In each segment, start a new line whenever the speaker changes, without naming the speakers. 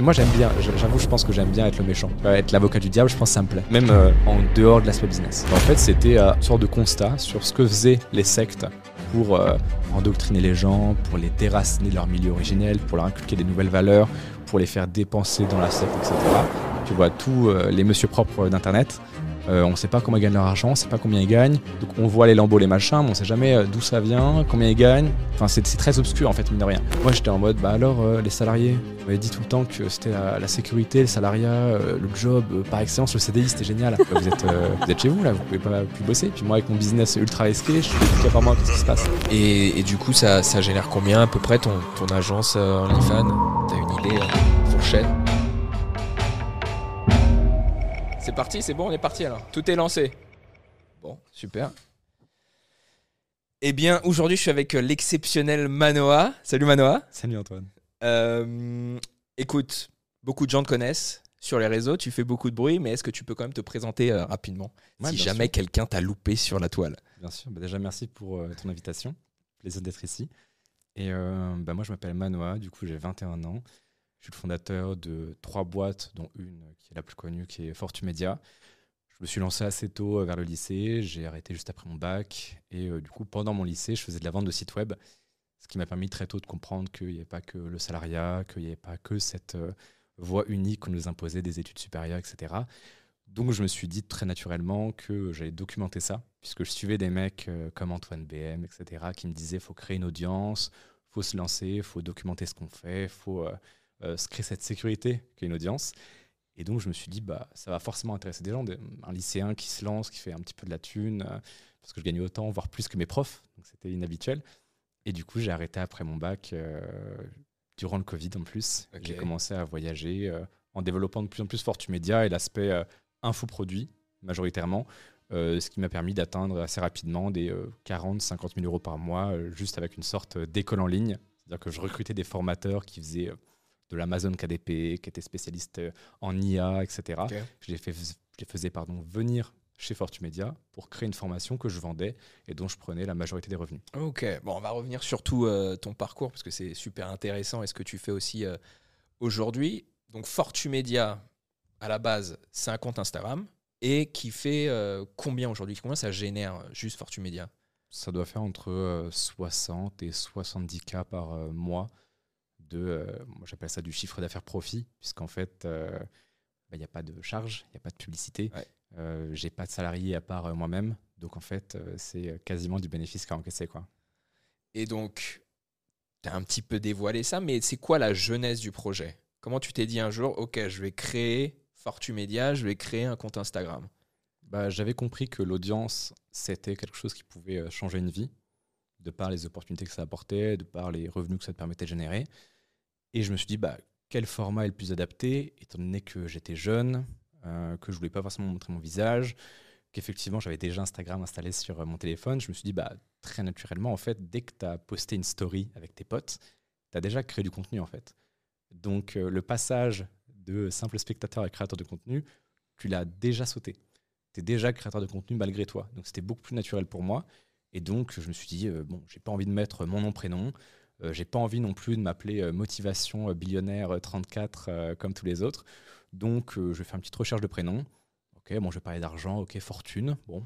Mais moi j'aime bien, j'avoue, je pense que j'aime bien être le méchant. Être l'avocat du diable, je pense que ça me plaît. Même euh, en dehors de l'aspect business. En fait, c'était euh, une sorte de constat sur ce que faisaient les sectes pour euh, endoctriner les gens, pour les déraciner de leur milieu originel, pour leur inculquer des nouvelles valeurs, pour les faire dépenser dans la secte, etc. Tu vois, tous les monsieur propres d'Internet euh, on ne sait pas comment ils gagnent leur argent, on ne sait pas combien ils gagnent. Donc on voit les lambeaux, les machins, mais on ne sait jamais euh, d'où ça vient, combien ils gagnent. Enfin, c'est très obscur en fait, mine de rien. Moi j'étais en mode, bah alors euh, les salariés, on m'avait dit tout le temps que c'était la, sécurité, le salariat, le job, par excellence, le CDI, c'était génial. vous, êtes, vous êtes chez vous là, vous pouvez pas plus bosser. Puis moi avec mon business ultra risqué, je suis tout à moi qu'est-ce qui se passe.
Et, du coup, ça, ça, génère combien à peu près ton, ton agence OnlyFans? T'as une idée, fourchette parti, c'est bon, on est parti alors. Tout est lancé. Bon, super. Eh bien, aujourd'hui, je suis avec euh, l'exceptionnel Manoa. Salut Manoa.
Salut Antoine.
Euh, écoute, beaucoup de gens te connaissent sur les réseaux, tu fais beaucoup de bruit, mais est-ce que tu peux quand même te présenter euh, rapidement si jamais quelqu'un t'a loupé sur la toile?
Bien sûr, bah, déjà merci pour ton invitation. Plaisir d'être ici. Et bah, moi, je m'appelle Manoa, du coup, j'ai 21 ans. Je suis le fondateur de trois boîtes, dont une qui est la plus connue, qui est Fortumedia. Je me suis lancé assez tôt euh, vers le lycée, j'ai arrêté juste après mon bac. Et euh, du coup, pendant mon lycée, je faisais de la vente de sites web, ce qui m'a permis très tôt de comprendre qu'il n'y avait pas que le salariat, qu'il n'y avait pas que cette euh, voie unique qu'on nous imposait des études supérieures, etc. Donc je me suis dit très naturellement que j'allais documenter ça, puisque je suivais des mecs comme Antoine BM, etc., qui me disaient faut créer une audience, faut se lancer, faut documenter ce qu'on fait, faut se crée cette sécurité qu'est une audience. Et donc, je me suis dit, bah, ça va forcément intéresser des gens, un lycéen qui se lance, qui fait un petit peu de la thune, euh, parce que je gagnais autant, voire plus que mes profs. Donc, c'était inhabituel. Et du coup, j'ai arrêté après mon bac, euh, durant le Covid en plus. J'ai commencé à voyager en développant de plus en plus Fortumedia et l'aspect infoproduit, majoritairement. ce qui m'a permis d'atteindre assez rapidement des 40-50 000 euros par mois, juste avec une sorte d'école en ligne. C'est-à-dire que je recrutais des formateurs qui faisaient de l'Amazon KDP, qui était spécialiste euh, en IA, etc. Je, les fais, je faisais pardon, venir chez Fortumedia pour créer une formation que je vendais et dont je prenais la majorité des revenus.
Ok, bon, on va revenir sur tout euh, ton parcours parce que c'est super intéressant et ce que tu fais aussi euh, aujourd'hui. Donc, Fortumedia, à la base, c'est un compte Instagram et qui fait combien aujourd'hui? Combien ça génère juste Fortumedia
Ça doit faire entre 60 et 70 cas par mois de, euh, moi j'appelle ça du chiffre d'affaires profit, puisqu'en fait, il euh, n'y bah, a pas de charge, il n'y a pas de publicité, euh, j'ai pas de salarié à part moi-même, donc en fait, c'est quasiment du bénéfice qu'à encaisser. Quoi.
Et donc, tu as un petit peu dévoilé ça, mais c'est quoi la jeunesse du projet? Comment tu t'es dit un jour, ok, je vais créer Fortumedia, je vais créer un compte Instagram?
Bah, J'avais compris que l'audience, c'était quelque chose qui pouvait changer une vie, de par les opportunités que ça apportait, de par les revenus que ça te permettait de générer. Et je me suis dit, bah, quel format est le plus adapté, étant donné que j'étais jeune, euh, que je voulais pas forcément montrer mon visage, qu'effectivement j'avais déjà Instagram installé sur euh, mon téléphone. Je me suis dit, bah, très naturellement, en fait, dès que tu as posté une story avec tes potes, tu as déjà créé du contenu, en fait. Donc, euh, le passage de simple spectateur à créateur de contenu, tu l'as déjà sauté. Tu es déjà créateur de contenu malgré toi. Donc, c'était beaucoup plus naturel pour moi. Et donc, je me suis dit, bon, j'ai pas envie de mettre mon nom, prénom. Euh, j'ai pas envie non plus de m'appeler euh, Motivation euh, Billionnaire 34 comme tous les autres. Donc, je vais faire une petite recherche de prénom. Ok, bon, je vais parler d'argent. Ok, fortune. Bon,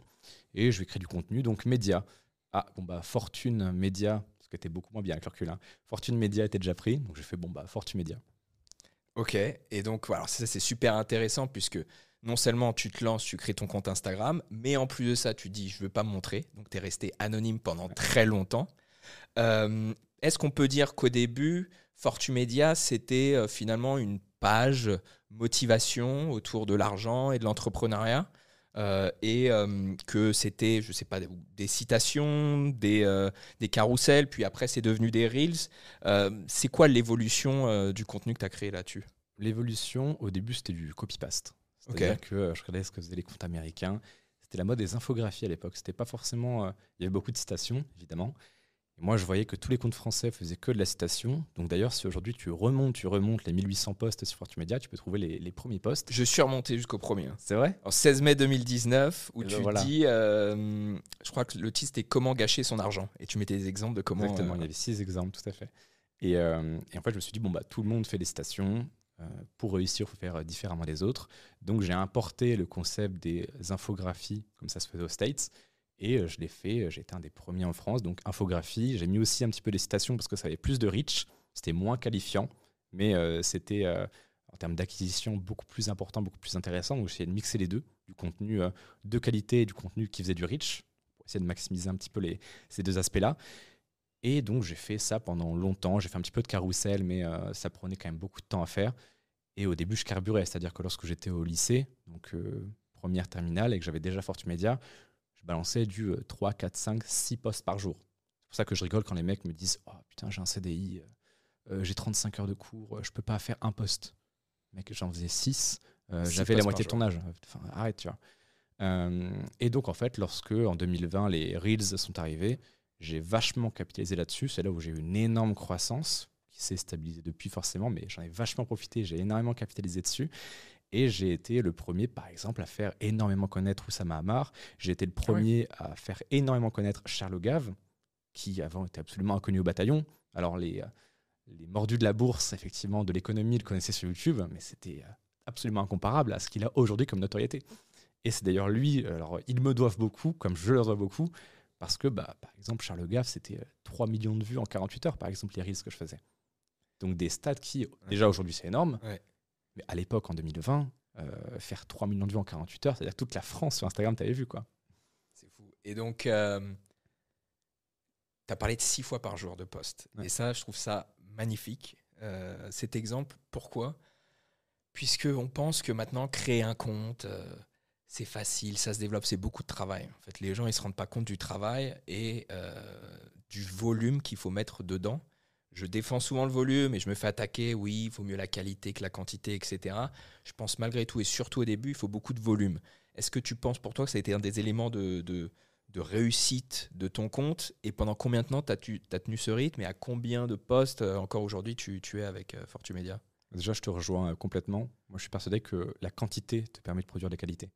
et je vais créer du contenu. Donc, média. Ah, bon, bah, fortune, média, ce qui était beaucoup moins bien avec le recul. Hein. Fortune, média était déjà pris. Donc, j'ai fait, bon, bah, fortune, média.
Ok, et donc, voilà, ça, c'est super intéressant puisque non seulement tu te lances, tu crées ton compte Instagram, mais en plus de ça, tu dis, je veux pas me montrer. Donc, tu es resté anonyme pendant très longtemps. Euh, est-ce qu'on peut dire qu'au début, Fortumedia, c'était euh, finalement une page motivation autour de l'argent et de l'entrepreneuriat euh, et euh, que c'était, je ne sais pas, des, citations, des, des carousels, puis après c'est devenu des reels. c'est quoi l'évolution du contenu que tu as créé là-dessus?
L'évolution, au début, c'était du copy-paste. C'est-à-dire que je regardais ce que faisaient les comptes américains. C'était la mode des infographies à l'époque. C'était pas forcément. il y avait beaucoup de citations, évidemment, moi, je voyais que tous les comptes français faisaient que de la citation. Donc d'ailleurs, si aujourd'hui tu remontes, tu remontes les 1800 posts sur Fortumedia, tu peux trouver les, premiers posts.
Je suis remonté jusqu'au premier. Hein.
C'est vrai?
En 16 mai 2019, où eh ben tu dis, euh, je crois que le titre c'était Comment gâcher son argent. Et tu mettais des exemples de comment.
Exactement, euh, il y avait six exemples, tout à fait. Et, euh, et, en fait, je me suis dit, bon, bah, tout le monde fait des citations. pour réussir, il faut faire différemment des autres. Donc j'ai importé le concept des infographies, comme ça se faisait aux States, et je l'ai fait. J'ai été un des premiers en France. Donc infographie, j'ai mis aussi un petit peu des citations parce que ça avait plus de reach, c'était moins qualifiant, mais c'était en termes d'acquisition beaucoup plus important, beaucoup plus intéressant. Donc j'ai essayé de mixer les deux, du contenu de qualité et du contenu qui faisait du reach, pour essayer de maximiser un petit peu les, ces deux aspects-là. Et donc, j'ai fait ça pendant longtemps. J'ai fait un petit peu de carrousel, mais euh, ça prenait quand même beaucoup de temps à faire. Et au début, je carburais. C'est-à-dire que lorsque j'étais au lycée, donc euh, première terminale, et que j'avais déjà Fortumedia, je balançais du 3, 4, 5, 6 postes par jour. C'est pour ça que je rigole quand les mecs me disent Oh putain, j'ai un CDI, euh, j'ai 35 heures de cours, je peux pas faire un poste. Mec, j'en faisais 6. j'avais la moitié de ton âge. Enfin, arrête, tu vois. et donc, en fait, lorsque en 2020, les Reels sont arrivés, j'ai vachement capitalisé là-dessus. C'est là où j'ai eu une énorme croissance qui s'est stabilisée depuis forcément, mais j'en ai vachement profité. J'ai énormément capitalisé dessus. Et j'ai été le premier, par exemple, à faire énormément connaître Oussama Hamar. J'ai été le ah premier à faire énormément connaître Charles Gave, qui avant était absolument inconnu au bataillon. Alors, les, euh, les mordus de la bourse, effectivement, de l'économie, le connaissaient sur YouTube, mais c'était euh, absolument incomparable à ce qu'il a aujourd'hui comme notoriété. Et c'est d'ailleurs lui, alors ils me doivent beaucoup, comme je leur dois beaucoup, parce que, bah, par exemple, Charles Gaff, c'était 3 euh, millions de vues en 48 heures, par exemple, les reels que je faisais. Donc des stats qui, déjà aujourd'hui, c'est énorme. Mais à l'époque, en 2020, euh, faire 3 millions de vues en 48 heures, c'est-à-dire toute la France sur Instagram, tu avais vu, quoi.
C'est fou. Et donc, euh, tu as parlé de 6 fois par jour de post. Et ça, je trouve ça magnifique. cet exemple, pourquoi? Puisque on pense que maintenant, créer un compte c'est facile, ça se développe, c'est beaucoup de travail. En fait, les gens ils se rendent pas compte du travail et euh, du volume qu'il faut mettre dedans. Je défends souvent le volume et je me fais attaquer. Oui, il faut mieux la qualité que la quantité, etc. Je pense malgré tout et surtout au début, il faut beaucoup de volume. Est-ce que tu penses pour toi que ça a été un des éléments de, de, réussite de ton compte? Et pendant combien de temps tu as, tenu ce rythme? Et à combien de postes euh, encore aujourd'hui tu, es avec euh, Fortumedia?
Déjà, je te rejoins complètement. Moi, je suis persuadé que la quantité te permet de produire des qualités.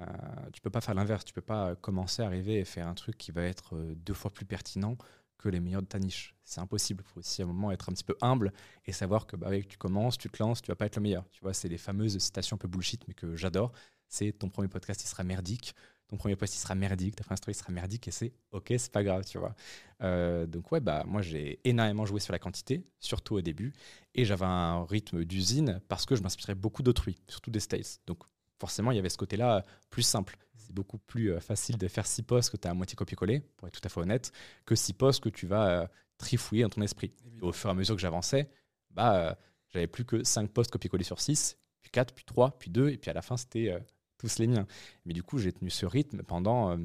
Euh, tu peux pas faire l'inverse. Tu peux pas commencer, arriver et faire un truc qui va être euh, deux fois plus pertinent que les meilleurs de ta niche. C'est impossible. Il faut aussi à un moment être un petit peu humble et savoir que bah, tu commences, tu te lances, tu vas pas être le meilleur. Tu vois, c'est les fameuses citations un peu bullshit, mais que j'adore. C'est ton premier podcast, il sera merdique. Ton premier post, il sera merdique. Ta première story sera merdique et c'est ok, c'est pas grave, tu vois. Euh, donc, ouais, bah, moi, j'ai énormément joué sur la quantité, surtout au début. Et j'avais un rythme d'usine parce que je m'inspirais beaucoup d'autrui, surtout des States. Donc, forcément, il y avait ce côté-là euh, plus simple. C'est beaucoup plus euh, facile de faire six postes que tu as à moitié copier-coller, pour être tout à fait honnête, que six postes que tu vas euh, trifouiller dans ton esprit. au fur et à mesure que j'avançais, bah, j'avais plus que cinq postes copier-coller sur six, puis quatre, puis trois, puis deux, et puis à la fin, c'était tous les miens. Mais du coup, j'ai tenu ce rythme pendant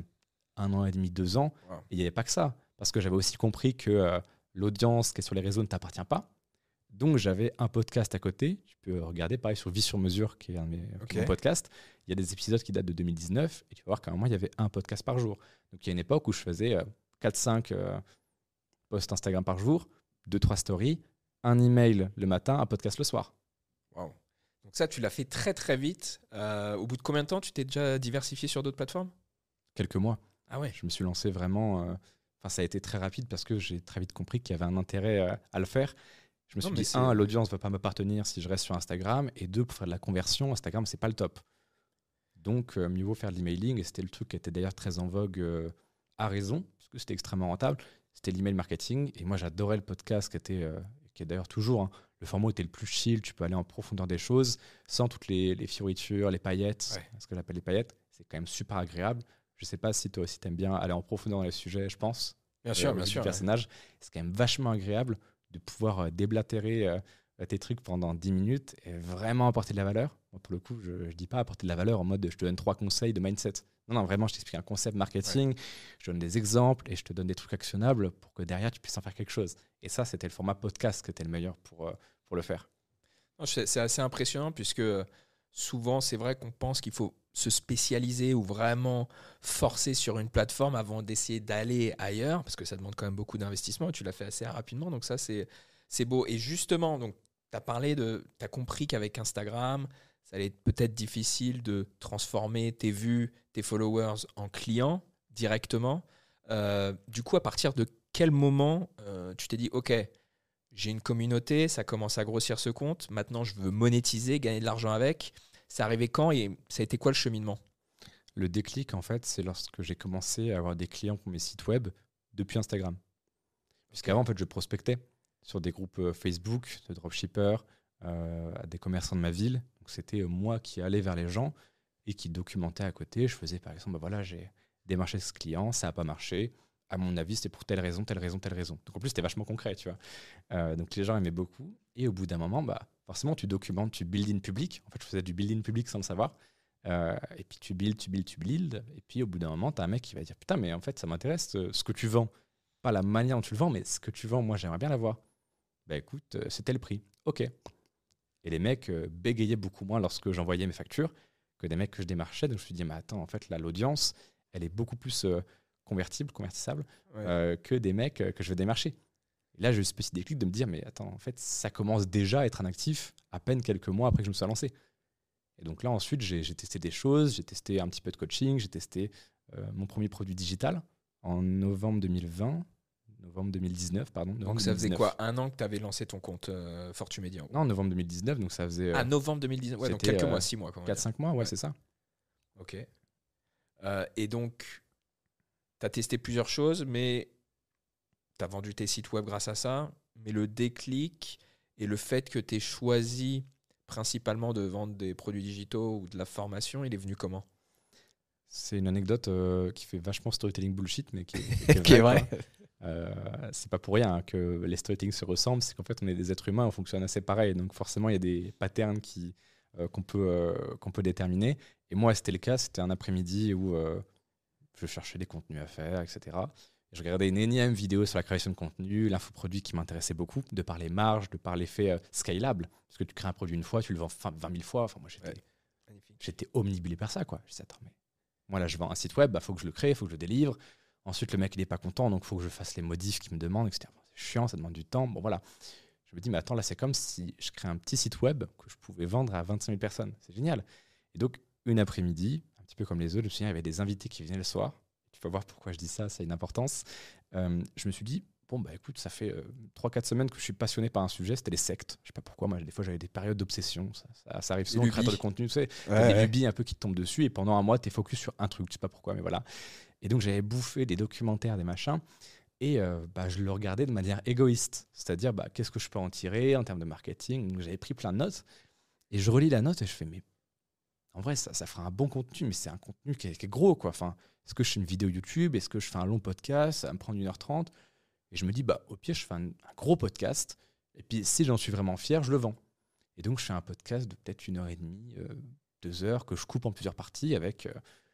un an et demi, deux ans, et il n'y avait pas que ça, parce que j'avais aussi compris que l'audience qui est sur les réseaux ne t'appartient pas donc j'avais un podcast à côté. Tu peux regarder pareil sur Vie sur mesure, qui est un de mes podcasts. Il y a des épisodes qui datent de 2019 et tu vas voir qu'à un moment il y avait un podcast par jour. Donc il y a une époque où je faisais 4-5 euh, euh, posts Instagram par jour, 2-3 stories, un email le matin, un podcast le soir.
Wow. Donc ça, tu l'as fait très très vite. Euh, au bout de combien de temps tu t'es déjà diversifié sur d'autres plateformes?
Quelques mois.
Ah ouais.
Je me suis lancé vraiment. Enfin, ça a été très rapide parce que j'ai très vite compris qu'il y avait un intérêt à le faire. Je me suis dit, un, l'audience ne va pas me partenir si je reste sur Instagram. Et deux, pour faire de la conversion, Instagram, c'est pas le top. Donc, euh, mieux vaut faire de l'emailing. Et c'était le truc qui était d'ailleurs très en vogue euh, à raison, parce que c'était extrêmement rentable. C'était l'email marketing. Et moi, j'adorais le podcast qui était, euh, qui est d'ailleurs toujours. Hein. le format était le plus chill. Tu peux aller en profondeur des choses sans toutes les, les fioritures, les paillettes. Ce que j'appelle les paillettes. C'est quand même super agréable. Je sais pas si toi aussi t'aimes bien aller en profondeur dans les sujets, je pense.
Bien sûr, bien sûr.
personnage. C'est quand même vachement agréable de pouvoir euh, déblatérer euh, tes trucs pendant 10 minutes et vraiment apporter de la valeur. pour le coup, je ne dis pas apporter de la valeur en mode je te donne trois conseils de mindset. Non, non, vraiment, je t'explique un concept marketing, je donne des exemples et je te donne des trucs actionnables pour que derrière, tu puisses en faire quelque chose. Et ça, c'était le format podcast qui était le meilleur pour, euh, pour le faire.
C'est assez impressionnant puisque souvent, c'est vrai qu'on pense qu'il faut se spécialiser ou vraiment forcer sur une plateforme avant d'essayer d'aller ailleurs, parce que ça demande quand même beaucoup d'investissement, et tu l'as fait assez rapidement, donc ça c'est, beau. Et justement, donc tu as parlé de, tu as compris qu'avec Instagram, ça allait être peut-être difficile de transformer tes vues, tes followers en clients directement. Euh, du coup, à partir de quel moment euh, tu t'es dit, OK, j'ai une communauté, ça commence à grossir ce compte. Maintenant, je veux monétiser, gagner de l'argent avec. C'est arrivé quand et ça a été quoi le cheminement?
Le déclic, en fait, c'est lorsque j'ai commencé à avoir des clients pour mes sites web depuis Instagram. Puisqu'avant, en fait, je prospectais sur des groupes euh, Facebook de dropshippers, euh, à des commerçants de ma ville. C'était euh, moi qui allais vers les gens et qui documentais à côté. Je faisais, par exemple, bah voilà, j'ai démarché ce client, ça n'a pas marché à mon avis, c'était pour telle raison, telle raison, telle raison. Donc en plus, c'était vachement concret, tu vois. Euh, donc les gens aimaient beaucoup. Et au bout d'un moment, bah, forcément, tu documentes, tu build in public. En fait, je faisais du build in public sans le savoir. Euh, et puis tu build, tu build, tu build. Et puis au bout d'un moment, tu as un mec qui va dire Putain, mais en fait, ça m'intéresse euh, ce que tu vends. Pas la manière dont tu le vends, mais ce que tu vends, moi, j'aimerais bien l'avoir. Bah écoute, c'était le prix. Ok. Et les mecs bégayaient beaucoup moins lorsque j'envoyais mes factures que des mecs que je démarchais. Donc je me suis dit Mais attends, en fait, là, l'audience, elle est beaucoup plus convertibles, convertissables, euh, que des mecs euh, que je vais démarcher. Et là, j'ai eu ce petit déclic de me dire, mais attends, en fait, ça commence déjà à être un actif à peine quelques mois après que je me sois lancé. Et donc là, ensuite, j'ai testé des choses, j'ai testé un petit peu de coaching, j'ai testé euh, mon premier produit digital en novembre 2020, novembre 2019, pardon.
donc ça faisait quoi Un an que tu avais lancé ton compte euh, Fortumedia
Non, novembre 2019, donc ça faisait...
ah, novembre 2019, ouais, donc quelques mois, six mois.
4-5 mois, ouais, c'est ça.
Ok. et donc, tu as testé plusieurs choses, mais tu as vendu tes sites web grâce à ça. Mais le déclic et le fait que tu aies choisi principalement de vendre des produits digitaux ou de la formation, il est venu comment?
C'est une anecdote euh, qui fait vachement storytelling bullshit, mais qui est, vrai. Euh, c'est pas pour rien hein, que les storytelling se ressemblent, c'est qu'en fait on est des êtres humains, on fonctionne assez pareil, donc forcément il y a des patterns qui, euh, qu'on, peut, qu'on peut déterminer. Et moi c'était le cas, c'était un après-midi où je cherchais des contenus à faire, etc. je regardais une énième vidéo sur la création de contenu, l'infoproduit qui m'intéressait beaucoup, de par les marges, de par l'effet euh, scalable. Parce que tu crées un produit une fois, tu le vends 20 000 fois. Enfin, moi, j'étais, j'étais omnibulé par ça. Quoi. Je disais, attends, mais moi, là, je vends un site web, il bah, faut que je le crée, il faut que je le délivre. Ensuite, le mec, il n'est pas content, donc il faut que je fasse les modifs qu'il me demande, etc. c'est chiant, ça demande du temps. Bon, voilà. Je me dis, mais attends, là, c'est comme si je crée un petit site web que je pouvais vendre à 25 000 personnes. C'est génial. Et donc, une après-midi, peu comme les autres. Je me souviens, il y avait des invités qui venaient le soir. Tu vas voir pourquoi je dis ça, ça a une importance. Euh, je me suis dit, bon, bah écoute, ça fait 3-4 euh, semaines que je suis passionné par un sujet, c'était les sectes. Je sais pas pourquoi, moi, des fois, j'avais des périodes d'obsession. Ça, ça, arrive souvent, créateur de contenu, tu sais, des lubies un peu qui te tombent dessus, et pendant un mois, tu es focus sur un truc, je sais pas pourquoi, mais voilà. Et donc, j'avais bouffé des documentaires, des machins, et euh, bah, je le regardais de manière égoïste. C'est-à-dire, bah, qu'est-ce que je peux en tirer en termes de marketing? J'avais pris plein de notes, et je relis la note, et je fais, mais en vrai, ça, ça fera un bon contenu, mais c'est un contenu qui est, gros, quoi. Enfin, est-ce que je fais une vidéo YouTube? Est-ce que je fais un long podcast? Ça va me prendre 1h30. Et je me dis, bah, au pire, je fais un, gros podcast. Et puis, si j'en suis vraiment fier, je le vends. Et donc, je fais un podcast de peut-être une heure et demie, euh, deux heures, que je coupe en plusieurs parties avec euh,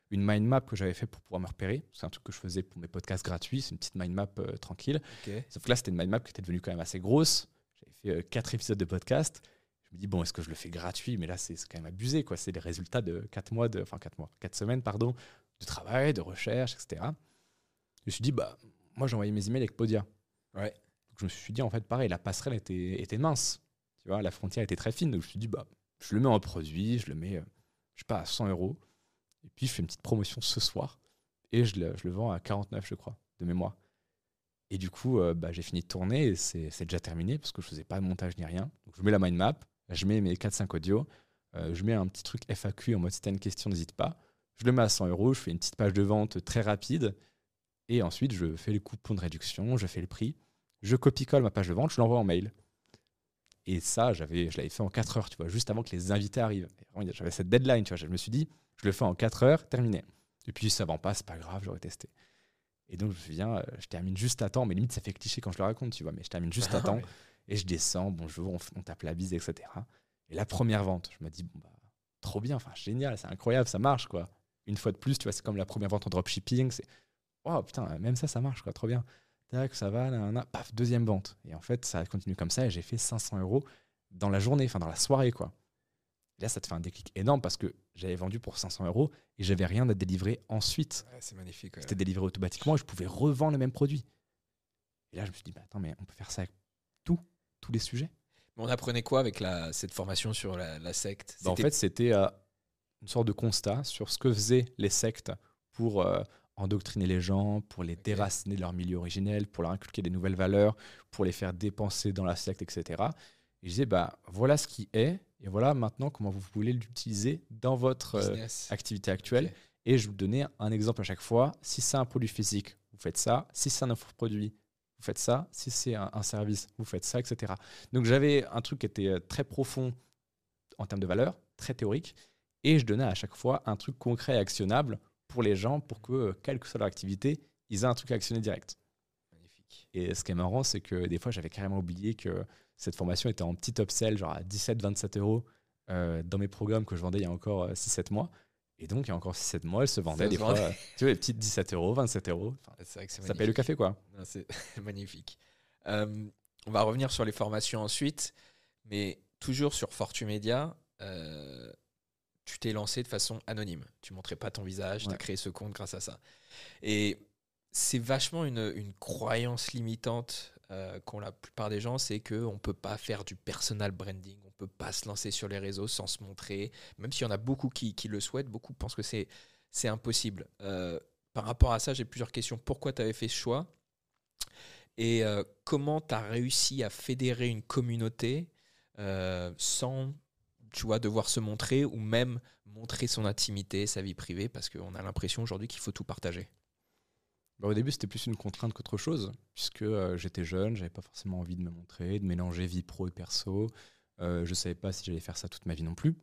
une mind map que j'avais fait pour pouvoir me repérer. C'est un truc que je faisais pour mes podcasts gratuits. C'est une petite mind map euh, tranquille. Sauf que là, c'était une mind map qui était devenue quand même assez grosse. J'avais fait quatre épisodes de podcast je me dis, bon, est-ce que je le fais gratuit? Mais là, c'est quand même abusé, quoi. C'est les résultats de 4 mois, de, enfin 4 mois, 4 semaines, pardon, de travail, de recherche, etc. Je me suis dit, bah, moi, j'ai envoyé mes emails avec Podia.
Ouais.
Donc, je me suis dit, en fait, pareil, la passerelle était, était mince. Tu vois, la frontière était très fine. Donc, je me suis dit, bah, je le mets en produit, je le mets, euh, je sais pas, à 100 euros. Et puis, je fais une petite promotion ce soir. Et je le, je le vends à 49, je crois, de mémoire. Et du coup, euh, bah, j'ai fini de tourner et c'est déjà terminé parce que je faisais pas de montage ni rien. Donc, je mets la mind map, je mets mes 4-5 audios, euh, je mets un petit truc FAQ en mode si tu as une question, n'hésite pas. Je le mets à 100 euros, je fais une petite page de vente très rapide et ensuite je fais les coupons de réduction, je fais le prix, je copie-colle ma page de vente, je l'envoie en mail. Et ça, j'avais, je l'avais fait en 4 heures, tu vois, juste avant que les invités arrivent. J'avais cette deadline, tu vois. Je me suis dit, je le fais en 4 heures, terminé. Et puis, ça vend pas, c'est pas grave, j'aurais testé. Et donc, je viens, euh, je termine juste à temps, mais limite, ça fait cliché quand je le raconte, tu vois, mais je termine juste à temps. Et je descends, bonjour, on, on, tape la bise, etc. Et la première vente, je me dis, bon, bah, trop bien, enfin, génial, c'est incroyable, ça marche, quoi. Une fois de plus, tu vois, c'est comme la première vente en dropshipping, c'est, oh putain, même ça, ça marche, quoi, trop bien. Tac, ça va, là, paf, deuxième vente. Et en fait, ça continue comme ça, et j'ai fait 500 euros dans la journée, enfin, dans la soirée, quoi. Et là, ça te fait un déclic énorme parce que j'avais vendu pour 500 euros et j'avais rien à délivrer ensuite.
c'est magnifique.
C'était délivré automatiquement et je pouvais revendre le même produit. Et là, je me suis dit, bah, attends, mais on peut faire ça avec tout tous les sujets.
on apprenait quoi avec la, cette formation sur la, secte?
Bah, En fait, c'était euh, une sorte de constat sur ce que faisaient les sectes pour euh, endoctriner les gens, pour les déraciner de leur milieu originel, pour leur inculquer des nouvelles valeurs, pour les faire dépenser dans la secte, etc. Et je disais, bah, voilà ce qui est, et voilà maintenant comment vous voulez l'utiliser dans votre euh, activité actuelle. Et je vous donnais un exemple à chaque fois. Si c'est un produit physique, vous faites ça. Si c'est un produit, vous faites ça. Si c'est un, service, vous faites ça, etc. Donc j'avais un truc qui était euh, très profond en termes de valeur, très théorique, et je donnais à chaque fois un truc concret et actionnable pour les gens, pour que, euh, quelle que soit leur activité, ils aient un truc à actionner direct. Magnifique. Et ce qui est marrant, c'est que des fois, j'avais carrément oublié que cette formation était en petit upsell, genre à 17-27 euros euh, dans mes programmes que je vendais il y a encore 6-7 mois. Et donc, il y a encore 6-7 mois, elle se vendait des fois, tu vois, les petites 17 euros, 27 euros. ça paye le café, quoi.
C'est magnifique. Euh, on va revenir sur les formations ensuite, mais toujours sur Fortumedia, euh, tu t'es lancé de façon anonyme. Tu montrais pas ton visage, tu as créé ce compte grâce à ça. Et c'est vachement une, une, croyance limitante euh, qu'ont la plupart des gens, c'est qu'on ne peut pas faire du personal branding, peut pas se lancer sur les réseaux sans se montrer, même s'il y en a beaucoup qui, qui, le souhaitent, beaucoup pensent que c'est, c'est impossible. Euh, par rapport à ça, j'ai plusieurs questions. Pourquoi tu avais fait ce choix? Et euh, comment tu as réussi à fédérer une communauté sans tu vois, devoir se montrer ou même montrer son intimité, sa vie privée, parce qu'on a l'impression aujourd'hui qu'il faut tout partager
bah, au début, c'était plus une contrainte qu'autre chose, puisque euh, j'étais jeune, j'avais pas forcément envie de me montrer, de mélanger vie pro et perso. Euh, je savais pas si j'allais faire ça toute ma vie non plus.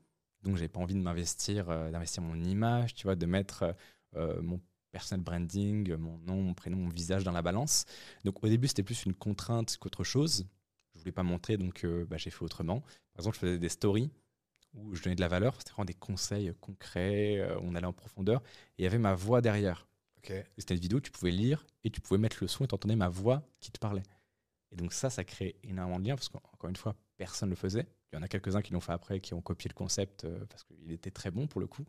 Donc, j'avais pas envie de m'investir, euh, d'investir mon image, tu vois, de mettre euh, mon personal branding, mon nom, mon prénom, mon visage dans la balance. Donc, au début, c'était plus une contrainte qu'autre chose. Je voulais pas montrer, donc bah, j'ai fait autrement. Par exemple, je faisais des stories où je donnais de la valeur, c'était vraiment des conseils concrets, on allait en profondeur, et il y avait ma voix derrière. C'était une vidéo, tu pouvais lire et tu pouvais mettre le son et t'entendais ma voix qui te parlait. Et donc ça, ça crée énormément de liens parce qu'encore une fois, personne ne le faisait. Il y en a quelques-uns qui l'ont fait après, qui ont copié le concept euh, parce qu'il était très bon pour le coup.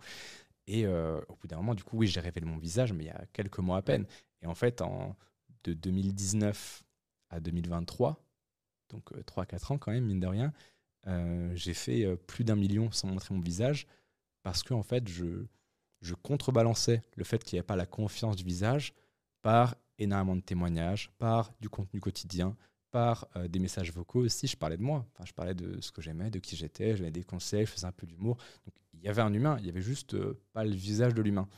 Et euh, au bout d'un moment, du coup, oui, j'ai révélé mon visage, mais il y a quelques mois à peine. Et en fait, en, de 2019 à 2023, donc 3-4 euh, ans quand même, mine de rien, j'ai fait plus d'un million sans montrer mon visage parce que en fait, je, je contrebalançais le fait qu'il n'y ait pas la confiance du visage par énormément de témoignages, par du contenu quotidien, par euh, des messages vocaux aussi. Je parlais de moi, enfin, je parlais de ce que j'aimais, de qui j'étais, j'avais des conseils, je faisais un peu d'humour. Donc il y avait un humain, il y avait juste euh, pas le visage de l'humain.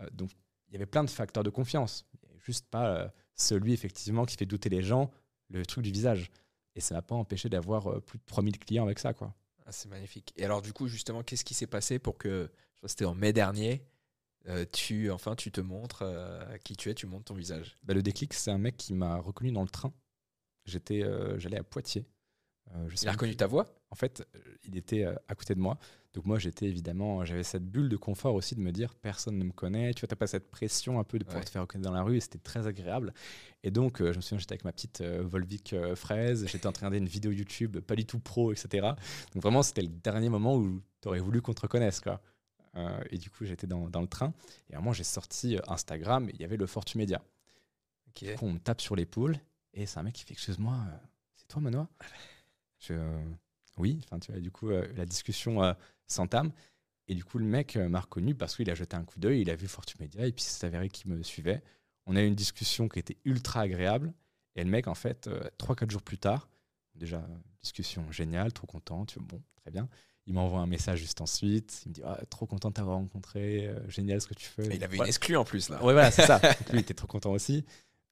Euh, donc il y avait plein de facteurs de confiance, il n'y avait juste pas celui effectivement qui fait douter les gens, le truc du visage. Et ça m'a pas empêché d'avoir plus de 3000 clients avec ça. quoi.
Ah, c'est magnifique. Et alors du coup justement, qu'est-ce qui s'est passé pour que c'était en mai dernier. Euh, tu, enfin, tu te montres euh, qui tu es, tu montres ton visage?
Bah, le déclic, c'est un mec qui m'a reconnu dans le train. J'étais, euh, j'allais à Poitiers.
il a reconnu ta voix?
En fait, il était à côté de moi. Donc moi, j'étais évidemment, j'avais cette bulle de confort aussi de me dire personne ne me connaît. Tu vois, t'as pas cette pression un peu de pouvoir te faire reconnaître dans la rue et c'était très agréable. Et donc, je me souviens, j'étais avec ma petite Volvic fraise. J'étais en train de regarder une vidéo YouTube, pas du tout pro, etc. Donc vraiment, c'était le dernier moment où tu aurais voulu qu'on te reconnaisse, quoi. Euh, et du coup, j'étais dans, dans, le train. Et à un moment, j'ai sorti euh, Instagram et il y avait le Fortu Media. on me tape sur l'épaule et c'est un mec qui fait Excuse-moi, euh, c'est toi, Manoa? Je, Oui. Enfin, tu vois, du coup, la discussion s'entame. Et du coup, le mec m'a reconnu parce qu'il a jeté un coup d'œil, il a vu Fortu Media et puis c'est avéré qu'il me suivait. On a eu une discussion qui était ultra agréable. Et le mec, en fait, 3-4 jours plus tard, déjà, discussion géniale, trop content, tu vois, bon, très bien. Il m'envoie un message juste ensuite. Il me dit ah, Trop content de t'avoir rencontré, euh, génial ce que tu fais.
il avait une exclue en plus là.
Ouais, voilà, c'est ça. lui, il était trop content aussi.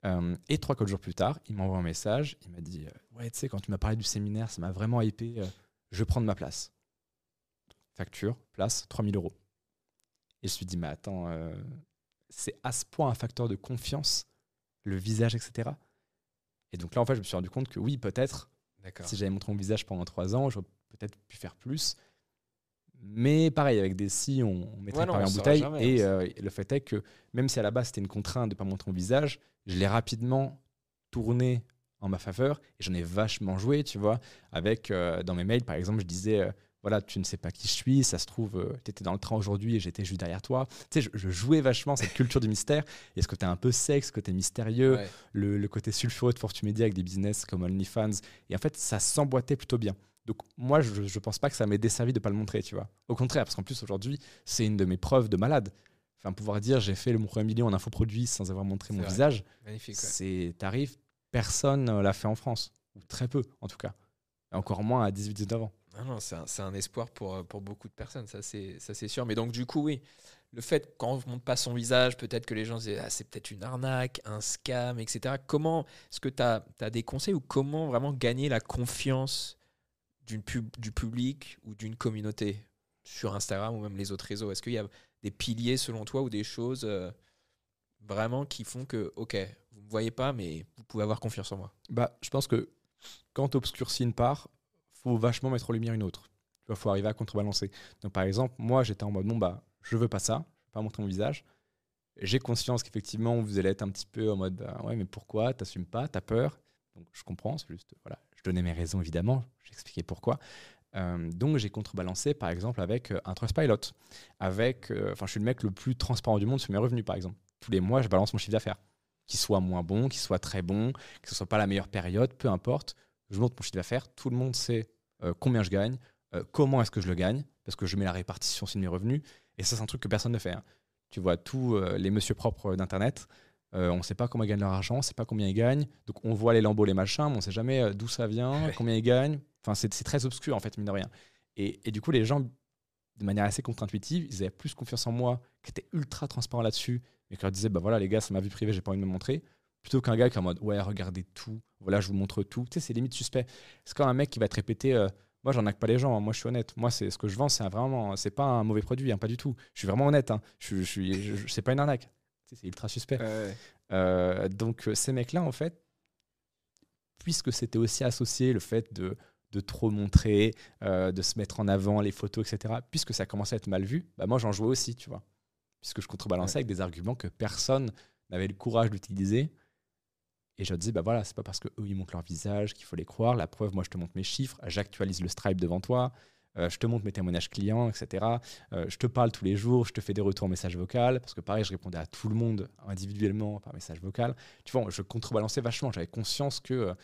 Euh, et trois, quatre jours plus tard, il m'envoie un message. Il m'a dit euh, Ouais, tu sais, quand tu m'as parlé du séminaire, ça m'a vraiment hypé. je vais prendre ma place. Facture, place, 3000 euros. Et je me suis dit Mais attends, c'est à ce point un facteur de confiance, le visage, etc. Et donc là, en fait, je me suis rendu compte que oui, peut-être, si j'avais montré mon visage pendant trois ans, j'aurais peut-être pu faire plus. Mais pareil, avec des si, on, on mettrait en bouteille. et euh, le fait est que même si à la base c'était une contrainte de ne pas montrer mon visage, je l'ai rapidement tourné en ma faveur et j'en ai vachement joué, tu vois. Avec euh, dans mes mails, par exemple, je disais euh, voilà, tu ne sais pas qui je suis, ça se trouve, tu étais dans le train aujourd'hui et j'étais juste derrière toi. Tu sais, je, jouais vachement cette culture du mystère. Et ce côté un peu sexe, ce côté mystérieux, le, le, côté sulfureux de Fortumedia avec des business comme OnlyFans. Et en fait, ça s'emboîtait plutôt bien. Donc moi, je ne pense pas que ça m'ait desservi de ne pas le montrer, tu vois. Au contraire, parce qu'en plus aujourd'hui, c'est une de mes preuves de malade. Enfin, pouvoir dire j'ai fait le mon premier million en infoproduit sans avoir montré mon
vrai.
visage,
Magnifique. ouais.
c'est tarif, personne euh, l'a fait en France. Ou très peu, en tout cas. Et encore moins à 18-19 ans.
Non, non, c'est un, espoir pour, euh, pour beaucoup de personnes, ça c'est sûr. Mais donc, du coup, oui, le fait quand on ne montre pas son visage, peut-être que les gens se disent ah, c'est peut-être une arnaque, un scam, etc. Comment est-ce que tu as, des conseils ou comment vraiment gagner la confiance pub, du public ou d'une communauté sur Instagram ou même les autres réseaux? Est-ce qu'il y a des piliers selon toi ou des choses euh, vraiment qui font que, ok, vous ne me voyez pas, mais vous pouvez avoir confiance en moi?
Bah, je pense que quand tu obscurcis une part, faut vachement mettre en lumière une autre. Il faut arriver à contrebalancer. Donc, par exemple, moi, j'étais en mode bon, bah, je veux pas ça, je veux pas montrer mon visage. J'ai conscience qu'effectivement, vous allez être un petit peu en mode bah, ouais, mais pourquoi? T'assumes pas T'as peur Donc, je comprends, c'est juste, voilà, je donnais mes raisons évidemment, j'expliquais pourquoi. Euh, donc, j'ai contrebalancé par exemple avec euh, un Trustpilot. Avec, euh, enfin, je suis le mec le plus transparent du monde sur mes revenus par exemple. Tous les mois, je balance mon chiffre d'affaires. Qu'il soit moins bon, qu'il soit très bon, que ce soit pas la meilleure période, peu importe. Je montre mon chiffre d'affaires, tout le monde sait combien je gagne, comment est-ce que je le gagne, parce que je mets la répartition sur mes revenus. Et ça, c'est un truc que personne ne fait. hein. Tu vois, tous les monsieur propres d'Internet, euh, on ne sait pas comment ils gagnent leur argent, on ne sait pas combien ils gagnent. Donc, on voit les lambeaux, les machins, mais on ne sait jamais d'où ça vient,
Ouais.
combien ils gagnent. Enfin, c'est très obscur, en fait, mine de rien. Et, et du coup, les gens, de manière assez contre-intuitive, ils avaient plus confiance en moi, qui était ultra transparent là-dessus, et qui leur disait, bah voilà, les gars, c'est ma vie privée, j'ai pas envie de me montrer. Plutôt qu'un gars qui est en mode, ouais, regardez tout, voilà, je vous montre tout. Tu sais, c'est limite suspect. C'est comme un mec qui va te répéter, euh, moi, j'en pas les gens, hein, moi, je suis honnête. Moi, c'est ce que je vends, c'est vraiment, c'est pas un mauvais produit, hein, pas du tout. Je suis vraiment honnête, hein. je, je suis, je- je- c'est pas une arnaque. Tu sais, c'est ultra suspect. Euh, donc euh, ces mecs-là, en fait, puisque c'était aussi associé le fait de, de trop montrer, euh, de se mettre en avant les photos, etc., puisque ça commençait à être mal vu, bah moi j'en jouais aussi, tu vois. Puisque je contrebalançais avec des arguments que personne n'avait le courage d'utiliser. Et je disais, bah voilà, c'est pas parce qu'eux ils montrent leur visage qu'il faut les croire. La preuve, moi je te montre mes chiffres, j'actualise le Stripe devant toi, euh, je te montre mes témoignages clients, etc. Euh, je te parle tous les jours, je te fais des retours en message vocal, parce que pareil, je répondais à tout le monde individuellement par message vocal. Tu vois, je contrebalançais vachement. J'avais conscience que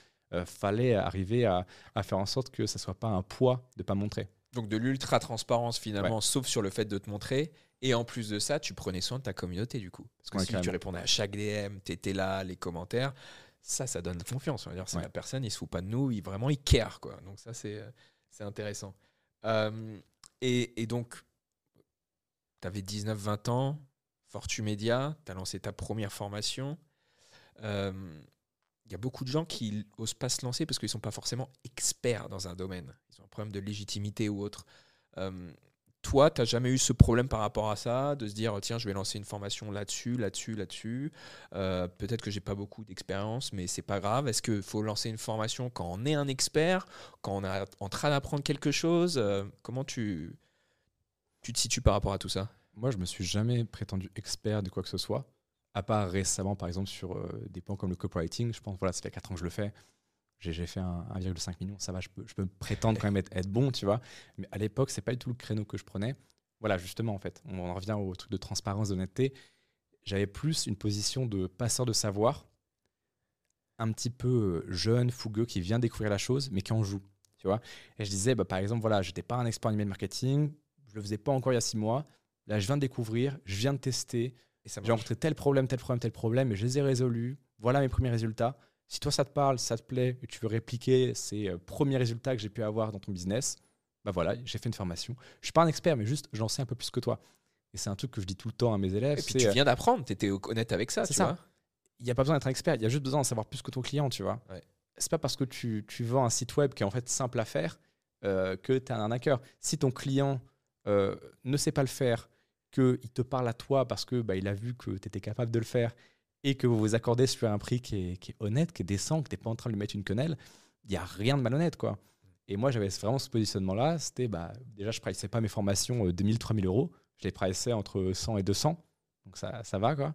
fallait arriver à, à faire en sorte que ça soit pas un poids de pas montrer.
Donc de l'ultra transparence finalement, sauf sur le fait de te montrer. Et en plus de ça, tu prenais soin de ta communauté du coup. Parce que
Ouais,
si tu répondais à chaque DM, tu étais là, les commentaires, ça, ça donne confiance. On va dire, c'est
Ouais.
la personne, il se fout pas de nous, il vraiment il care quoi. Donc ça, c'est euh, c'est intéressant. Euh, et, et donc, tu avais 19-20 ans, Fortu Media, tu as lancé ta première formation. Euh, Il y a beaucoup de gens qui osent pas se lancer parce qu'ils sont pas forcément experts dans un domaine. Ils ont un problème de légitimité ou autre. Euh, toi, tu n'as jamais eu ce problème par rapport à ça, de se dire, tiens, je vais lancer une formation là-dessus, là-dessus, là-dessus. Euh, Peut-être que j'ai pas beaucoup d'expérience, mais c'est pas grave. Est-ce qu'il faut lancer une formation quand on est un expert, quand on est en train d'apprendre quelque chose Euh, Comment tu, tu te situes par rapport à tout ça?
Moi, je me suis jamais prétendu expert de quoi que ce soit, à part récemment, par exemple, sur euh, des points comme le copywriting. Je pense, voilà, ça fait 4 ans que je le fais. J'ai fait un 1,5 million, ça va, je peux, je peux prétendre quand même être, bon, tu vois. Mais à l'époque, c'est pas du tout le créneau que je prenais. Voilà, justement, en fait, on en revient au truc de transparence, d'honnêteté. J'avais plus une position de passeur de savoir, un petit peu euh, jeune, fougueux, qui vient découvrir la chose, mais qui en joue, tu vois. Et je disais, bah, par exemple, voilà, j'étais pas un expert en email marketing, je le faisais pas encore il y a six mois. Là, je viens de découvrir, je viens de tester, j'ai rencontré tel problème, tel problème, tel problème, et je les ai résolus. Voilà mes premiers résultats. Si toi ça te parle, ça te plaît, et tu veux répliquer ces euh, premiers résultats que j'ai pu avoir dans ton business, bah voilà, j'ai fait une formation. Je suis pas un expert, mais juste j'en sais un peu plus que toi. Et c'est un truc que je dis tout le temps à mes élèves.
Et puis tu
euh,
viens d'apprendre, tu étais honnête avec ça,
C'est
tu
ça.
vois.
il n'y a pas besoin d'être un expert, il y a juste besoin d'en savoir plus que ton client, tu vois.
Ouais.
C'est pas parce que tu, tu vends un site web qui est en fait simple à faire euh, que tu es un arnaqueur. Si ton client euh, ne sait pas le faire, qu'il te parle à toi parce que bah, il a vu que tu étais capable de le faire et que vous vous accordez sur un prix qui est, honnête, qui est décent, que tu n'es pas en train de lui mettre une quenelle, il n'y a rien de malhonnête, quoi. Et moi, j'avais vraiment ce positionnement-là. C'était, bah, déjà, je ne priceais pas mes formations euh, 2000, 3000 euros. Je les priceais entre 100 et 200. Donc, ça, ça va, quoi.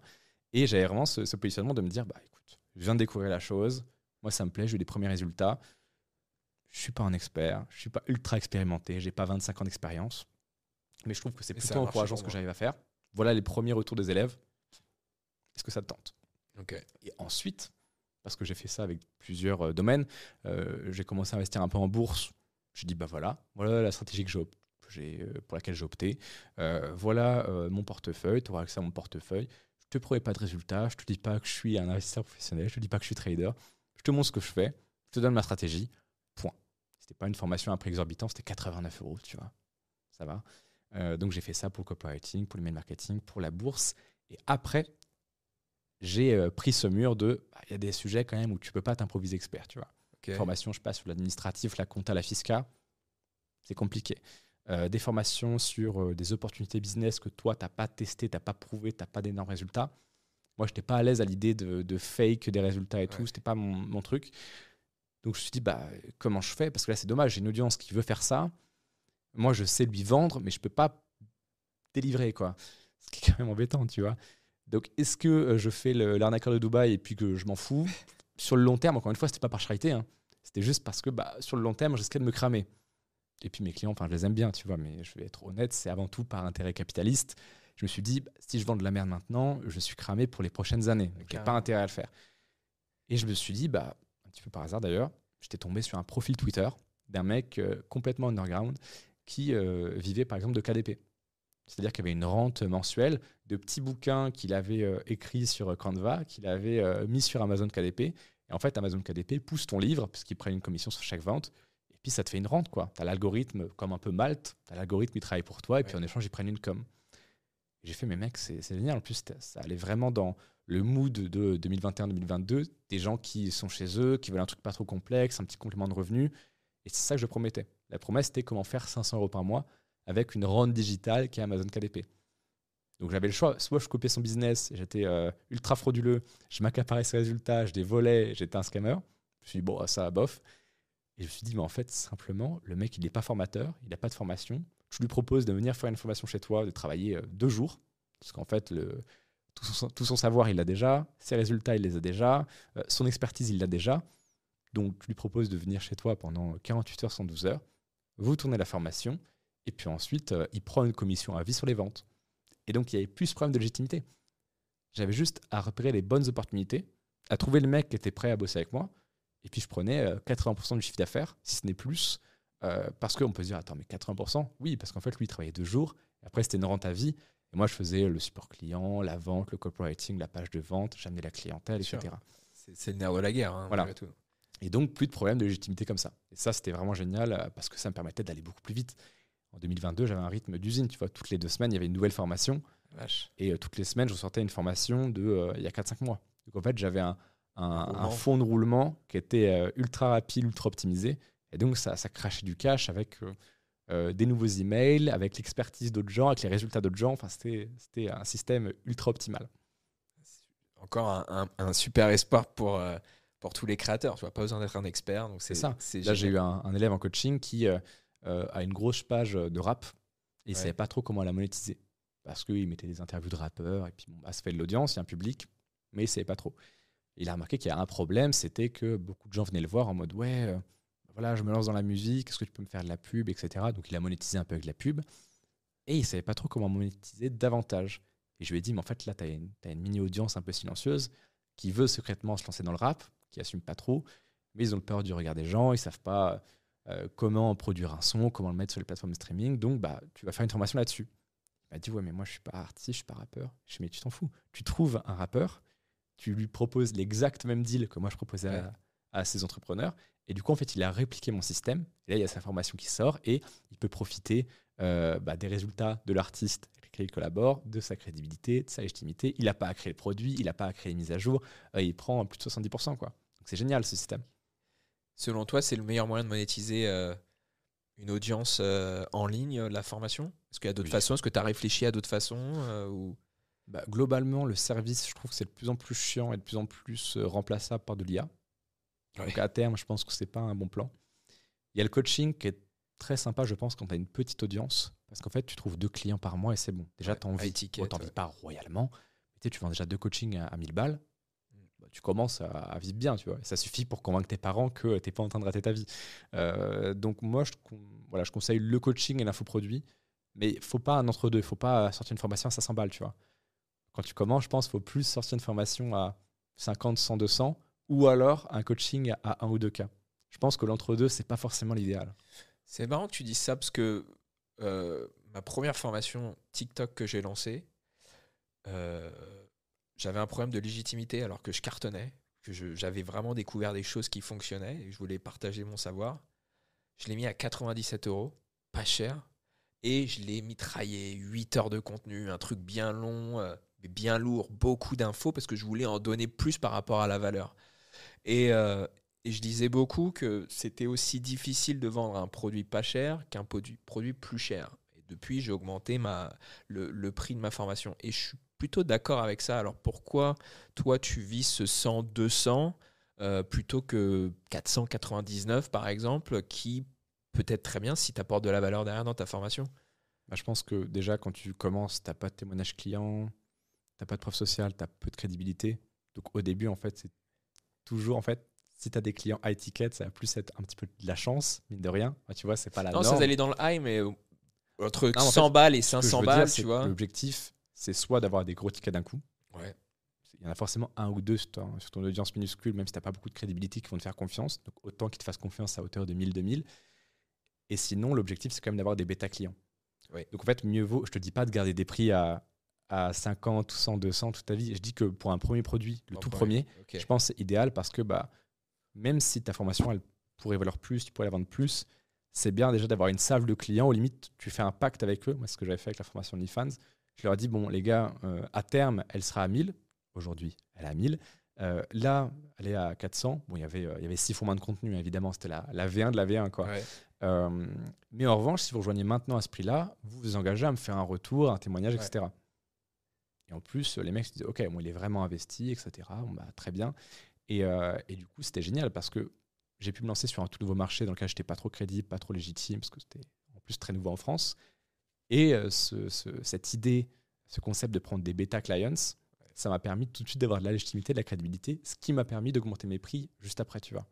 Et j'avais vraiment ce, positionnement de me dire, bah écoute, je viens de découvrir la chose, moi ça me plaît, j'ai eu des premiers résultats. Je suis pas un expert, je suis pas ultra expérimenté, j'ai pas 25 ans d'expérience, mais je trouve que c'est plutôt encourageant ce que j'arrive à faire. Voilà les premiers retours des élèves. Est-ce que ça te tente?
Ok.
Et ensuite, parce que j'ai fait ça avec plusieurs euh, domaines, euh, j'ai commencé à investir un peu en bourse. J'ai dit, bah voilà, voilà la stratégie que j'ai, pour laquelle j'ai opté. voilà mon portefeuille, tu auras accès à mon portefeuille. Je te promets pas de résultats, je te dis pas que je suis un investisseur professionnel, je te dis pas que je suis trader. Je te montre ce que je fais, je te donne ma stratégie, point. C'était pas une formation à prix exorbitant, c'était 89 euros, tu vois. Ça va. Euh, donc j'ai fait ça pour le copywriting, pour le mail marketing, pour la bourse. Et après, j'ai euh, pris ce mur de, bah, il y a des sujets quand même où tu peux pas t'improviser expert, tu vois. Formation, je passe sur l'administratif, la compta, la fisca, c'est compliqué. Euh, des formations sur des opportunités business que toi, tu n'as pas testé, tu n'as pas prouvé, tu n'as pas d'énormes résultats. Moi, je n'étais pas à l'aise à l'idée de, fake des résultats et tout, ce n'était pas mon, mon, truc. Donc je me suis dit, bah, comment je fais? Parce que là, c'est dommage, j'ai une audience qui veut faire ça moi, je sais lui vendre, mais je peux pas délivrer, quoi. Ce qui est quand même embêtant, tu vois. Donc, est-ce que euh, je fais l'arnaqueur de Dubaï et puis que je m'en fous? Sur le long terme, encore une fois, c'était pas par charité. Hein. C'était juste parce que bah, sur le long terme, je risquais de me cramer. Et puis mes clients, enfin, je les aime bien, tu vois, mais je vais être honnête, c'est avant tout par intérêt capitaliste. Je me suis dit, bah, si je vends de la merde maintenant, je suis cramé pour les prochaines années. Donc, il n'y a pas intérêt à le faire. Et je me suis dit, bah, un petit peu par hasard d'ailleurs, j'étais tombé sur un profil Twitter d'un mec euh, complètement underground qui euh, vivait par exemple de KDP. C'est-à-dire qu'il y avait une rente mensuelle de petits bouquins qu'il avait euh, écrits sur Canva, qu'il avait euh, mis sur Amazon KDP. Et en fait, Amazon KDP pousse ton livre, puisqu'ils prennent une commission sur chaque vente. Et puis, ça te fait une rente. Tu as l'algorithme, comme un peu Malte, tu as l'algorithme qui travaille pour toi. Et puis, en échange, ils prennent une com. J'ai fait, mais mec, c'est génial. En plus, ça allait vraiment dans le mood de 2021-2022. Des gens qui sont chez eux, qui veulent un truc pas trop complexe, un petit complément de revenu. Et c'est ça que je promettais. La promesse, c'était comment faire 500 euros par mois avec une rente digitale qui est Amazon KDP. Donc j'avais le choix, soit je copiais son business, j'étais euh, ultra frauduleux, je m'accaparais ses résultats, je dévolais, j'étais un scammer. Je me suis dit, bon, ça, bof. Et je me suis dit, mais en fait, simplement, le mec, il n'est pas formateur, il n'a pas de formation. Je lui propose de venir faire une formation chez toi, de travailler euh, deux jours, parce qu'en fait, le, tout, son, savoir, il l'a déjà, ses résultats, il les a déjà, euh, son expertise, il l'a déjà. Donc, je lui propose de venir chez toi pendant 48 heures, 112 heures vous tournez la formation, et puis ensuite, euh, il prend une commission à vie sur les ventes. Et donc, il y avait plus ce problème de légitimité. J'avais juste à repérer les bonnes opportunités, à trouver le mec qui était prêt à bosser avec moi, et puis je prenais 80% euh, du chiffre d'affaires, si ce n'est plus, euh, parce qu'on peut se dire, attends, mais 80% Oui, parce qu'en fait, lui, il travaillait deux jours, et après, c'était une rente à vie, et moi, je faisais le support client, la vente, le copywriting, la page de vente, j'amenais la clientèle, etc.
C'est le nerf de la guerre, hein,
voilà. tout. Et donc, plus de problème de légitimité comme ça. Et ça, c'était vraiment génial euh, parce que ça me permettait d'aller beaucoup plus vite. En 2022, j'avais un rythme d'usine. Tu vois, toutes les deux semaines, il y avait une nouvelle formation. Et euh, toutes les semaines, je sortais une formation de euh, il y a 4-5 mois. Donc, en fait, j'avais un, un, fond de roulement qui était ultra rapide, ultra optimisé. Et donc, ça, ça crachait du cash avec des nouveaux emails, avec l'expertise d'autres gens, avec les résultats d'autres gens. Enfin, c'était un système ultra optimal.
Encore un, un super espoir pour pour tous les créateurs. Tu vois, pas besoin d'être un expert. Donc
c'est ça. Là, j'ai eu un, élève en coaching qui euh, euh, a une grosse page de rap et il savait pas trop comment la monétiser parce qu'il mettait des interviews de rappeurs et puis bon, bah, ça fait de l'audience, il y a un public, mais il savait pas trop. il a remarqué qu'il y a un problème, c'était que beaucoup de gens venaient le voir en mode ouais, euh, voilà, je me lance dans la musique, est-ce que tu peux me faire de la pub, etc. Donc il a monétisé un peu avec la pub et il savait pas trop comment monétiser davantage. Et je lui ai dit, mais en fait, là, tu as, as, une mini-audience un peu silencieuse qui veut secrètement se lancer dans le rap, qui assument pas trop, mais ils ont peur du regard des gens, ils savent pas euh, comment produire un son, comment le mettre sur les plateformes de streaming, donc bah, tu vas faire une formation là-dessus. Il m'a dit, ouais, mais moi je suis pas artiste, je suis pas rappeur. Je dis, mais tu t'en fous. Tu trouves un rappeur, tu lui proposes l'exact même deal que moi je proposais à, ces entrepreneurs, et du coup, en fait, il a répliqué mon système, et là, il y a sa formation qui sort, et il peut profiter euh, bah, des résultats de l'artiste lequel il collabore, de sa crédibilité, de sa légitimité. Il n'a pas à créer le produit, il n'a pas à créer les mises à jour, euh, il prend plus de 70%. Quoi c'est génial ce système.
Selon toi, c'est le meilleur moyen de monétiser euh, une audience euh, en ligne, la formation? Est-ce qu'il y a d'autres façons? Est-ce que tu as réfléchi à d'autres façons ou...
Bah, globalement, le service, je trouve que c'est de plus en plus chiant et de plus en plus remplaçable par de l'IA. Donc à terme, je pense que c'est pas un bon plan. Il y a le coaching qui est très sympa, je pense, quand tu as une petite audience. Parce qu'en fait, tu trouves deux clients par mois et c'est bon. Déjà, tu n'en vis, pas royalement. tu, tu vends déjà deux coachings à, à 1000 balles tu commences à, vivre bien, tu vois. ça suffit pour convaincre tes parents que tu n'es pas en train de rater ta vie. Euh, donc moi, je, voilà, je conseille le coaching et l'infoproduit, mais il faut pas un entre-deux. Il faut pas sortir une formation à 500 balles, tu vois. Quand tu commences, je pense qu'il faut plus sortir une formation à 50, 100, 200, ou alors un coaching à 1 ou 2 cas. Je pense que l'entre-deux, c'est pas forcément l'idéal.
C'est marrant que tu dis ça, parce que euh, ma première formation TikTok que j'ai lancée, euh, j'avais un problème de légitimité alors que je cartonnais, que j'avais vraiment découvert des choses qui fonctionnaient et je voulais partager mon savoir. Je l'ai mis à 97 euros, pas cher, et je l'ai mitraillé 8 heures de contenu, un truc bien long, euh, bien lourd, beaucoup d'infos parce que je voulais en donner plus par rapport à la valeur. Et, euh, et je disais beaucoup que c'était aussi difficile de vendre un produit pas cher qu'un produit, produit plus cher. Et depuis, j'ai augmenté le prix de ma formation. Et je suis plutôt d'accord avec ça. Alors pourquoi toi, tu vis ce 100, 200 euh, plutôt que 499 par exemple, qui peut être très bien si tu apportes de la valeur derrière dans ta formation?
Bah, je pense que déjà, quand tu commences, tu n'as pas de témoignage client, tu n'as pas de preuve sociale, tu as peu de crédibilité. Donc au début, en fait, c'est toujours, en fait, si tu as des clients high ticket, ça va plus être un petit peu de la chance, mine de rien. Bah, tu vois, c'est pas la
Non,
norme.
ça allait dans le high, mais euh, entre
Non, en fait,
100 balles et
Ce que je
500
veux dire,
balles, tu vois.
L'objectif, c'est soit d'avoir des gros tickets d'un coup.
Ouais.
Il y en a forcément un ou deux sur ton, sur ton audience minuscule, même si tu n'as pas beaucoup de crédibilité, qui vont te faire confiance. Donc autant qu'ils te fassent confiance à hauteur de 1000, 2000. Et sinon, l'objectif, c'est quand même d'avoir des bêta clients.
Ouais.
Donc en fait, mieux vaut, je te dis pas de garder des prix à, à 50 ou 100, 200 toute ta vie. Je dis que pour un premier produit, le tout premier, je pense que c'est idéal parce que bah, même si ta formation, elle pourrait valoir plus, tu pourrais la vendre plus, c'est bien déjà d'avoir une salve de clients. Au limite, tu fais un pacte avec eux. Moi, ce que j'avais fait avec la formation OnlyFans, je leur ai dit, bon, les gars, euh, à terme, elle sera à 1000. Aujourd'hui, elle est à 1000. Euh, là, elle est à 400. Bon, il y avait, euh, il y avait six fois moins de contenu, évidemment. C'était la, la V1 de la V1, quoi.
Ouais.
Mais en revanche, si vous rejoignez maintenant à ce prix-là, vous vous engagez à me faire un retour, un témoignage,
Ouais.
etc. Et en plus, les mecs se disaient, OK, bon, il est vraiment investi, etc. Bon, bah, très bien. Et, euh, et du coup, c'était génial parce que j'ai pu me lancer sur un tout nouveau marché dans lequel je n'étais pas trop crédible, pas trop légitime, parce que c'était en plus très nouveau en France. Et euh, ce- ce- cette idée, ce concept de prendre des bêta clients, ça m'a permis tout de suite d'avoir de la légitimité, de la crédibilité, ce qui m'a permis d'augmenter mes prix juste après, tu vois.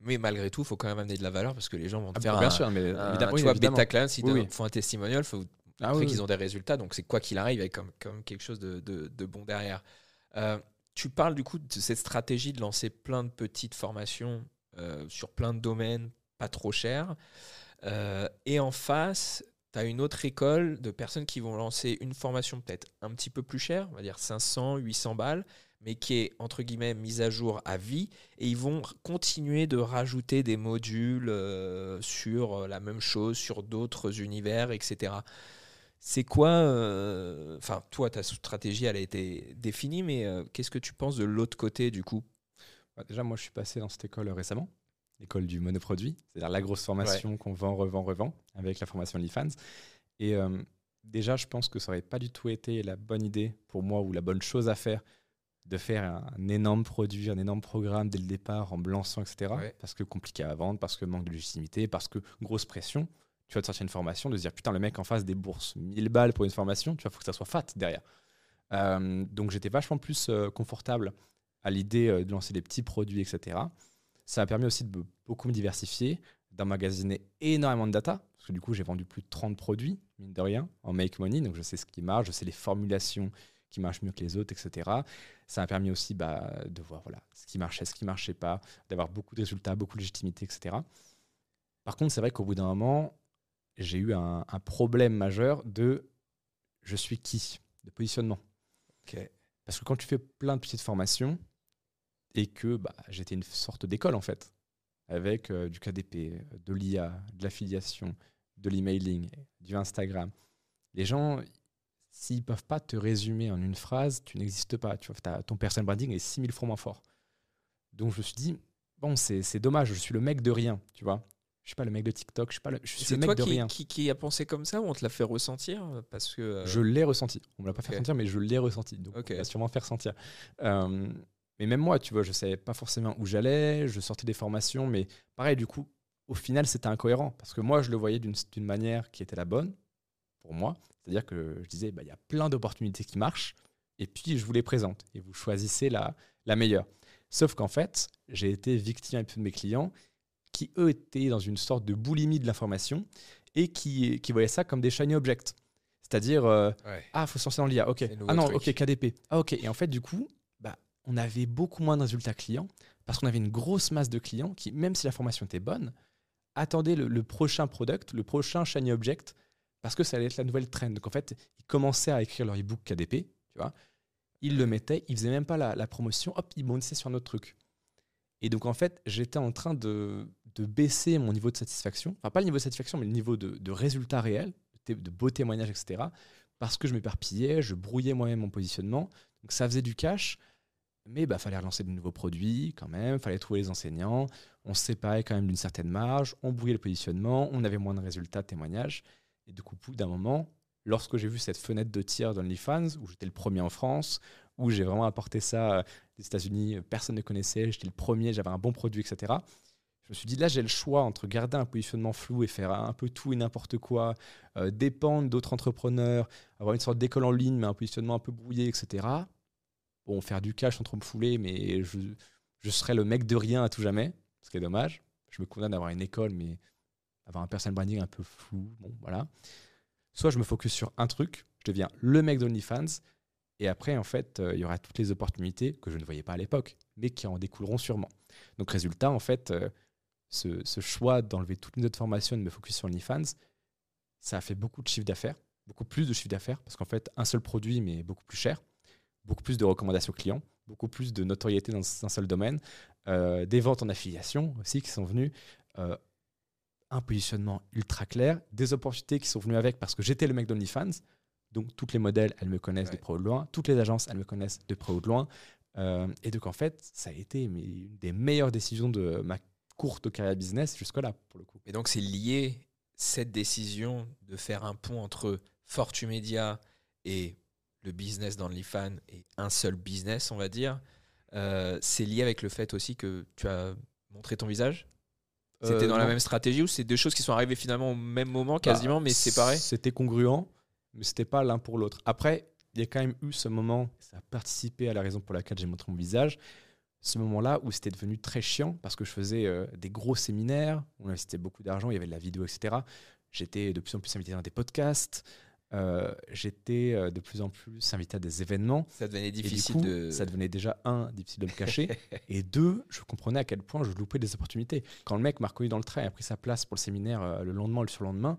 Mais malgré tout, il faut quand même amener de la valeur parce que les gens vont te
Ah,
faire
bien
un,
sûr, mais
un-
évidemment,
tu
oui,
vois,
évidemment.
bêta client, s'ils
Oui,
donnent-
oui.
font un testimonial, faut
Ah
qu'ils ont des résultats. Donc c'est quoi qu'il arrive, il y a comme, comme quelque chose de, de- de bon derrière. Euh, tu parles du coup de cette stratégie de lancer plein de petites formations euh, sur plein de domaines, pas trop chers. Euh, et en face, tu as une autre école de personnes qui vont lancer une formation peut-être un petit peu plus chère, on va dire 500, 800 balles, mais qui est entre guillemets mise à jour à vie. Et ils vont continuer de rajouter des modules euh, sur euh, la même chose, sur d'autres univers, etc. C'est quoi euh, Enfin, toi, ta stratégie, elle a été définie, mais euh, qu'est-ce que tu penses de l'autre côté du coup?
Bah, déjà, moi, je suis passé dans cette école récemment, l'école du monoproduit, c'est-à-dire la grosse formation qu'on vend, revend, revend, avec la formation OnlyFans. Et euh, déjà, je pense que ça aurait pas du tout été la bonne idée pour moi ou la bonne chose à faire de faire un, un énorme produit, un énorme programme dès le départ en lançant, etc.
Ouais.
Parce que compliqué à vendre, parce que manque de légitimité, parce que grosse pression. Tu vas te sortir une formation, de se dire putain, le mec en face des bourses, 1000 balles pour une formation, tu vois, faut que ça soit fat derrière. Euh, donc j'étais vachement plus euh, confortable à l'idée euh, de lancer des petits produits, etc. Ça m'a permis aussi de beaucoup me diversifier, d'emmagasiner énormément de data, parce que du coup j'ai vendu plus de 30 produits, mine de rien, en make money, donc je sais ce qui marche, je sais les formulations qui marchent mieux que les autres, etc. Ça m'a permis aussi bah, de voir voilà, ce qui marchait, ce qui marchait pas, d'avoir beaucoup de résultats, beaucoup de légitimité, etc. Par contre, c'est vrai qu'au bout d'un moment, j'ai eu un, un problème majeur de je suis qui, de positionnement. Parce que quand tu fais plein de petites formations et que bah, j'étais une sorte d'école en fait, avec euh, du KDP, de l'IA, de l'affiliation, de l'emailing, du Instagram, les gens, s'ils peuvent pas te résumer en une phrase, tu n'existes pas. Tu vois, t'as- ton personal branding est 6000 fois moins fort. Donc je me suis dit, bon, c'est c'est dommage, je suis le mec de rien, tu vois. Je suis pas le mec de TikTok, je suis pas le, je suis le mec
toi
de
qui,
rien.
qui, qui a pensé comme ça ou on te l'a fait ressentir Parce que. euh,
Je l'ai ressenti. On me l'a pas fait ressentir, mais je l'ai ressenti. Donc,
Ok.
on va sûrement faire sentir. Euh, mais même moi, tu vois, je savais pas forcément où j'allais. Je sortais des formations, mais pareil, du coup, au final, c'était incohérent parce que moi, je le voyais d'une manière qui était la bonne pour moi. C'est-à-dire que je disais, bah, il y a plein d'opportunités qui marchent, et puis je vous les présente, et vous choisissez la, la meilleure. Sauf qu'en fait, j'ai été victime un peu de mes clients qui, eux, étaient dans une sorte de boulimie de l'information et qui, qui voyaient ça comme des shiny objects. C'est-à-dire, euh,
ouais.
ah, faut lancer dans l'IA, ok. Ah non,
truc.
ok, KDP. Ah, ok. Et en fait, du coup, bah, on avait beaucoup moins de résultats clients parce qu'on avait une grosse masse de clients qui, même si la formation était bonne, attendez le, prochain product, le prochain shiny object, parce que ça allait être la nouvelle trend. Donc en fait, ils commençaient à écrire leur e-book KDP, tu vois. Ils le mettaient, ils faisaient même pas la, promotion, hop, ils bondissaient sur un autre truc. Et donc en fait, j'étais en train de, baisser mon niveau de satisfaction, enfin pas le niveau de satisfaction, mais le niveau de, de résultat réel, de, de beaux témoignages, etc. Parce que je m'éparpillais, je brouillais moi-même mon positionnement. Donc ça faisait du cash, mais il bah, fallait relancer de nouveaux produits quand même, fallait trouver les enseignants, on se séparait quand même d'une certaine marge, on brouillait le positionnement, on avait moins de résultats de témoignages. Et du coup, d'un moment, lorsque j'ai vu cette fenêtre de tir d'OnlyFans, où j'étais le premier en France, où j'ai vraiment apporté ça euh, des États-Unis, personne ne connaissait, j'étais le premier, j'avais un bon produit, etc. Je me suis dit, là, j'ai le choix entre garder un positionnement flou et faire un peu tout et n'importe quoi, euh, dépendre d'autres entrepreneurs, avoir une sorte d'école en ligne, mais un positionnement un peu brouillé, etc bon, faire du cash sans trop me fouler, mais je, je serais le mec de rien à tout jamais, ce qui est dommage. Je me condamne d'avoir une école, mais avoir un personal branding un peu flou, bon, voilà. Soit je me focus sur un truc, je deviens le mec d'OnlyFans, et après, en fait, euh, il y aura toutes les opportunités que je ne voyais pas à l'époque, mais qui en découleront sûrement. Donc, résultat, en fait, euh, ce, ce, choix d'enlever toutes les autres formations et de me focus sur OnlyFans, ça a fait beaucoup de chiffre d'affaires, beaucoup plus de chiffre d'affaires, parce qu'en fait, un seul produit, mais beaucoup plus cher beaucoup plus de recommandations clients, beaucoup plus de notoriété dans un seul domaine, euh, des ventes en affiliation aussi qui sont venues, euh, un positionnement ultra clair, des opportunités qui sont venues avec parce que j'étais le mec d'OnlyFans, donc toutes les modèles, elles me connaissent de près ou de loin, toutes les agences, elles me connaissent de près ou de loin. Euh, et donc en fait, ça a été une des meilleures décisions de ma courte carrière business jusque-là, pour le coup.
Et donc c'est lié, cette décision de faire un pont entre Fortumedia et le business d'OnlyFans est un seul business, on va dire. Euh, c'est lié avec le fait aussi que tu as montré ton visage? C'était dans la euh, même stratégie ou c'est deux choses qui sont arrivées finalement au même moment, bah, quasiment, mais séparées?
C'était congruent, mais c'était pas l'un pour l'autre. Après, il y a quand même eu ce moment, ça a participé à la raison pour laquelle j'ai montré mon visage, ce moment-là où c'était devenu très chiant parce que je faisais euh, des gros séminaires, on investait beaucoup d'argent, il y avait de la vidéo, etc. J'étais de plus en plus invité dans des podcasts. Euh, j'étais euh, de plus en plus invité à des événements.
Ça devenait difficile de...
Ça devenait déjà, un, difficile de me cacher. et deux, je comprenais à quel point je loupais des opportunités. Quand le mec m'a reconnu dans le train et a pris sa place pour le séminaire euh, le lendemain ou le surlendemain,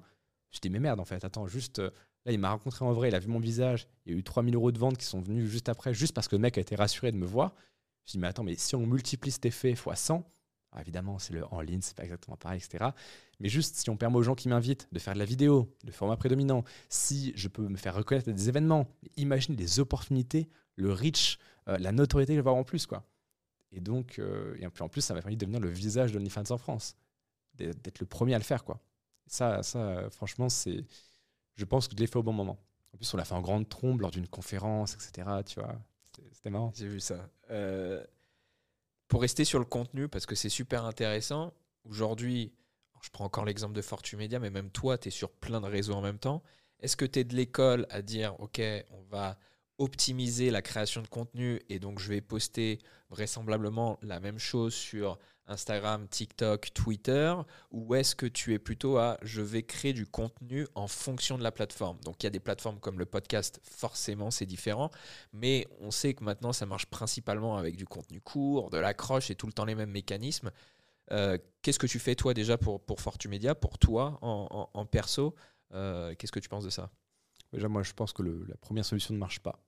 je dis mais merde, en fait, attends, juste. là, il m'a rencontré en vrai, il a vu mon visage. Il y a eu 3000 euros de vente qui sont venus juste après, juste parce que le mec a été rassuré de me voir. Je dis mais attends, mais si on multiplie cet effet fois 100, évidemment, c'est le en ligne, c'est pas exactement pareil, etc. Mais juste, si on permet aux gens qui m'invitent de faire de la vidéo, de format prédominant, si je peux me faire reconnaître à des événements, imagine les opportunités, le reach, euh, la notoriété que je vais avoir en plus. Quoi. Et donc, euh, en plus, ça m'a permis de devenir le visage de OnlyFans en France, d'être le premier à le faire. Quoi. Ça, ça franchement, c'est, je pense que je l'ai fait au bon moment. En plus, on l'a fait en grande trombe lors d'une conférence, etc. Tu vois, c'était marrant.
J'ai vu ça. Euh, pour rester sur le contenu, parce que c'est super intéressant, aujourd'hui, je prends encore l'exemple de Fortune Media, mais même toi, tu es sur plein de réseaux en même temps. Est-ce que tu es de l'école à dire, OK, on va optimiser la création de contenu et donc je vais poster vraisemblablement la même chose sur Instagram, TikTok, Twitter Ou est-ce que tu es plutôt à je vais créer du contenu en fonction de la plateforme Donc il y a des plateformes comme le podcast, forcément c'est différent, mais on sait que maintenant ça marche principalement avec du contenu court, de l'accroche et tout le temps les mêmes mécanismes. Euh, qu'est-ce que tu fais toi déjà pour, pour Fortumedia, pour toi en, perso? Euh, Qu'est-ce que tu penses de ça?
Déjà moi je pense que la première solution ne marche pas.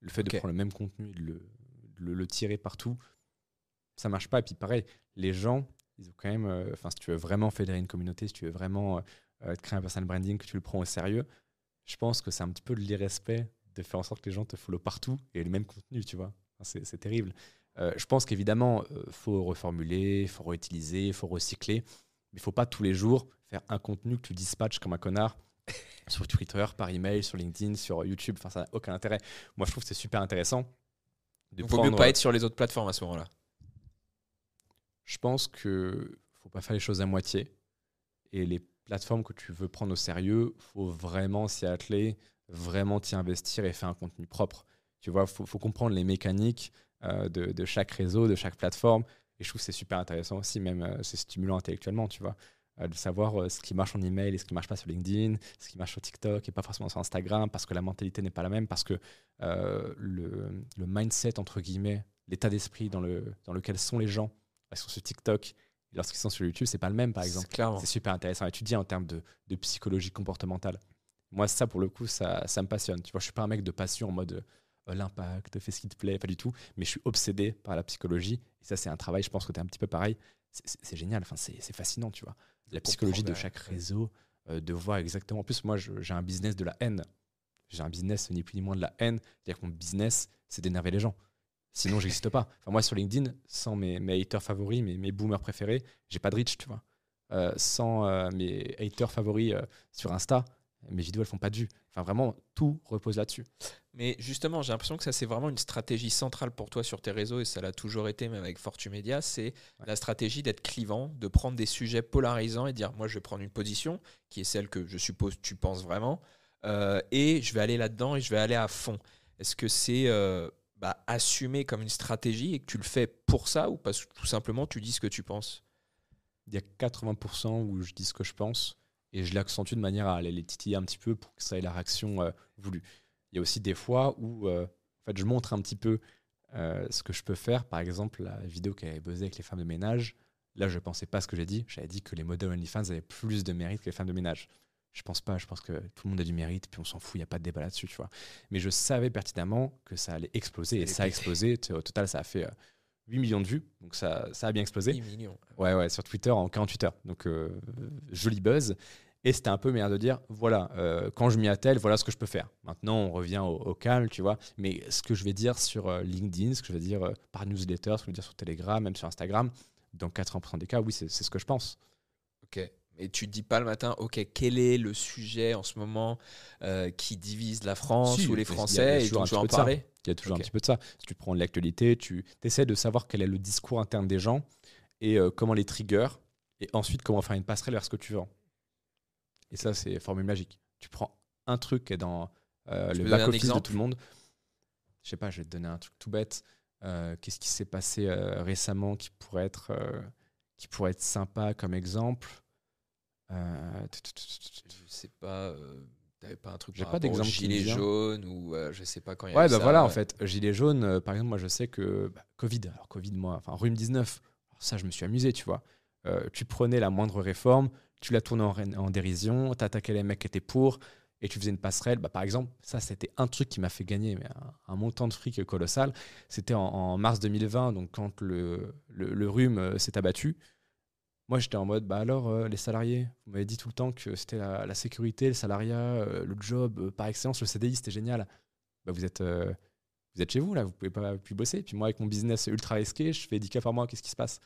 Le fait de prendre le même contenu et de le tirer partout, ça marche pas. Et puis pareil, les gens, ils ont quand même, euh, enfin, si tu veux vraiment fédérer une communauté, si tu veux vraiment euh, créer un personal branding, que tu le prends au sérieux, je pense que c'est un petit peu de l'irrespect de faire en sorte que les gens te follow partout et le même contenu, tu vois. c'est terrible. Euh, je pense qu'évidemment, il faut reformuler, il faut réutiliser, il faut recycler, mais il faut pas tous les jours faire un contenu que tu dispatches comme un connard sur Twitter, par email, sur LinkedIn, sur YouTube. Enfin, ça n'a aucun intérêt. Moi, je trouve que c'est super intéressant.
Il ne faut mieux pas être sur les autres plateformes à ce moment-là
je pense que faut pas faire les choses à moitié. Et les plateformes que tu veux prendre au sérieux, faut vraiment s'y atteler, vraiment t'y investir et faire un contenu propre. Tu vois, faut, faut comprendre les mécaniques euh, de, chaque réseau, de chaque plateforme. Et je trouve que c'est super intéressant aussi, même euh, c'est stimulant intellectuellement, tu vois, euh, de savoir ce qui marche en email et ce qui marche pas sur LinkedIn, ce qui marche sur TikTok et pas forcément sur Instagram, parce que la mentalité n'est pas la même, parce que le, le mindset, entre guillemets, l'état d'esprit dans, le, dans lequel sont les gens sur ce TikTok, lorsqu'ils sont sur YouTube, c'est pas le même, par exemple. C'est super intéressant à étudier en termes de, de psychologie comportementale. Moi, ça, pour le coup, ça, ça me passionne. Tu vois, je suis pas un mec de passion en mode euh, l'impact, fais ce qui te plaît, pas du tout. Mais je suis obsédé par la psychologie. Et ça, c'est un travail, je pense que tu es un petit peu pareil. C'est- génial, enfin, c'est fascinant, tu vois. La psychologie de chaque réseau, euh, de voir exactement. En plus, moi, j'ai un business de la haine. J'ai un business ni plus ni moins de la haine. C'est-à-dire que mon business, c'est d'énerver les gens. Sinon, j'existe pas. Enfin, moi, sur LinkedIn, sans mes, mes haters favoris, mes, mes boomers préférés, j'ai pas de reach, tu vois. Euh, sans euh, mes haters favoris euh, sur Insta, mes vidéos, elles font pas de vues. Enfin, vraiment, tout repose là-dessus.
Mais justement, j'ai l'impression que ça, c'est vraiment une stratégie centrale pour toi sur tes réseaux, et ça l'a toujours été, même avec Fortumedia, c'est
Ouais.
la stratégie d'être clivant, de prendre des sujets polarisants et dire, moi, je vais prendre une position, qui est celle que je suppose tu penses vraiment, et je vais aller là-dedans et je vais aller à fond. Est-ce que c'est bah, assumé comme une stratégie et que tu le fais pour ça, ou parce que tout simplement, tu dis ce que tu penses?
Il y a 80% où je dis ce que je pense et je l'accentue de manière à aller les titiller un petit peu pour que ça ait la réaction euh, voulue. Il y a aussi des fois où euh, en fait, je montre un petit peu euh, ce que je peux faire. Par exemple, la vidéo qui avait buzzé avec les femmes de ménage. Là, je ne pensais pas ce que j'ai dit. J'avais dit que les modèles OnlyFans avaient plus de mérite que les femmes de ménage. Je pense pas. Je pense que tout le monde a du mérite, puis on s'en fout. Il n'y a pas de débat là-dessus, tu vois. Mais je savais pertinemment que ça allait exploser et ça a explosé. Au total, ça a fait euh, 8 millions de vues. Donc ça, ça a bien explosé.
10 millions.
Ouais, ouais, sur Twitter en 48 heures. Donc, euh, joli buzz. Et c'était un peu meilleur de dire, voilà, euh, quand je m'y attelle, voilà ce que je peux faire. Maintenant, on revient au, au calme, tu vois. Mais ce que je vais dire sur euh, LinkedIn, ce que je vais dire euh, par newsletter, ce que je vais dire sur Telegram, même sur Instagram, dans 80% des cas, oui, c'est ce que je pense.
Ok. Et tu te dis pas le matin, ok, quel est le sujet en ce moment euh, qui divise la France
Si,
ou les Français et donc je vais en parler?
Il y a toujours un petit peu de ça. Si tu prends l'actualité, tu essaies de savoir quel est le discours interne des gens et euh, comment les trigger, et ensuite comment faire une passerelle vers ce que tu vends. Et ça, c'est formule magique. Tu prends un truc qui est dans euh, le back-office de tout le monde. Je sais pas, je vais te donner un truc tout bête. Qu'est-ce qui s'est passé récemment qui pourrait être, qui pourrait être sympa comme exemple?
Je sais pas, euh, t'avais pas un truc
J'ai
par
pas d'exemple
gilet jaune ou euh, je sais pas quand il y a
Ouais, bah
ça,
voilà, en fait, gilet jaune, euh, par exemple, moi je sais que bah, Covid, alors Covid, moi, enfin rhume 19, alors ça je me suis amusé, tu vois. Euh, tu prenais la moindre réforme, tu la tournais en, en dérision, t'attaquais les mecs qui étaient pour, et tu faisais une passerelle. Bah, par exemple, ça c'était un truc qui m'a fait gagner mais un, un montant de fric colossal. C'était en, en mars 2020, donc quand le, le, le rhume euh, s'est abattu. Moi, j'étais en mode, bah alors, euh, les salariés, vous m'avez dit tout le temps que c'était la, la sécurité, le salariat, euh, le job, euh, par excellence, le CDI, c'était génial. Bah, vous êtes, vous êtes chez vous, là, vous pouvez pas plus bosser. Puis moi, avec mon business ultra risqué, je fais 10 cas par mois, qu'est-ce qui se passe?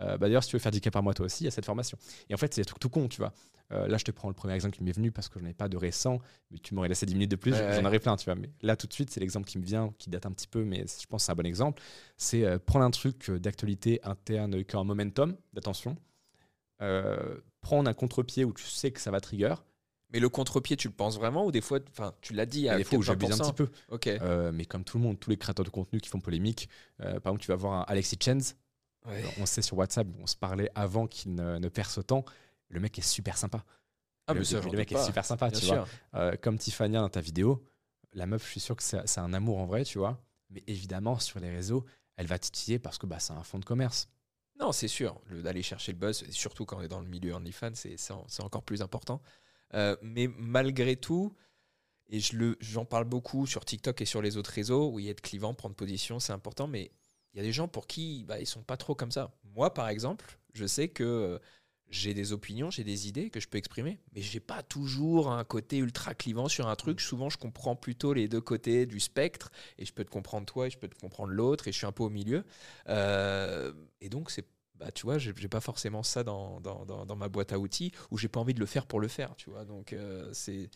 Bah, D'ailleurs, si tu veux faire 10 cas par mois, toi aussi, il y a cette formation. Et en fait, c'est des trucs tout con, tu vois. Là, je te prends le premier exemple qui m'est venu parce que je n'en ai pas de récent, mais tu m'aurais laissé 10 minutes de plus,
Ouais,
j'en aurais plein, tu vois. Mais là, tout de suite, c'est l'exemple qui me vient, qui date un petit peu, mais je pense que c'est un bon exemple. C'est prendre un truc d'actualité interne qui a un momentum, d'attention, euh, prendre un contre-pied où tu sais que ça va trigger.
Mais le contre-pied, tu le penses vraiment ou des fois, enfin, tu l'as dit à
des fois où j'abuse un
80%.
petit peu.
Ok.
Euh, mais comme tout le monde, tous les créateurs de contenu qui font polémique, euh, par exemple, tu vas voir un Alexis Chenz,
Ouais.
on sait sur WhatsApp, on se parlait avant qu'il ne, ne perce autant. Le mec est super sympa.
Ah,
le,
mais ça,
le
j'en
mec est super sympa,
Bien
tu
sûr.
vois. Comme Tiffania dans ta vidéo, la meuf, je suis sûr que c'est c'est un amour en vrai, tu vois. Mais évidemment, sur les réseaux, elle va titiller parce que bah, c'est un fonds de commerce.
Non, c'est sûr. le- D'aller chercher le buzz, surtout quand on est dans le milieu OnlyFans, c'est c'est en- c'est encore plus important. Euh, mais malgré tout, et je j'en parle beaucoup sur TikTok et sur les autres réseaux, où de clivant, prendre position, c'est important, mais il y a des gens pour qui bah, ils sont pas trop comme ça. Moi, par exemple, je sais que euh, j'ai des opinions, j'ai des idées que je peux exprimer, mais j'ai pas toujours un côté ultra clivant sur un truc. Souvent, je comprends plutôt les deux côtés du spectre, et je peux te comprendre toi, et je peux te comprendre l'autre, et je suis un peu au milieu. Euh, et donc, c'est bah, tu vois, j'ai pas forcément ça dans, dans, dans- dans ma boîte à outils ou j'ai pas envie de le faire pour le faire, tu vois. Donc, euh, c'est.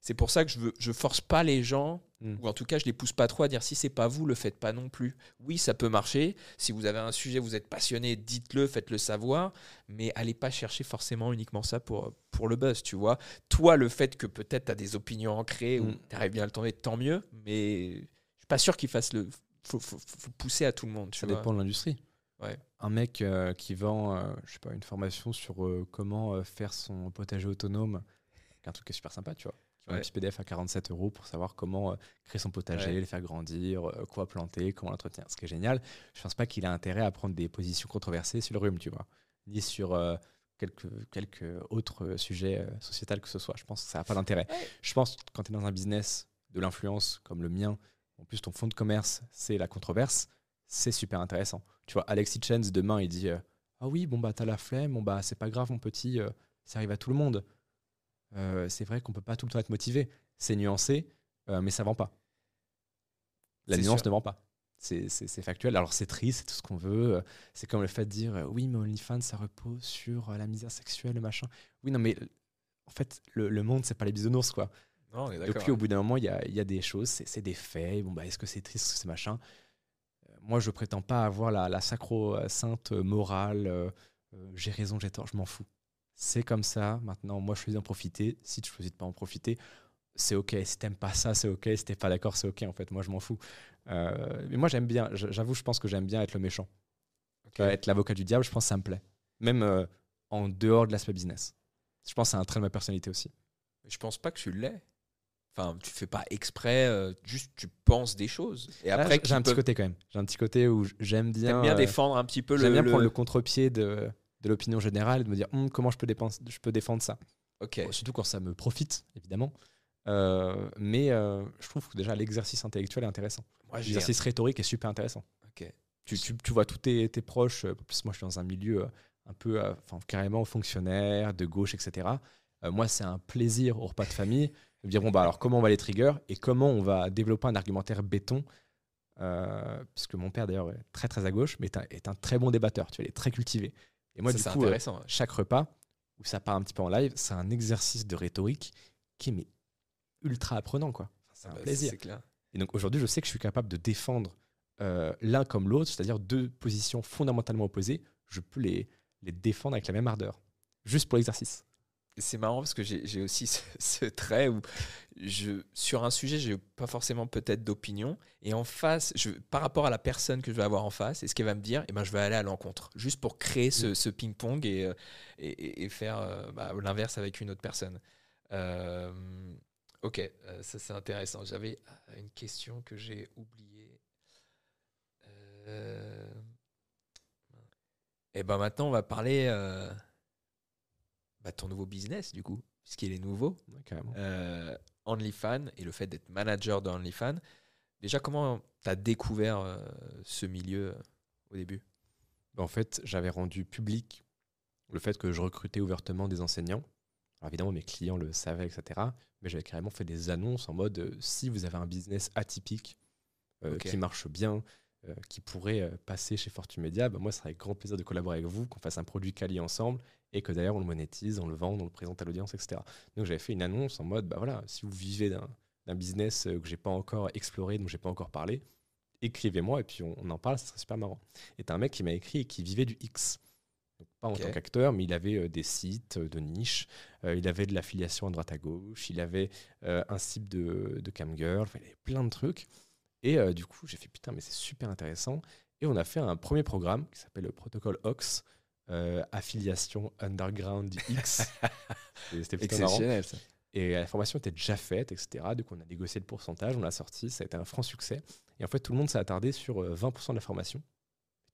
C'est pour ça que je veux, je force pas les gens,
Mm.
ou en tout cas je les pousse pas trop à dire si c'est pas vous, le faites pas non plus. Oui, ça peut marcher. Si vous avez un sujet, vous êtes passionné, dites-le, faites-le savoir, mais allez pas chercher forcément uniquement ça pour, pour le buzz, tu vois. Toi, le fait que peut-être tu as des opinions ancrées ou
Mm.
tu arrives bien à le tourner, tant mieux, mais je suis pas sûr qu'il fasse le. Faut, faut, faut pousser à tout le monde, tu
Ça
vois.
dépend de l'industrie.
Ouais.
Un mec euh, qui vend, euh, je sais pas, une formation sur euh, comment faire son potager autonome, un truc qui est super sympa, tu vois.
Ouais.
un petit PDF à 47 euros pour savoir comment euh, créer son potager,
Ouais.
le faire grandir, euh, quoi planter, comment l'entretenir. Ce qui est génial. Je pense pas qu'il a intérêt à prendre des positions controversées sur le rhume, tu vois. ni sur euh, quelques, quelques autres sujets euh, sociétals que ce soit. Je pense que ça n'a pas d'intérêt. Je pense que quand tu es dans un business de l'influence comme le mien, en plus ton fonds de commerce, c'est la controverse, c'est super intéressant. Tu vois, Alexis Chance, demain, il dit euh, Ah oui, bon, bah, t'as la flemme, bon, bah, c'est pas grave, mon petit, ça arrive à tout le monde. Euh, c'est vrai qu'on peut pas tout le temps être motivé. C'est nuancé, euh, mais ça vend pas. La nuance
sûr.
ne vend pas. C'est factuel. Alors, c'est triste, c'est tout ce qu'on veut. euh, C'est comme le fait de dire Oui, mais OnlyFans, ça repose sur la misère sexuelle, le machin. Oui, non, mais en fait, le, le monde, c'est pas les bisounours, quoi.
Non, on est
Donc, puis, au bout d'un moment, il y a, il y a des choses, c'est des faits. Bon, bah, est-ce que c'est triste, est-ce que c'est machin? Moi, je prétends pas avoir la, la sacro-sainte morale. euh, j'ai raison, j'ai tort, je m'en fous. C'est comme ça. Maintenant, moi, je choisis d'en profiter. Si tu choisis de pas en profiter, c'est OK. Si t'aimes pas ça, c'est OK. Si t'es pas d'accord, c'est OK. En fait, moi, je m'en fous. Euh, mais moi, j'aime bien. J'avoue, je pense que j'aime bien être le méchant. Euh, être l'avocat du diable, je pense que ça me plaît. Même euh, en dehors de l'aspect business. Je pense que c'est un trait de ma personnalité aussi.
Je pense pas que tu l'es. Enfin, tu fais pas exprès, euh, juste tu penses des choses. Et
Là,
après,
j'ai un petit côté quand même. J'ai un petit côté où j'aime bien.
t'aimes bien défendre un petit peu le.
J'aime bien
le-
prendre le contre-pied de, de l'opinion générale et de me dire Hum, comment je peux, dépenser, je peux défendre ça? Bon, surtout quand ça me profite, évidemment. Euh, mais euh, je trouve que déjà l'exercice intellectuel est intéressant. L'exercice rhétorique est super intéressant. Tu, tu- tu vois tous tes, tes proches, euh, plus moi je suis dans un milieu un peu enfin, carrément fonctionnaire, de gauche, etc. Euh, moi c'est un plaisir au repas de famille de me dire bon bah alors comment on va les trigger et comment on va développer un argumentaire béton puisque mon père d'ailleurs est très très à gauche mais est un, est un très bon débatteur, tu vois, il est très cultivé. Et moi
Ça,
du coup euh, chaque repas où ça part un petit peu en live, c'est un exercice de rhétorique qui est mais, ultra apprenant quoi. C'est
Ah
un
bah,
plaisir.
Clair.
Et donc aujourd'hui, je sais que je suis capable de défendre euh, l'un comme l'autre, c'est-à-dire deux positions fondamentalement opposées. Je peux les, les défendre avec la même ardeur, juste pour l'exercice.
C'est marrant parce que j'ai aussi ce, ce trait où je, sur un sujet, j'ai pas forcément peut-être d'opinion. Et en face, je, par rapport à la personne que je vais avoir en face et ce qu'elle va me dire, et ben, je vais aller à l'encontre. Juste pour créer ce, ce ping-pong et, euh, et, et- et faire euh, bah, l'inverse avec une autre personne. Euh, ok, ça c'est intéressant. J'avais une question que j'ai oubliée. Euh, Et ben maintenant, on va parler euh, bah, ton nouveau business, du coup, puisqu'il est nouveau.
Carrément.
Euh, OnlyFans et le fait d'être manager de OnlyFans. Déjà, comment tu as découvert euh, ce milieu euh, au début?
En fait, j'avais rendu public le fait que je recrutais ouvertement des enseignants. Alors évidemment, mes clients le savaient, etc. Mais j'avais carrément fait des annonces en mode si vous avez un business atypique euh, qui marche bien, euh, qui pourrait euh, passer chez Fortune Media, bah, moi, ce serait avec grand plaisir de collaborer avec vous, qu'on fasse un produit quali ensemble et que d'ailleurs on le monétise, on le vend, on le présente à l'audience, etc. Donc j'avais fait une annonce en mode bah voilà, si vous vivez d'un business euh, que j'ai pas encore exploré, dont j'ai pas encore parlé, écrivez-moi et puis on, on en parle, ça serait super marrant. Et t'as un mec qui m'a écrit et qui vivait du X. Donc, pas en tant qu'acteur, mais il avait euh, des sites euh, de niche, euh, il avait de l'affiliation à droite à gauche, il avait un site de, de camgirl, enfin, il avait plein de trucs. Et euh, du coup, j'ai fait putain, mais c'est super intéressant. Et on a fait un premier programme qui s'appelle le protocole OX, euh, affiliation underground X. C'était marrant.
ça.
Et la formation était déjà faite, etc. Donc on a négocié le pourcentage, on l'a sorti, ça a été un franc succès. Et en fait, tout le monde s'est attardé sur euh, 20% de la formation.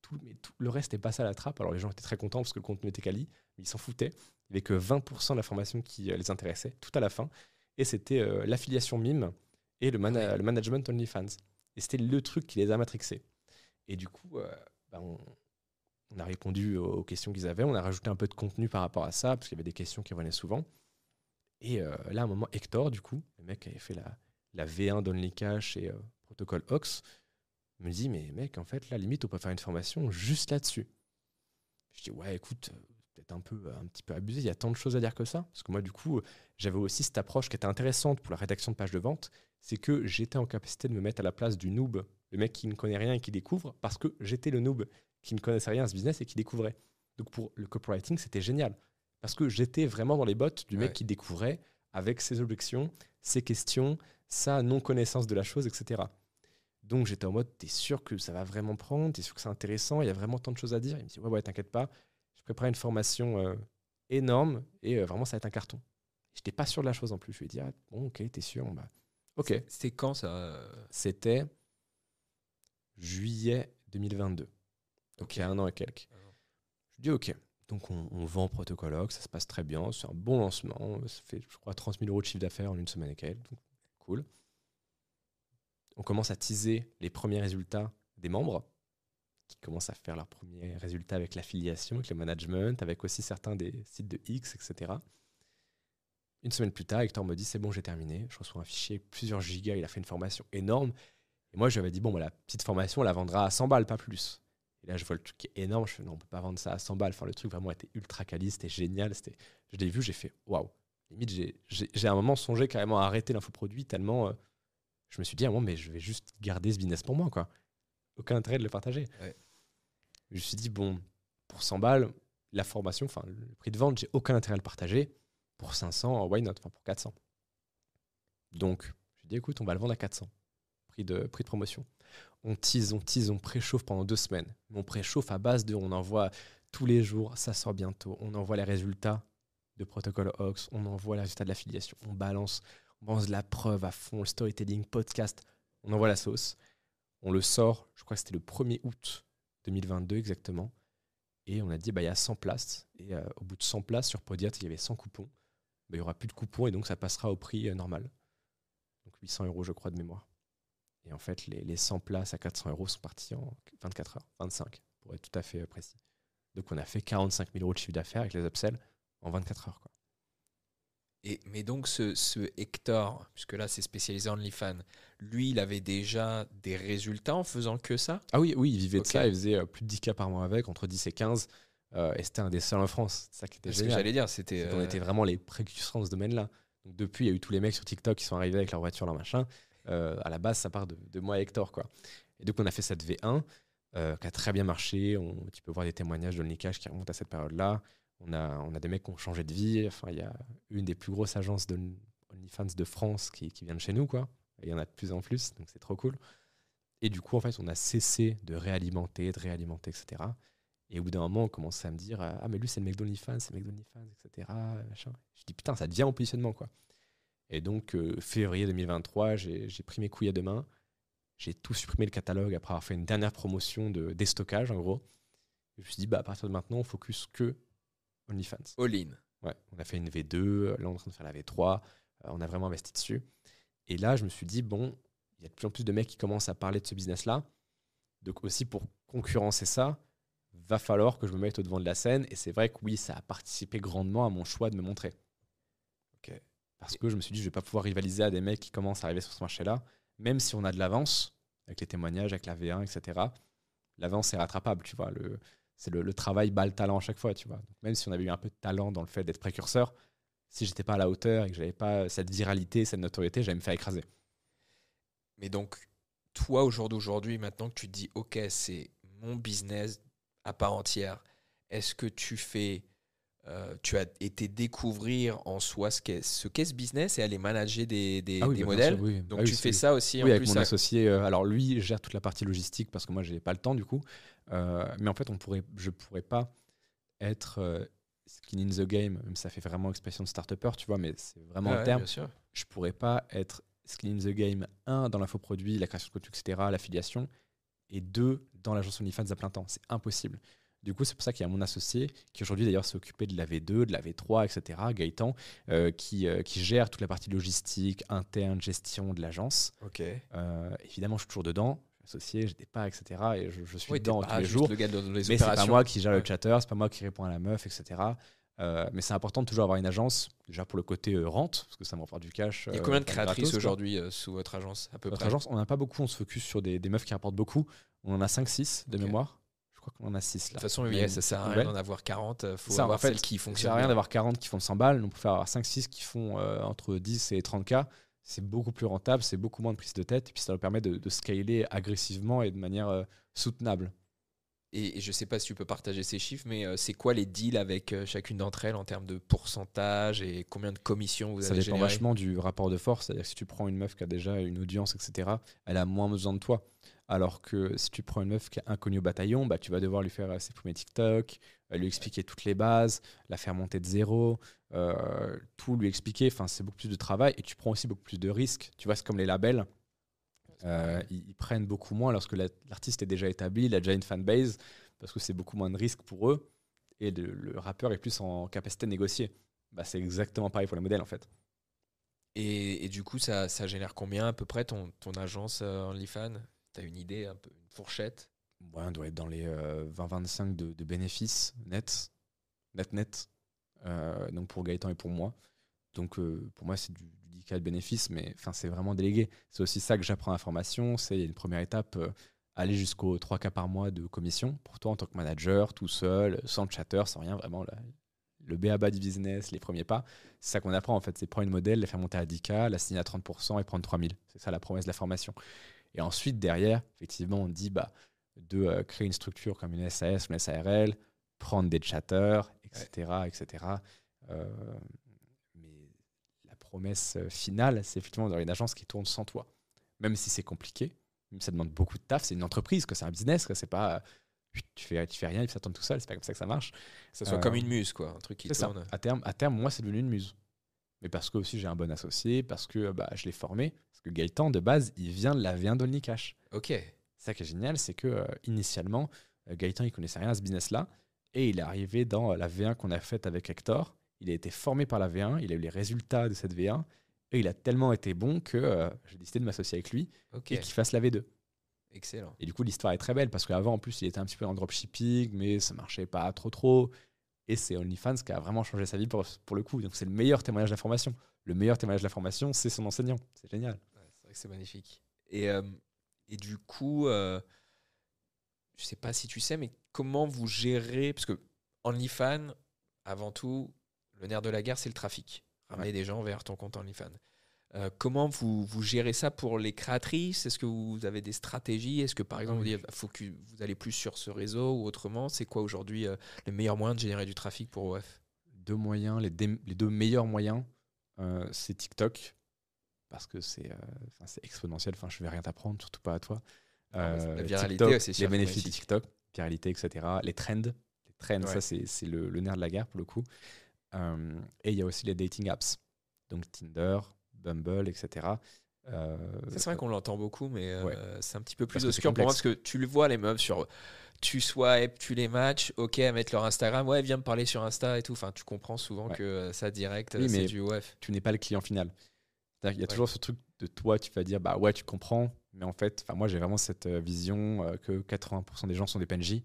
Tout, mais tout le reste est passé à la trappe. Alors les gens étaient très contents parce que le contenu était quali, mais ils s'en foutaient. Il n'y avait que 20% de la formation qui euh, les intéressait, tout à la fin. Et c'était euh, l'affiliation MIME et le, mana-
Ouais.
le management OnlyFans. Et c'était le truc qui les a matrixés. Et du coup, euh, bah, on, a répondu aux questions qu'ils avaient. On a rajouté un peu de contenu par rapport à ça, parce qu'il y avait des questions qui revenaient souvent. Et euh, là, à un moment, Hector, du coup, le mec qui avait fait la, la V1 d'OnlyCash et euh, Protocole Ox, me dit Mais mec, en fait, là, limite, on peut faire une formation juste là-dessus. Je dis Ouais, écoute, peut-être un, peu, un petit peu abusé, il y a tant de choses à dire que ça. Parce que moi, du coup, j'avais aussi cette approche qui était intéressante pour la rédaction de pages de vente c'est que j'étais en capacité de me mettre à la place du noob, le mec qui ne connaît rien et qui découvre, parce que j'étais le noob qui ne connaissait rien à ce business et qui découvrait. Donc pour le copywriting, c'était génial. Parce que j'étais vraiment dans les bottes du mec
Ouais.
qui découvrait avec ses objections, ses questions, sa non-connaissance de la chose, etc. Donc j'étais en mode, t'es sûr que ça va vraiment prendre, t'es sûr que c'est intéressant, il y a vraiment tant de choses à dire? Il me dit, ouais, ouais, t'inquiète pas, je prépare une formation euh, énorme et euh, vraiment ça va être un carton. J'étais pas sûr de la chose en plus. Je lui ai dit, ah, bon, ok, t'es sûr, bah, ok.
C'était quand ça euh,
C'était juillet 2022. Donc il y a un an et quelques.
Ah.
Je dis ok. Donc on, vend Protocologue, ça se passe très bien, c'est un bon lancement, ça fait je crois 30 000 euros de chiffre d'affaires en une semaine et quelques, donc cool. On commence à teaser les premiers résultats des membres, qui commencent à faire leurs premiers résultats avec l'affiliation, avec le management, avec aussi certains des sites de X, etc. Une semaine plus tard, Hector me dit c'est bon, j'ai terminé. Je reçois un fichier plusieurs gigas. Il a fait une formation énorme. Et moi, je lui avais dit bon, bah, la petite formation, on la vendra à 100 balles, pas plus. Et là, je vois le truc qui est énorme. Je fais non, on peut pas vendre ça à 100 balles. Enfin, le truc vraiment était ultra quali, c'était génial. C'était, je l'ai vu, j'ai fait waouh. Limite, j'ai, à un moment songé carrément à arrêter l'infoproduit tellement euh, je me suis dit un moment, mais je vais juste garder ce business pour moi, quoi. Aucun intérêt de le partager. Je me suis dit bon, pour 100 balles, la formation, enfin, le prix de vente, j'ai aucun intérêt à le partager pour 500, why not? Enfin, pour 400. Donc, j'ai dit, écoute, on va le vendre à 400. Prix de, prix de promotion. On tease, on tease, on préchauffe pendant deux semaines. On préchauffe à base de, on envoie tous les jours, ça sort bientôt. On envoie les résultats de protocole Ox, on envoie les résultats de l'affiliation, on balance, on balance de la preuve à fond, le storytelling, podcast, on envoie la sauce. On le sort, je crois que c'était le 1er août 2022 exactement. Et on a dit, bah, il y a 100 places. Et euh, au bout de 100 places sur Podiat, il y avait 100 coupons. Bah, il n'y aura plus de coupons et donc ça passera au prix euh, normal. Donc 800 euros, je crois, de mémoire. Et en fait, les, les 100 places à 400 euros sont partis en 24 heures, 25 pour être tout à fait euh, précis. Donc on a fait 45 000 euros de chiffre d'affaires avec les upsells en 24 heures. Quoi.
Et, mais donc ce, ce Hector, puisque là c'est spécialisé en OnlyFans, lui il avait déjà des résultats en faisant que ça?
Ah oui, oui, il vivait de ça, il faisait euh, plus de 10 cas par mois avec, entre 10 et 15. Euh, et c'était un des seuls en France. C'est ça qui était génial.
Ce que j'allais dire, c'était.
On euh, était vraiment les précurseurs dans ce domaine-là. Donc depuis, il y a eu tous les mecs sur TikTok qui sont arrivés avec leur voiture, leur machin. à la base, ça part de, de, moi et Hector, quoi. Et donc on a fait cette V1 qui a très bien marché. On, tu peux voir des témoignages de Cash qui remontent à cette période-là. On a, on a des mecs qui ont changé de vie. Enfin, il y a une des plus grosses agences de OnlyFans de France qui, qui vient de chez nous, quoi. il y en a de plus en plus, donc c'est trop cool. Et du coup, en fait, on a cessé de réalimenter, de réalimenter, etc. Et au bout d'un moment, on commençait à me dire Ah, mais lui, c'est le mec d'OnlyFans, c'est le mec d'OnlyFans, etc. Je dis Putain, ça devient mon positionnement, quoi. Et donc, euh, février 2023, j'ai pris mes couilles à deux mains. J'ai tout supprimé le catalogue après avoir fait une dernière promotion de déstockage, en gros. je me suis dit, bah, à partir de maintenant, on focus que OnlyFans.
All-in.
Ouais, on a fait une V2, là on est en train de faire la V3, euh, on a vraiment investi dessus. Et là, je me suis dit, bon, il y a de plus en plus de mecs qui commencent à parler de ce business-là. Donc aussi pour concurrencer ça, va falloir que je me mette au devant de la scène. Et c'est vrai que oui, ça a participé grandement à mon choix de me montrer. Parce que je me suis dit, je vais pas pouvoir rivaliser à des mecs qui commencent à arriver sur ce marché-là, même si on a de l'avance, avec les témoignages, avec la V1, etc. L'avance est rattrapable, tu vois. Le, c'est le, travail bat le talent à chaque fois, tu vois. même si on avait eu un peu de talent dans le fait d'être précurseur, si j'étais pas à la hauteur et que j'avais pas cette viralité, cette notoriété, j'allais me faire écraser.
Mais donc, toi, au jour d'aujourd'hui, maintenant que tu te dis, OK, c'est mon business à part entière, est-ce que tu fais. Euh, tu as été découvrir en soi ce qu'est ce, ce business et aller manager des, des,
ah
modèles. Donc
ah
tu fais ça aussi
en avec mon associé. Euh, alors lui gère toute la partie logistique parce que moi j'ai pas le temps du coup. Euh, mais en fait, on pourrait, je pourrais pas être skin in the game, même ça fait vraiment expression de start-upper, tu vois, mais c'est vraiment un terme. Je pourrais pas être skin in the game, un, dans l'infoproduit, la création de contenu, etc., l'affiliation, et deux, dans l'agence OnlyFans à plein temps. C'est impossible. Du coup, c'est pour ça qu'il y a mon associé, qui aujourd'hui d'ailleurs s'est occupé de la V2, de la V3, etc., Gaëtan, euh, qui, qui, gère toute la partie logistique, interne, gestion de l'agence.
Ok.
évidemment, je suis toujours dedans associé, des pas, etc. Et je, je suis dedans tous les jours.
Le gars de,
mais c'est pas moi qui gère le chatter, c'est pas moi qui réponds à la meuf, etc. Euh, mais c'est important de toujours avoir une agence, déjà pour le côté euh, rente, parce que ça m'apporte du cash.
Il y a combien de euh, créatrices aujourd'hui sous votre agence à peu
Notre
près?
agence, on n'a pas beaucoup, on se focus sur des, des, meufs qui rapportent beaucoup. On en a 5-6 de mémoire. Crois qu'on en a 6 là.
De toute façon, oui, ça sert à rien d'en avoir 40. Il faut ça, avoir en fait, celles qui fonctionnent. Ça
sert à rien d'avoir 40 qui font 100 balles. On peut faire avoir 5-6 qui font entre 10 et 30K c'est beaucoup plus rentable, c'est beaucoup moins de prise de tête, et puis ça leur permet de, scaler agressivement et de manière euh, soutenable.
Et, je ne sais pas si tu peux partager ces chiffres, mais euh, c'est quoi les deals avec euh, chacune d'entre elles en termes de pourcentage et combien de commissions vous avez
Ça dépend vachement du rapport de force. C'est-à-dire que si tu prends une meuf qui a déjà une audience, etc., elle a moins besoin de toi. Alors que si tu prends une meuf qui est inconnue au bataillon, bah, tu vas devoir lui faire ses premiers TikTok, lui expliquer toutes les bases, la faire monter de zéro, euh, tout lui expliquer. Enfin, c'est beaucoup plus de travail et tu prends aussi beaucoup plus de risques. Tu vois, c'est comme les labels. Euh, ils, prennent beaucoup moins lorsque l'artiste est déjà établi, il a déjà une fanbase, parce que c'est beaucoup moins de risques pour eux. et le, le rappeur est plus en capacité de négocier. Bah, c'est exactement pareil pour les modèles en fait.
Et, et du coup, ça, ça génère combien à peu près ton, ton agence euh, OnlyFans? Tu as une idée, un peu, une fourchette
Ouais, on doit être dans les euh, 20-25 de, de bénéfices nets, net net, euh, donc pour Gaëtan et pour moi. Donc euh, pour moi, c'est du, du 10K de bénéfices, mais c'est vraiment délégué. C'est aussi ça que j'apprends à la formation. C'est une première étape, euh, aller jusqu'aux 3K par mois de commission pour toi en tant que manager, tout seul, sans chatter, sans rien, vraiment la- le BABA du business, les premiers pas. C'est ça qu'on apprend en fait, c'est prendre une modèle, la faire monter à 10K, la signer à 30% et prendre 3000. C'est ça la promesse de la formation. Et ensuite, derrière, effectivement, on dit bah, de euh, créer une structure comme une SAS ou une SARL, prendre des chatters, etc. etc. Euh, mais la promesse euh, finale, c'est effectivement d'avoir une agence qui tourne sans toi. Même si c'est compliqué, même si ça demande beaucoup de taf, c'est une entreprise, que c'est un business, que c'est pas tu fais, tu fais rien et puis ça tourne tout seul, c'est pas comme ça que ça marche.
Que ça soit
Euh,
comme une muse, quoi, un truc qui
ça.
tourne.
À terme, à terme, moi, c'est devenu une muse. Mais parce que aussi j'ai un bon associé, parce que bah, je l'ai formé. Que Gaëtan, de base, il vient de la V1 d'Only Cash.
Ok.
Ça qui est génial, c'est que euh, initialement, euh, Gaëtan, il connaissait rien à ce business-là. Et il est arrivé dans euh, la V1 qu'on a faite avec Hector. Il a été formé par la V1, il a eu les résultats de cette V1. Et il a tellement été bon que euh, j'ai décidé de m'associer avec lui et qu'il fasse la V2.
Excellent.
Et du coup, l'histoire est très belle parce qu'avant, en plus, il était un petit peu dans le dropshipping, mais ça marchait pas trop trop. Et c'est OnlyFans qui a vraiment changé sa vie pour, pour le coup. Donc, c'est le meilleur témoignage de la formation. Le meilleur témoignage de la formation, c'est son enseignant. C'est génial.
C'est magnifique. Et, euh, et du coup, euh, je sais pas si tu sais, mais comment vous gérez Parce que OnlyFans, avant tout, le nerf de la guerre, c'est le trafic. Ramener des gens vers ton compte OnlyFans. Euh, comment vous, vous gérez ça pour les créatrices? Est-ce que vous avez des stratégies? Est-ce que par exemple vous dites faut que vous allez plus sur ce réseau ou autrement? C'est quoi aujourd'hui euh, le meilleur moyen de générer du trafic pour OF
Deux moyens, les, les deux meilleurs moyens, euh, c'est TikTok. Parce que c'est euh, c'est exponentiel. Enfin, je vais rien t'apprendre, surtout pas à toi.
La
Euh,
viralité,
TikTok,
c'est
les
sûr,
bénéfices de. TikTok, viralité, etc. Les trends. Les trends,
Ouais.
ça, c'est le, le nerf de la guerre pour le coup. Euh, et il y a aussi les dating apps. Donc Tinder, Bumble, etc.
C'est vrai qu'on l'entend beaucoup, mais
Ouais.
c'est un petit peu plus obscur pour moi parce que tu le vois, les meufs, sur tu swipe, tu les matchs, ok, à mettre leur Instagram, ouais, viens me parler sur Insta et tout. Enfin, tu comprends souvent
Ouais.
que ça direct,
Oui,
c'est du OF.
tu n'es pas le client final. C'est-à-dire qu'il y a
Ouais.
toujours ce truc de toi, tu vas dire, bah ouais, tu comprends, mais en fait, moi j'ai vraiment cette euh, vision euh, que 80% des gens sont des PNJ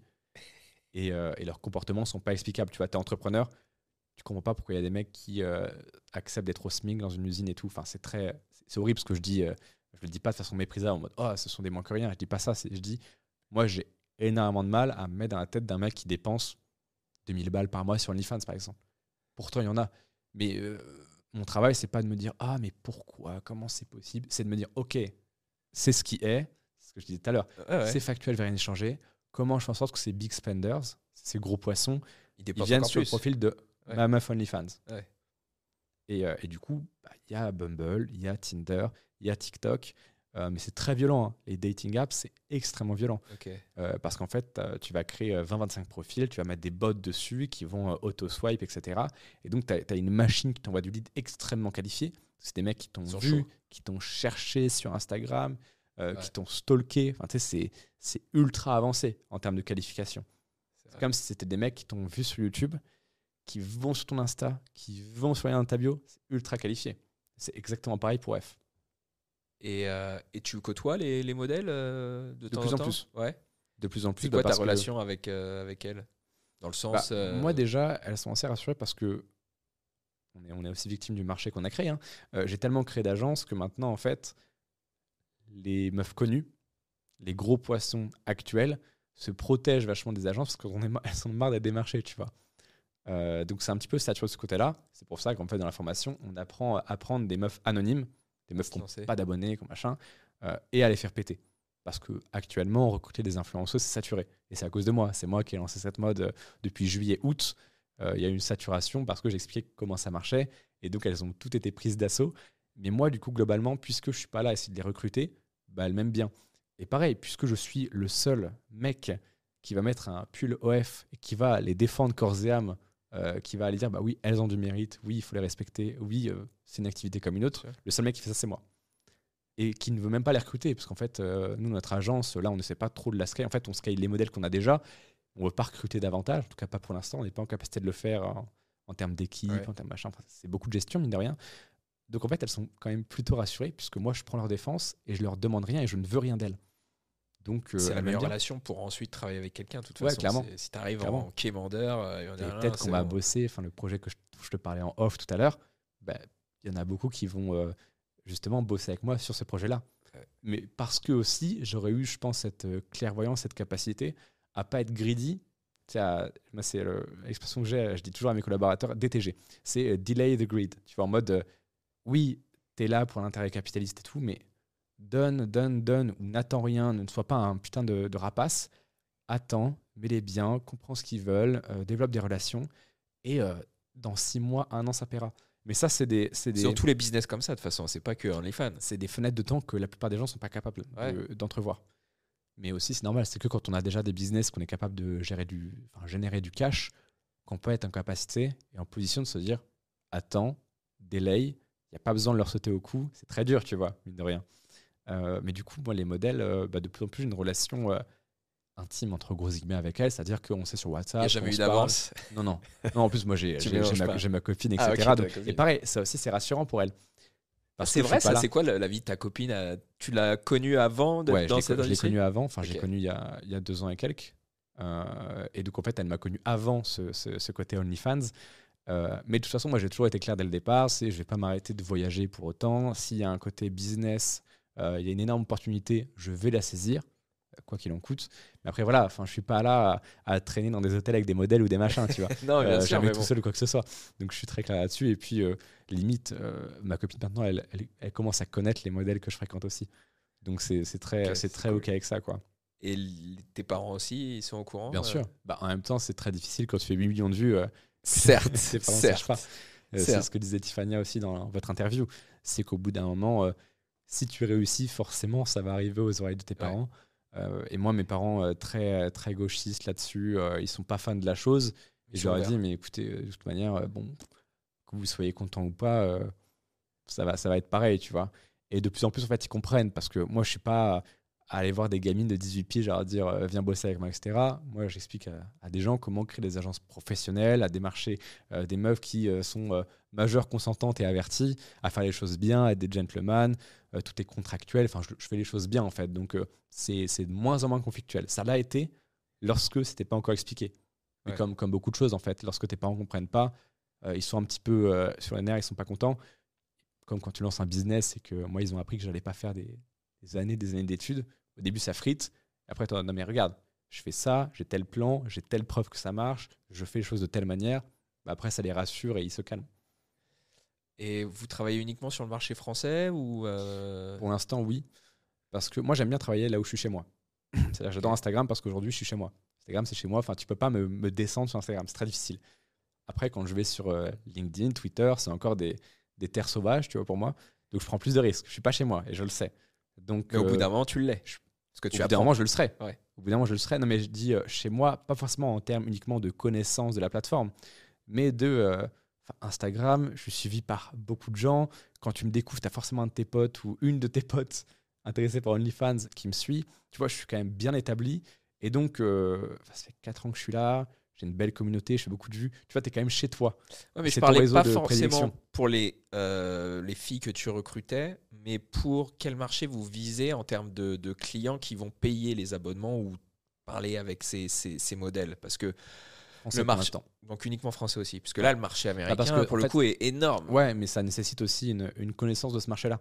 et, euh, et leurs comportements sont pas explicables. Tu vois, tu es entrepreneur, tu comprends pas pourquoi il y a des mecs qui euh, acceptent d'être au SMIC dans une usine et tout. Enfin, c'est très, c'est horrible ce que je dis. euh, je le dis pas de façon méprisable en mode, oh, ce sont des moins que rien. Je dis pas ça. Je dis, moi j'ai énormément de mal à me mettre dans la tête d'un mec qui dépense 2000 balles par mois sur OnlyFans, par exemple. Pourtant, il y en a. Mais euh, mon travail, c'est pas de me dire ah mais pourquoi, comment c'est possible, c'est de me dire ok, c'est ce qui est, c'est ce que je disais tout à l'heure,
ouais.
c'est factuel, je vais rien y changer. Comment je fais en sorte que ces big spenders, ces gros poissons,
Ils
viennent sur le profil de
Ouais.
ma meuf OnlyFans.
Ouais.
Et, euh, et du coup, bah, il y a Bumble, il y a Tinder, il y a TikTok, euh, mais c'est très violent. hein. Les dating apps, c'est extrêmement violent. Euh, parce qu'en fait, euh, tu vas créer euh, 20-25 profils, tu vas mettre des bots dessus qui vont euh, auto-swipe, etc. Et donc, tu as, une machine qui t'envoie du lead extrêmement qualifié. C'est des mecs qui t'ont vu, qui t'ont cherché sur Instagram, euh,
Ouais.
qui t'ont stalké. Enfin, c'est- ultra avancé en termes de qualification.
C'est
comme si c'était des mecs qui t'ont vu sur YouTube, qui vont sur ton Insta, qui vont sur un ta bio. C'est ultra qualifié. C'est exactement pareil pour F.
Et, euh, et tu côtoies les, les modèles euh, de, temps
plus
en
en
temps
plus.
Ouais.
De plus en plus.
C'est
bah,
quoi ta
que-
relation avec, euh, avec elles Dans le
Bah,
sens.
Moi, déjà, elles sont assez rassurées parce que on est, on est aussi victime du marché qu'on a créé. hein. J'ai tellement créé d'agences que maintenant, en fait, les meufs connues, les gros poissons actuels, se protègent vachement des agences parce qu'elles sont marre d'être démarchées, tu vois. Donc, c'est un petit peu saturé de ce côté-là. C'est pour ça qu'en fait, dans la formation, on apprend à prendre des meufs anonymes, des meufs qui n'ont pas d'abonnés, machin, euh, et à les faire péter. Parce que actuellement, recruter des influenceuses, c'est saturé. Et c'est à cause de moi. C'est moi qui ai lancé cette mode euh, depuis juillet-août. Euh, Il y a eu une saturation parce que j'expliquais comment ça marchait. Et donc, elles ont toutes été prises d'assaut. Mais moi, du coup, globalement, puisque je suis pas là à essayer de les recruter, bah, elles m'aiment bien. Et pareil, puisque je suis le seul mec qui va mettre un pull OF et qui va les défendre corps et âme, euh, qui va aller dire bah oui, elles ont du mérite, oui, il faut les respecter, oui, euh, c'est une activité comme une autre. Le seul mec qui fait ça, c'est moi. Et qui ne veut même pas les recruter, parce qu'en fait, euh, nous, notre agence, là, on ne sait pas trop de la scale. En fait, on scale les modèles qu'on a déjà, On ne veut pas recruter davantage, en tout cas pas pour l'instant. On n'est pas en capacité de le faire en, en termes d'équipe,
Ouais.
en termes machin. Enfin, c'est beaucoup de gestion, mine de rien. Donc en fait, elles sont quand même plutôt rassurées puisque moi, je prends leur défense et je leur demande rien et je ne veux rien d'elles. Donc, euh,
C'est la meilleure relation pour ensuite travailler avec quelqu'un, de toute
Ouais,
façon.
clairement.
Si tu arrives en quémandeur, euh, il y en a
Et
un,
peut-être qu'on va
bon.
bosser, enfin le projet que je, je te parlais en off tout à l'heure, bah, il y en a beaucoup qui vont euh, justement bosser avec moi sur ce projet-là.
Ouais.
Mais parce que aussi, j'aurais eu, je pense, cette euh, clairvoyance, cette capacité à pas être greedy. À- moi, c'est le- l'expression que j'ai, je dis toujours à mes collaborateurs, DTG. C'est delay the greed. Tu vois, en mode, oui, tu es là pour l'intérêt capitaliste et tout, mais donne, donne, donne, ou n'attends rien, ne sois pas un putain de, de rapace. Attends, mets-les bien, comprends ce qu'ils veulent, euh, développe des relations, et euh, dans six mois, un an, ça paiera. Mais ça, c'est des, c'est des,
tous les business comme ça, de toute façon. C'est pas que OnlyFans.
c'est des fenêtres de temps que la plupart des gens sont pas capables de- d'entrevoir. Mais aussi, c'est normal, c'est que quand on a déjà des business, qu'on est capable de gérer du, enfin, générer du cash, qu'on peut être en capacité et en position de se dire attends, délai, il n'y a pas besoin de leur sauter au cou, c'est très dur, tu vois, mine de rien. Euh, mais du coup, moi, les modèles, euh, bah, de plus en plus, j'ai une relation euh, intime entre gros guillemets avec elles, c'est-à-dire qu'on sait sur
Il
WhatsApp.
n'y a jamais
on
eu d'avance.
Non, non. Non, en plus, moi, j'ai j'ai- j'ai ma, j'ai ma copine,
Ah,
etc. Donc-
copine.
et pareil, ça aussi, c'est rassurant pour elle.
C'est vrai, ça. C'est quoi la, la vie de ta copine Tu l'as connue avant
Ouais, je
dans cette
je l'ai
industrie
connu avant, enfin, je l'ai
Ok.
connu il y, a, il y a deux ans et quelques. Et donc, en fait, elle m'a connu avant ce, ce- ce côté OnlyFans. Euh, mais de toute façon, moi, j'ai toujours été clair dès le départ c'est je vais pas m'arrêter de voyager pour autant. S'il y a un côté business, euh, il y a une énorme opportunité, je vais la saisir, quoi qu'il en coûte. Mais après, voilà, enfin, je suis pas là à, à traîner dans des hôtels avec des modèles ou des machins, tu vois.
Non, bien
Euh,
sûr,
jamais
mais
tout
bon.
seul ou quoi que ce soit. Donc je suis très clair là-dessus. Et puis, euh, limite, ma copine maintenant, elle, elle, elle commence à connaître les modèles que je fréquente aussi. Donc c'est très, très
cool.
OK avec ça, quoi.
Et tes parents aussi, ils sont au courant
Bien sûr. Bah, en même temps, c'est très difficile quand tu fais 8 millions de vues.
Certes, certes.
C'est ce que disait Tiffania aussi dans votre interview. C'est qu'au bout d'un moment, si tu réussis, forcément, ça va arriver aux oreilles de tes parents. Euh, et moi, mes parents, euh, très, très gauchistes là-dessus, euh, ils sont pas fans de la chose. Et je leur ai dit, mais écoutez, euh, de toute manière, euh, bon, que vous soyez content ou pas, euh, ça, va, ça va être pareil, tu vois. Et de plus en plus, en fait, ils comprennent parce que moi, je suis pas à aller voir des gamines de 18 pieds, genre dire, euh, viens bosser avec moi, etc. Moi, j'explique à, à des gens comment créer des agences professionnelles, à démarcher euh, des meufs qui euh, sont euh, majeures, consentantes et averties, à faire les choses bien, à être des gentlemen, euh, tout est contractuel. Enfin, je, je fais les choses bien, en fait. Donc, euh, c'est de moins en moins conflictuel. Ça l'a été lorsque c'était pas encore expliqué. Mais
Ouais.
comme, comme beaucoup de choses, en fait, lorsque tes parents comprennent pas, euh, ils sont un petit peu sur les nerfs, ils sont pas contents. Comme quand tu lances un business et que moi, ils ont appris que j'allais pas faire des, des années, des années d'études. Au début, ça frite. Après, toi, non, mais regarde, je fais ça, j'ai tel plan, j'ai telle preuve que ça marche, je fais les choses de telle manière. Bah, après, ça les rassure et ils se calment.
Et vous travaillez uniquement sur le marché français ou euh,
Pour l'instant, oui. Parce que moi, j'aime bien travailler là où je suis chez moi. C'est-à-dire, j'adore Instagram parce qu'aujourd'hui, je suis chez moi. Instagram, c'est chez moi. Enfin, tu peux pas me, me descendre sur Instagram. C'est très difficile. Après, quand je vais sur euh, LinkedIn, Twitter, c'est encore des, des terres sauvages, tu vois, pour moi. Donc, je prends plus de risques. Je suis pas chez moi et je le sais. Donc,
Mais au bout
euh,
d'un moment, tu l'es. Parce que
au
tu
bout d'un moment, je le serai.
Ouais.
Au bout d'un moment, je le serai. Non, mais je dis euh, chez moi, pas forcément en termes uniquement de connaissance de la plateforme, mais de Instagram. Je suis suivi par beaucoup de gens. Quand tu me découvres, tu as forcément un de tes potes ou une de tes potes intéressée par OnlyFans qui me suit. Tu vois, je suis quand même bien établi. Et donc, euh, ça fait 4 ans que je suis là. J'ai une belle communauté, je fais beaucoup de vues. Tu vois, tu es quand même chez toi.
Ouais, mais je
C'est ton
parlais
réseau
pas
de
forcément pour les, euh, les filles que tu recrutais, mais pour quel marché vous visez en termes de, de clients qui vont payer les abonnements ou parler avec ces, ces, ces modèles? Parce que,
Français
Le marché- donc uniquement français aussi. Parce que là, le marché américain,
parce que,
pour le
fait-
coup, est énorme.
Ouais, mais ça nécessite aussi une, une connaissance de ce marché-là.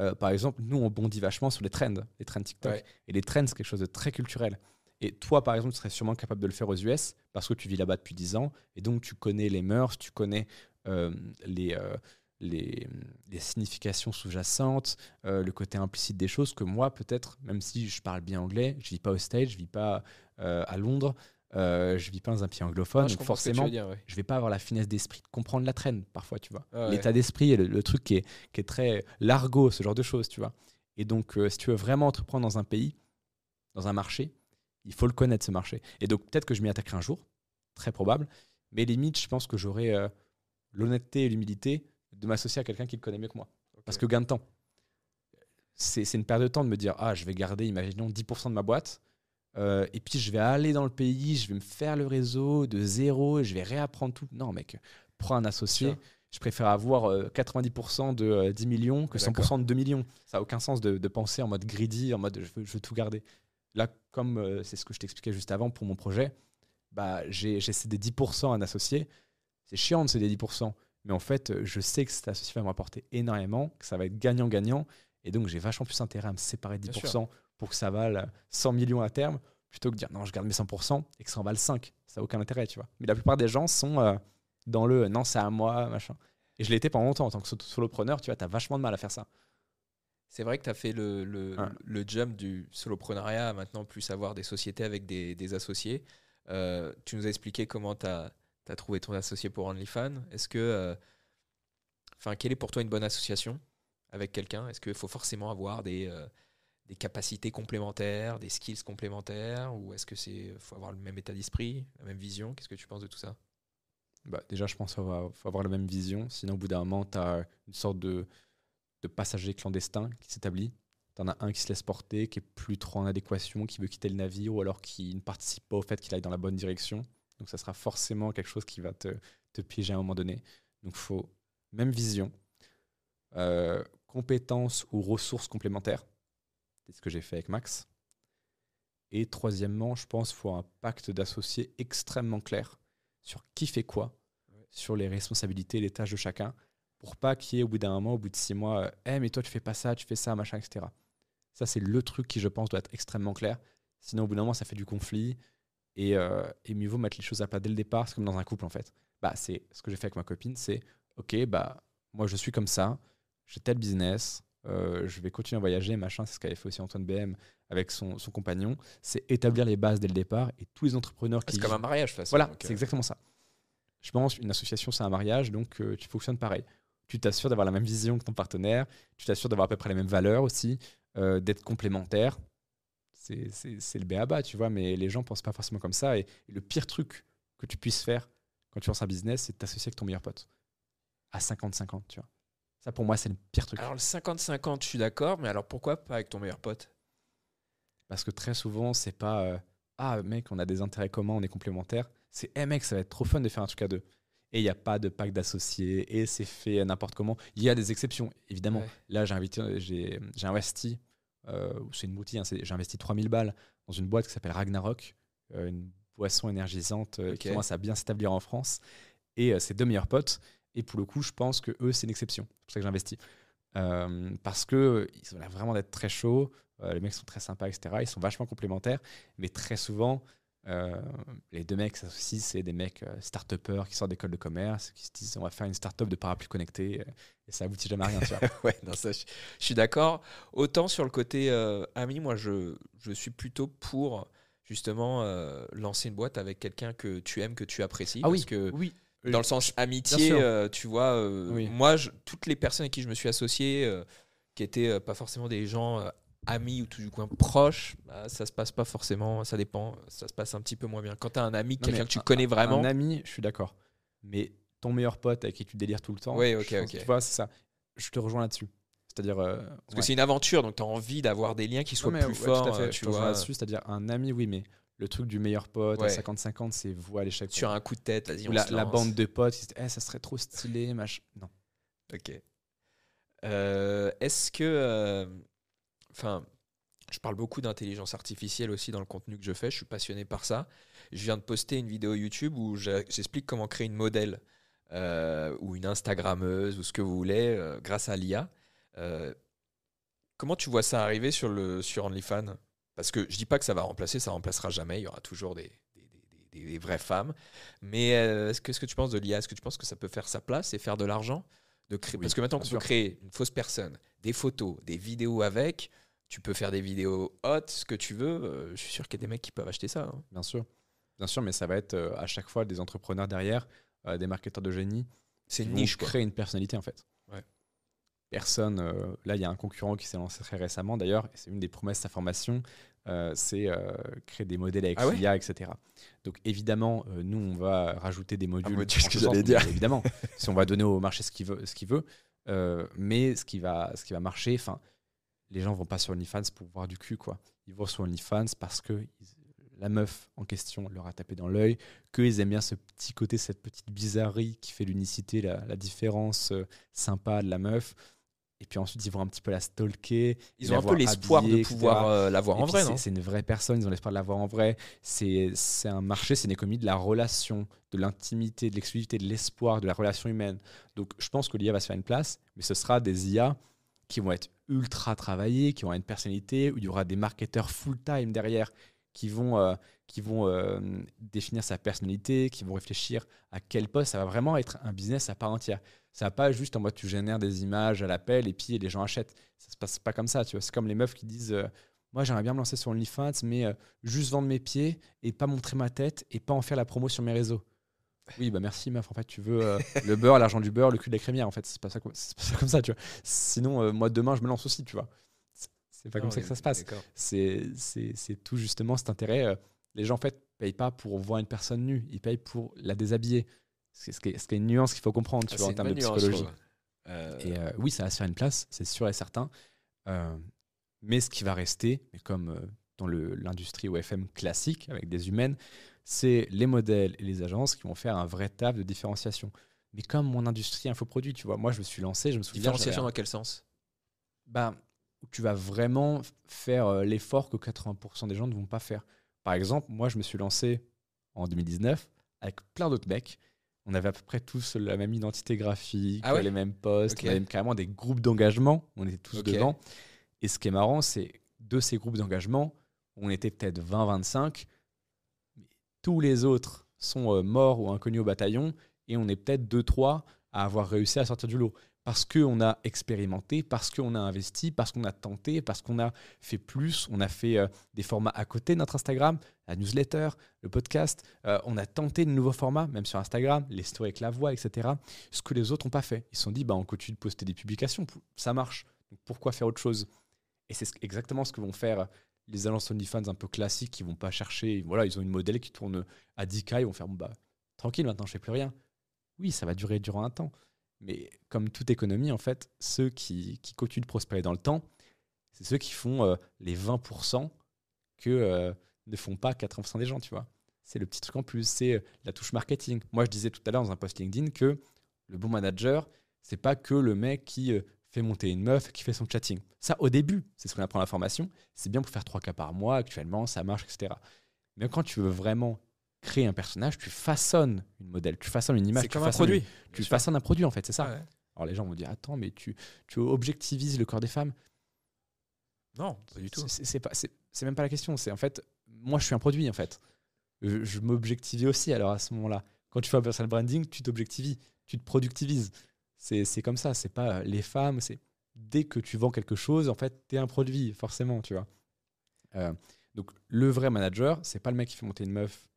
Euh, par exemple, nous, on bondit vachement sur les trends, les trends TikTok.
Ouais.
Et les trends, c'est quelque chose de très culturel. Et toi, par exemple, tu serais sûrement capable de le faire aux US parce que tu vis là-bas depuis 10 ans. Et donc, tu connais les mœurs, tu connais euh, les, euh, les, les significations sous-jacentes, euh, le côté implicite des choses que moi, peut-être, même si je parle bien anglais, je vis pas au stage, je vis pas à Londres, euh, je vis pas dans un pays anglophone.
Ah,
donc, forcément,
dire, ouais.
je vais pas avoir la finesse d'esprit de comprendre la traîne parfois, tu vois.
Ah ouais.
L'état d'esprit et le, le truc qui est, qui est très largo, ce genre de choses, tu vois. Et donc, euh, si tu veux vraiment entreprendre dans un pays, dans un marché, il faut le connaître, ce marché. Et donc, peut-être que je m'y attaquerai un jour, très probable, mais limite, je pense que j'aurai euh, l'honnêteté et l'humilité de m'associer à quelqu'un qui le connaît mieux que moi. Parce que gain de temps. C'est une perte de temps de me dire, ah, je vais garder, imaginons, 10% de ma boîte. Euh, et puis je vais aller dans le pays, je vais me faire le réseau de zéro, et je vais réapprendre tout. Non, mec, prends un associé. Je préfère avoir euh, 90% de euh, 10 millions que
Ouais, d'accord.
100% de 2 millions. Ça n'a aucun sens de, de penser en mode greedy, en mode je veux, je veux tout garder. Là, comme euh, c'est ce que je t'expliquais juste avant pour mon projet, bah, j'ai cédé 10% à un associé. C'est chiant de céder 10%. Mais en fait, euh, je sais que cet associé va me rapporter énormément, que ça va être gagnant-gagnant. Et donc, j'ai vachement plus intérêt à me séparer de
Bien
10% pour que ça vale 100 millions à terme, plutôt que de dire non, je garde mes 100% et que ça en vale 5. Ça n'a aucun intérêt, tu vois. Mais la plupart des gens sont euh, dans le non, c'est à moi, machin. Et je l'ai été pendant longtemps en tant que so- solopreneur, tu vois, tu as vachement de mal à faire ça.
C'est vrai que tu as fait le, le,
Ouais.
le jump du soloprenariat à maintenant plus avoir des sociétés avec des, des associés. Euh, tu nous as expliqué comment tu as, trouvé ton associé pour OnlyFans. Est-ce que. euh, Enfin, quelle est pour toi une bonne association avec quelqu'un? Est-ce qu'il faut forcément avoir des, euh, des capacités complémentaires, des skills complémentaires Ou est-ce que c'est faut avoir le même état d'esprit, la même vision? Qu'est-ce que tu penses de tout ça?
Bah, déjà, je pense qu'il faut, avoir la même vision. Sinon, au bout d'un moment, tu as une sorte de, de passager clandestin qui s'établit. Tu en as un qui se laisse porter, qui est plus trop en adéquation, qui veut quitter le navire ou alors qui ne participe pas au fait qu'il aille dans la bonne direction. Donc, ça sera forcément quelque chose qui va te, te piéger à un moment donné. Donc, faut même vision, euh, compétences ou ressources complémentaires. C'est ce que j'ai fait avec Max. Et troisièmement, je pense qu'il faut un pacte d'associés extrêmement clair sur qui fait quoi, sur les responsabilités, les tâches de chacun, pour pas qu'il y ait au bout d'un moment, au bout de six mois, eh mais toi tu fais pas ça, tu fais ça, machin, etc. Ça c'est le truc qui je pense doit être extrêmement clair. Sinon au bout d'un moment ça fait du conflit et, euh, et mieux vaut mettre les choses à plat dès le départ, c'est comme dans un couple en fait. Bah c'est ce que j'ai fait avec ma copine, c'est ok bah moi je suis comme ça, j'ai tel business, euh, je vais continuer à voyager, machin, c'est ce qu'avait fait aussi Antoine BM avec son, son compagnon, c'est établir les bases dès le départ et tous les entrepreneurs qui
C'est comme un mariage, de toute façon.
voilà, c'est
euh,
exactement ça. Je pense une association, c'est un mariage, donc euh, tu fonctionnes pareil. Tu t'assures d'avoir la même vision que ton partenaire, tu t'assures d'avoir à peu près les mêmes valeurs aussi, d'être complémentaire. C'est le béaba, tu vois, mais les gens pensent pas forcément comme ça. Et, et le pire truc que tu puisses faire quand tu lances un business, c'est de t'associer avec ton meilleur pote. À 50-50, tu vois. Ça, pour moi, c'est le pire truc.
Alors, le 50-50, je suis d'accord, mais alors pourquoi pas avec ton meilleur pote?
Parce que très souvent, c'est pas euh, Ah, mec, on a des intérêts communs, on est complémentaires. C'est Eh, mec, ça va être trop fun de faire un truc à deux. Et il n'y a pas de pacte d'associés, et c'est fait n'importe comment. Il y a des exceptions, évidemment.
Ouais.
Là, j'ai invité- j'ai j'ai investi, euh, c'est une boutique, hein, c'est- j'ai investi 3000 balles dans une boîte qui s'appelle Ragnarok, euh, une boisson énergisante qui commence à bien s'établir en France. Et c'est deux meilleurs potes. Et pour le coup, je pense que eux, c'est une exception. C'est pour ça que j'investis. Euh, parce que ils ont l'air vraiment d'être très chauds. euh, les mecs sont très sympas, etc. Ils sont vachement complémentaires. Mais très souvent, euh, les deux mecs s'associent, c'est des mecs euh, start-upers qui sortent d'école de commerce, qui se disent on va faire une start-up de parapluies connectés. euh, et ça aboutit jamais à rien. tu vois.
Ouais, non, ça, je, je suis d'accord. Autant sur le côté ami, moi, je, je suis plutôt pour justement lancer une boîte avec quelqu'un que tu aimes, que tu apprécies.
Ah
parce
oui,
que
oui.
Dans le sens amitié, euh, tu vois, euh,
Oui.
moi, je- toutes les personnes avec qui je me suis associé, euh, qui étaient pas forcément des gens amis ou tout du coin proches, bah, ça se passe pas forcément, ça dépend, ça se passe un petit peu moins bien. Quand tu as un ami, quelqu'un que tu
un-
connais vraiment,
Un ami, je suis d'accord. Mais ton meilleur pote avec qui tu délires tout le temps,
ok,
je tu vois, c'est ça. Je te rejoins là-dessus. C'est-à-dire.
parce que c'est une aventure, donc tu as envie d'avoir des liens qui soient
mais
plus
ouais, tout à
forts,
fait, je
tu
te rejoins
vois,
là-dessus, c'est-à-dire un ami, oui, mais le truc du meilleur pote à
Ouais.
50-50, c'est vous à l'échec.
sur un coup de tête, vas-y, on
la,
se
la bande de potes, ils se disent, Eh, ça serait trop stylé, machin. Non.
Ok. Euh, Est-ce que. euh, Enfin, je parle beaucoup d'intelligence artificielle aussi dans le contenu que je fais. Je suis passionné par ça. Je viens de poster une vidéo YouTube où j'explique comment créer une modèle euh, ou une Instagrammeuse ou ce que vous voulez grâce à l'IA. Comment tu vois ça arriver sur, le, sur OnlyFans? Parce que je dis pas que ça va remplacer, ça remplacera jamais. Il y aura toujours des, des, des- des- des vraies femmes. Mais euh, est-ce que- qu'est-ce que tu penses de l'IA Est-ce que tu penses que ça peut faire sa place et faire de l'argent de créer...
Oui,
Parce que maintenant qu'on peut créer une fausse personne, des photos, des vidéos avec, tu peux faire des vidéos hot, ce que tu veux. euh, je suis sûr qu'il y a des mecs qui peuvent acheter ça. hein.
Bien sûr. Bien sûr, mais ça va être euh, à chaque fois des entrepreneurs derrière, euh, des marketeurs de génie.
C'est une niche, quoi.
créer une personnalité, en fait. Personne. euh, là, il y a un concurrent qui s'est lancé très récemment, d'ailleurs, et c'est une des promesses de sa formation euh, c'est euh, créer des modèles avec
Ah ouais
l'IA, etc. Donc, évidemment, nous, on va rajouter des modules.
module, ce
en
que
ce sens,
j'allais dire.
Évidemment, si on va donner au marché ce qu'il veut. Ce veut mais ce qui va, ce qui va marcher, enfin, les gens vont pas sur OnlyFans pour voir du cul, quoi. Ils vont sur OnlyFans parce que la meuf en question leur a tapé dans l'œil, qu'ils aiment bien ce petit côté, cette petite bizarrerie qui fait l'unicité, la, la différence sympa de la meuf. Et puis ensuite, ils vont un petit peu la stalker.
Ils ont un peu l'espoir de pouvoir euh, la voir en vrai,
C'est une vraie personne, ils ont l'espoir de la voir en vrai. C'est un marché, c'est une économie de la relation, de l'intimité, de l'exclusivité, de l'espoir, de la relation humaine. Donc je pense que l'IA va se faire une place, mais ce sera des IA qui vont être ultra travaillés, qui vont avoir une personnalité, où il y aura des marketeurs full-time derrière qui vont, euh, qui vont euh, définir sa personnalité, qui vont réfléchir à quel poste. Ça va vraiment être un business à part entière. Ça va pas juste en mode tu génères des images à l'appel et puis les gens achètent. Ça se passe pas comme ça. Tu vois. C'est comme les meufs qui disent euh, Moi, j'aimerais bien me lancer sur OnlyFans, mais juste vendre mes pieds et pas montrer ma tête et pas en faire la promo sur mes réseaux. Oui, bah merci meuf. En fait, tu veux euh, le beurre, l'argent du beurre, le cul de la crémière. En fait, c'est pas ça, c'est pas ça comme ça, tu vois. Sinon, euh, moi demain, je me lance aussi, tu vois. C'est pas comme ça que ça se passe. C'est tout justement cet intérêt. Euh, les gens en fait payent pas pour voir une personne nue, ils payent pour la déshabiller. C'est ce qui est, une nuance qu'il faut comprendre, tu ah, vois, en termes de psychologie. Et oui, ça va se faire une place, c'est sûr et certain. mais ce qui va rester, comme dans l'industrie OFM classique avec des humaines, c'est les modèles et les agences qui vont faire un vrai taf de différenciation. Mais comme mon industrie infoproduit, tu vois, moi je me suis lancé, je me souviens.
Différenciation dans quel sens?
Bah, Tu vas vraiment faire euh, l'effort que 80% des gens ne vont pas faire. Par exemple, moi je me suis lancé en 2019 avec plein d'autres mecs. On avait à peu près tous la même identité graphique, ah les mêmes postes, on avait carrément des groupes d'engagement, on était tous devant. Et ce qui est marrant, c'est de ces groupes d'engagement, on était peut-être 20-25, tous les autres sont euh, morts ou inconnus au bataillon et on est peut-être deux, trois à avoir réussi à sortir du lot. Parce qu'on a expérimenté, parce qu'on a investi, parce qu'on a tenté, parce qu'on a fait plus, on a fait euh, des formats à côté de notre Instagram, la newsletter, le podcast, euh, on a tenté de nouveaux formats, même sur Instagram, les stories avec la voix, etc. Ce que les autres n'ont pas fait. Ils se sont dit, bah, on continue de poster des publications, ça marche. pourquoi faire autre chose? Et c'est exactement ce que vont faire les agences OnlyFans un peu classiques qui vont pas chercher, voilà, ils ont une modèle qui tourne à 10K, ils vont faire bah, tranquille maintenant, je fais plus rien. Oui, ça va durer durant un temps. Mais comme toute économie, en fait, ceux qui, qui continuent de prospérer dans le temps, c'est ceux qui font euh, les 20% que euh, ne font pas 80% des gens, tu vois. C'est le petit truc en plus, c'est euh, la touche marketing. Moi, je disais tout à l'heure dans un post LinkedIn que le bon manager, c'est pas que le mec qui fait monter une meuf qui fait son chatting. Ça, au début, c'est ce qu'on apprend à la formation. C'est bien pour faire trois cas par mois, actuellement, ça marche, etc. Mais quand tu veux vraiment créer un personnage, tu façonnes une modèle, tu façonnes une image.
C'est comme un produit.
tu façonnes un produit, en fait, c'est ça. Alors les gens vont dire, attends, mais tu, tu objectivises le corps des femmes.
Non, pas du tout.
C'est pas, c'est même pas la question. C'est en fait, moi, je suis un produit, en fait. Je, je m'objectivais aussi. Alors à ce moment-là, quand tu fais un personal branding, tu t'objectivises, tu te productivises. C'est comme ça, c'est pas les femmes, c'est dès que tu vends quelque chose, en fait, tu es un produit, forcément, tu vois. Euh, donc, le vrai manager, c'est pas le mec qui fait monter une meuf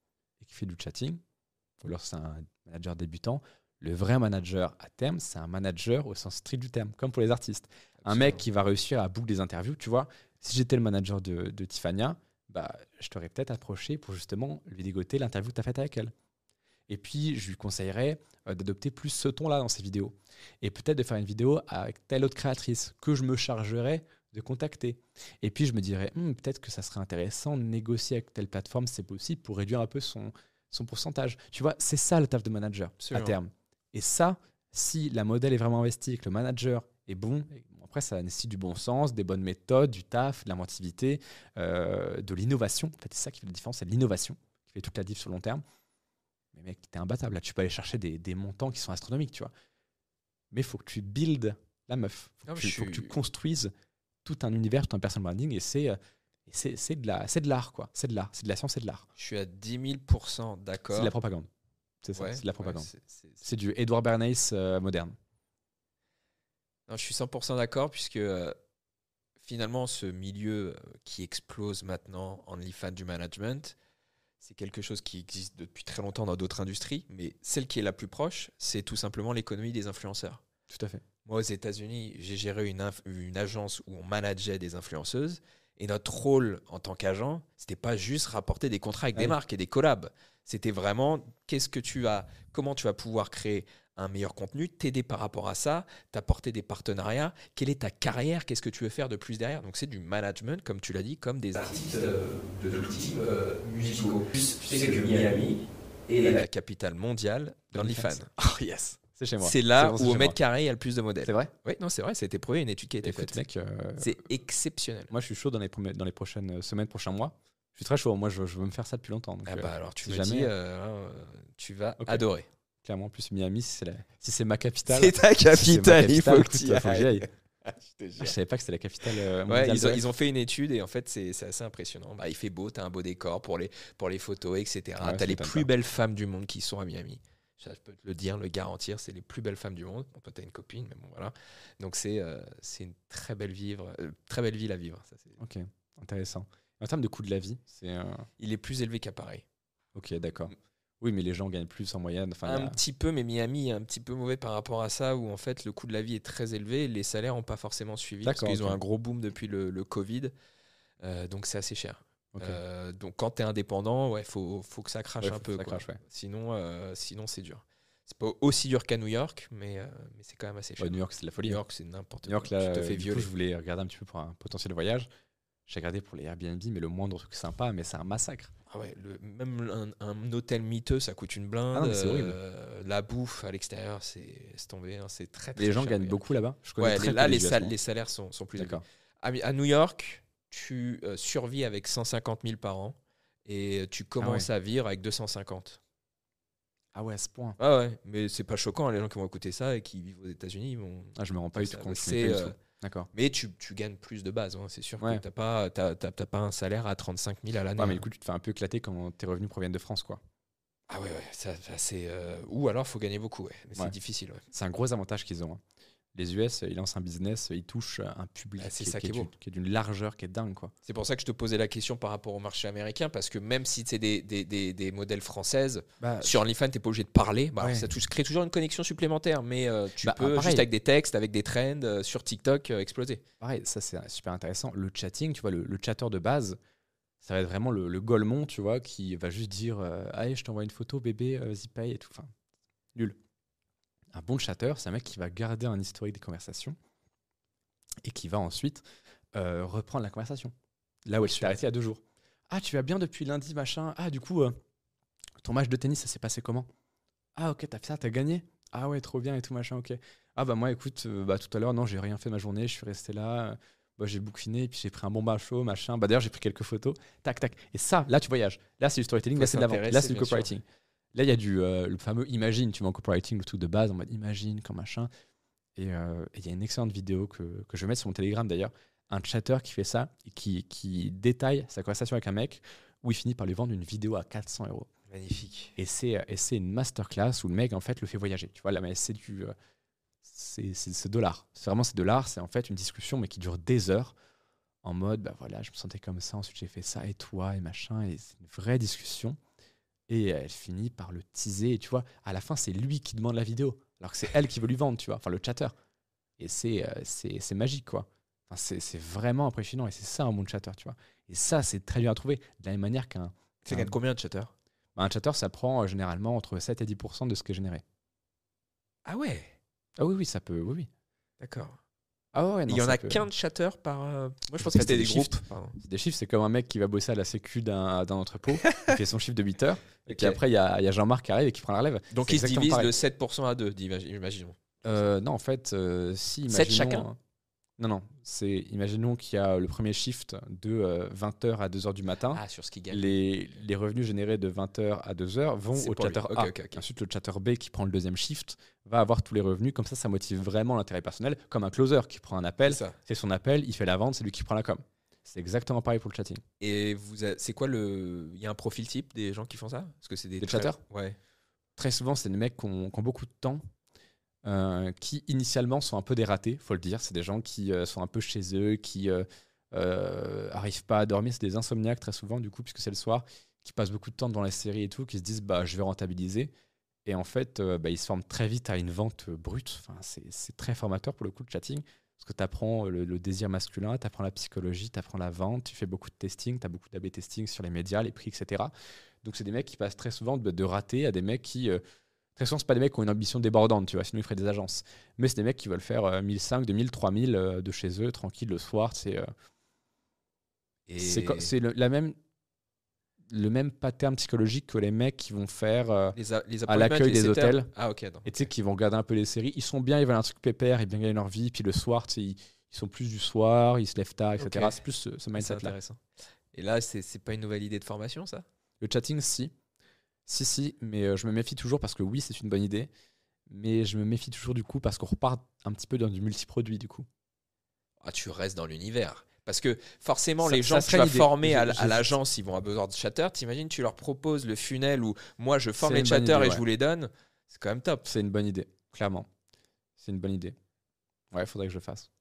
et qui fait du chatting, ou alors c'est un manager débutant. Le vrai manager à terme, c'est un manager au sens strict du terme, comme pour les artistes. Un mec qui va réussir à boucler des interviews, tu vois. Si j'étais le manager de, de Tiffania, bah, je t'aurais peut-être approché pour justement lui dégoter l'interview que tu as faite avec elle. Et puis, je lui conseillerais euh, d'adopter plus ce ton-là dans ses vidéos. Et peut-être de faire une vidéo avec telle autre créatrice que je me chargerais de contacter. Et puis, je me dirais, hmm, peut-être que ça serait intéressant de négocier avec telle plateforme, c'est possible, pour réduire un peu son, son pourcentage. Tu vois, c'est ça le taf de manager à terme. Et ça, si la modèle est vraiment investie, que le manager est bon, après, ça nécessite du bon sens, des bonnes méthodes, du taf, de l'inventivité, euh, de l'innovation. En fait, c'est ça qui fait la différence, c'est l'innovation qui fait toute la diff sur le long terme. Mais mec, t'es imbattable. Là, tu peux aller chercher des, des, montants qui sont astronomiques, tu vois. Mais il faut que tu builds la meuf. Il faut, que tu construises tout un univers, tout un personal branding. Et c'est. C'est de la, c'est de l'art quoi. C'est de l'art, c'est de la science, et de l'art.
Je suis à 10 000 d'accord.
C'est de la propagande. C'est ça, c'est de la propagande. c'est du Edward Bernays euh, moderne.
Non, je suis 100% d'accord puisque euh, finalement ce milieu euh, qui explose maintenant en fan du management, c'est quelque chose qui existe depuis très longtemps dans d'autres industries, mais celle qui est la plus proche, c'est tout simplement l'économie des influenceurs.
Tout à fait.
Moi, aux États-Unis, j'ai géré une, une, agence où on manageait des influenceuses. Et notre rôle en tant qu'agent, c'était pas juste rapporter des contrats avec des marques et des collabs. C'était vraiment qu'est-ce que tu as, comment tu vas pouvoir créer un meilleur contenu, t'aider par rapport à ça, t'apporter des partenariats, quelle est ta carrière, qu'est-ce que tu veux faire de plus derrière? Donc c'est du management, comme tu l'as dit, comme des artistes euh, de tout type euh, musicaux. Tu sais que Miami est la capitale mondiale d'OnlyFans.
Oh yes, c'est chez moi.
C'est là
bon,
où au mètre
moi.
carré il y a le plus de modèles.
C'est vrai
Oui, non, c'est vrai, ça a été prouvé, une étude qui a été
Écoute,
faite.
mec, euh,
C'est exceptionnel.
moi je suis chaud dans les, premiers- dans les prochaines semaines, prochains mois. Je suis très chaud. Moi, je, je veux me faire ça depuis longtemps. donc,
Ah
euh,
bah alors tu
si
me
jamais-
dis, euh, tu vas adorer.
clairement, en plus, Miami, si c'est la- si c'est ma capitale.
C'est ta
si
capitale, il faut que tu ailles.
aille. Je savais pas que c'était la capitale euh,
Ouais, ils ont,
de-
ils ont fait une étude et en fait c'est assez impressionnant. Bah, il fait beau, t'as un beau décor pour les, pour les photos, etc.
Ouais,
t'as
ça
les plus belles femmes du monde qui sont à Miami. Ça, je peux te le dire, le garantir, c'est les plus belles femmes du monde. Bon, toi, t'as une copine, mais bon, voilà. Donc c'est euh, c'est une très belle, vivre, euh, très belle ville à vivre. Ça,
Ok, intéressant. En termes de coût de la vie, c'est. euh,
il est plus élevé qu'à Paris.
Ok, d'accord. Oui, mais les gens gagnent plus en moyenne. Enfin,
un
a-
petit peu, mais Miami est un petit peu mauvais par rapport à ça, où en fait le coût de la vie est très élevé, et les salaires n'ont pas forcément suivi, parce qu'ils ont un gros boom depuis le, le Covid, Euh, donc c'est assez cher. Euh, donc quand tu es indépendant, ouais, faut, faut que ça crache
Ouais,
un peu.
ça
quoi.
crache, ouais.
Sinon, euh, sinon c'est dur. C'est pas aussi dur qu'à New York, mais, euh, mais c'est quand même assez cher.
Ouais, New York, c'est de la folie.
New
hein.
York, c'est n'importe
New
quoi.
York, là,
tu te fais
coup,
violer.
je voulais regarder un petit peu pour un potentiel voyage. J'ai regardé pour les Airbnb, mais le moindre truc sympa, mais c'est un massacre.
Ah ouais, le- même un, un hôtel miteux, ça coûte une blinde.
Ah non, horrible.
Euh, la bouffe à l'extérieur, c'est tombé. hein, c'est très, très
Les gens gagnent
New
beaucoup là-bas. Je connais
Ouais,
très
les-
peu
là,
les
les, salaires sont, sont plus élevés. À New York, tu euh, survis avec 150 000 par an et tu commences à vivre avec 250.
Ah ouais, à ce point.
Ah ouais, mais c'est pas choquant, hein, les gens qui vont écouter ça et qui vivent aux États-Unis, ils vont.
Ah, je me rends pas du tout compte.
c'est, euh.
D'accord.
Mais tu, tu gagnes plus de base, hein, c'est sûr
Ouais.
que t'as pas, t'as pas un salaire à 35 000 à l'année.
Ouais, mais
hein.
du coup, tu te fais un peu éclater quand tes revenus proviennent de France, quoi.
Ah ouais, ouais, ça, ça, c'est. euh, Ou alors, faut gagner beaucoup, Ouais. c'est difficile, ouais.
C'est un gros avantage qu'ils ont. hein. Les US, ils lancent un business, ils touchent un public
Ah, c'est
qui,
ça
qui
qui est beau.
d'une- qui est d'une largeur qui est dingue, quoi.
C'est pour ça que je te posais la question par rapport au marché américain, parce que même si c'est des, des, des, des modèles françaises,
Bah,
sur OnlyFans, t'es pas obligé de parler. Bah,
Ouais.
ça touche- crée toujours une connexion supplémentaire, mais euh, tu
Bah,
peux,
pareil.
juste avec des textes, avec des trends, euh, sur TikTok, euh, exploser.
Pareil, ça c'est super intéressant. Le chatting, tu vois, le, le chatter de base, ça va être vraiment le, le golemon, tu vois, qui va juste dire Allez, je t'envoie une photo, bébé, vas-y, paye et tout. Enfin, nul. Un bon chatter, c'est un mec qui va garder un historique des conversations et qui va ensuite euh, reprendre la conversation. Là où elle s'est arrêtée il y a deux jours. Ah, tu vas bien depuis lundi, machin. Ah, du coup, euh, ton match de tennis, ça s'est passé comment? Ah, ok, t'as fait ça, t'as gagné Ah, ouais, trop bien et tout, machin, ok. Ah, bah, moi, écoute, euh, bah, tout à l'heure, non, j'ai rien fait de ma journée, je suis resté là. bah, j'ai bouquiné, puis j'ai pris un bon bain chaud, machin. Bah, d'ailleurs, j'ai pris quelques photos. Tac, tac. Et ça, là, tu voyages. Là, c'est du storytelling,
Faut
là, c'est de la vente. Là, c'est du
sûr.
Là, il y a du, euh, le fameux imagine, tu vois, en copywriting, le truc de base, en mode imagine, comme machin. Et euh, et il y a une excellente vidéo que, que je vais mettre sur mon Telegram d'ailleurs. Un chatter qui fait ça et qui, qui détaille sa conversation avec un mec où il finit par lui vendre une vidéo à 400 euros.
Magnifique.
Et c'est, et c'est une masterclass où le mec, en fait, le fait voyager. Tu vois, là, mais c'est du. euh, C'est, c'est, c'est de l'art. C'est vraiment c'est de l'art. C'est en fait une discussion, mais qui dure des heures. En mode, bah voilà, je me sentais comme ça, ensuite j'ai fait ça, et toi, et machin. Et c'est une vraie discussion. Et elle finit par le teaser. Et tu vois, à la fin, c'est lui qui demande la vidéo. Alors que c'est elle qui veut lui vendre, tu vois. Enfin, le chatter. Et c'est, euh, c'est, c'est magique, quoi. Enfin, c'est, vraiment impressionnant. Et c'est ça un bon chatter, tu vois. Et ça, c'est très dur à trouver. De la même manière qu'un.
Ça gagne combien de chatters
bah, un chatter, ça prend euh, généralement entre 7 et 10% de ce qui est généré.
Ah ouais,
Ah oui, oui, ça peut. Oui, oui.
d'accord.
Ah ouais,
Il y en a
peut-
15 chatters par. euh, Moi, je
En
pensais que c'était des
des
groupes.
Des chiffres, c'est comme un mec qui va bosser à la sécu d'un d'un entrepôt, il fait son chiffre de 8 heures, et puis après, il y a, il y a Jean-Marc qui arrive et qui prend la relève.
Donc, ils se
pareil.
de 7% à 2, imaginons.
Euh, non, en fait, euh, si.
Sept
imaginons-
chacun
Non, non. C'est, imaginons qu'il y a le premier shift de 20h à 2h du matin.
Ah, sur ce qu'ils gagnent.
Les, les revenus générés de 20h à 2h vont au chatter A. Ensuite, le chatter B qui prend le deuxième shift va avoir tous les revenus. Comme ça, ça motive vraiment l'intérêt personnel. Comme un closer qui prend un appel,
C'est
son appel, il fait la vente, c'est lui qui prend la com. C'est exactement pareil pour le chatting.
Et vous, c'est quoi le. Il y a un profil type des gens qui font ça? Parce que c'est des.
Des
très-
chatters
Ouais.
Très souvent, c'est des mecs qui ont, qui ont beaucoup de temps, euh, qui initialement sont un peu des ratés, faut le dire. C'est des gens qui euh, sont un peu chez eux, qui euh, euh, pas à dormir. C'est des insomniaques très souvent, du coup, puisque c'est le soir, qui passent beaucoup de temps devant la série et tout, qui se disent bah, je vais rentabiliser. Et en fait, bah, ils se forment très vite à une vente brute. Enfin, c'est très formateur pour le coup de chatting. Parce que tu apprends le, le désir masculin, tu apprends la psychologie, tu apprends la vente, tu fais beaucoup de testing, tu as beaucoup d'AB testing sur les médias, les prix, etc. Donc, c'est des mecs qui passent très souvent de, ratés à des mecs qui, Très souvent, c'est pas des mecs qui ont une ambition débordante, tu vois, sinon ils feraient des agences. Mais c'est des mecs qui veulent faire euh, 1005, 2000, 3000 euh, de chez eux, tranquille, le soir. C'est euh,
Et
c'est la même, le même pattern psychologique que les mecs qui vont faire. euh,
les, a- les
à l'accueil des hôtels.
Ah, ok. donc.
et tu sais, qui vont regarder un peu les séries. Ils sont bien, ils veulent un truc pépère, ils bien gagner leur vie. Puis le soir, ils, ils sont plus du soir, ils se lèvent tard, etc. C'est plus ce, ce mindset-là.
intéressant. Et là, c'est pas une nouvelle idée de formation, ça?
Le chatting, si. Si, si, mais euh, je me méfie toujours parce que oui, c'est une bonne idée. Mais je me méfie toujours du coup parce qu'on repart un petit peu dans du multiproduit du coup.
ah, Tu restes dans l'univers. Parce que forcément,
Ça-
les gens que tu
serait
vas
l'idée.
former à, l'agence, ils vont avoir besoin de chatters. T'imagines, tu leur proposes le funnel où moi je forme les chatters et
ouais.
je vous les donne. C'est quand même top.
C'est une bonne idée, clairement. C'est une bonne idée. Ouais, faudrait que je le fasse.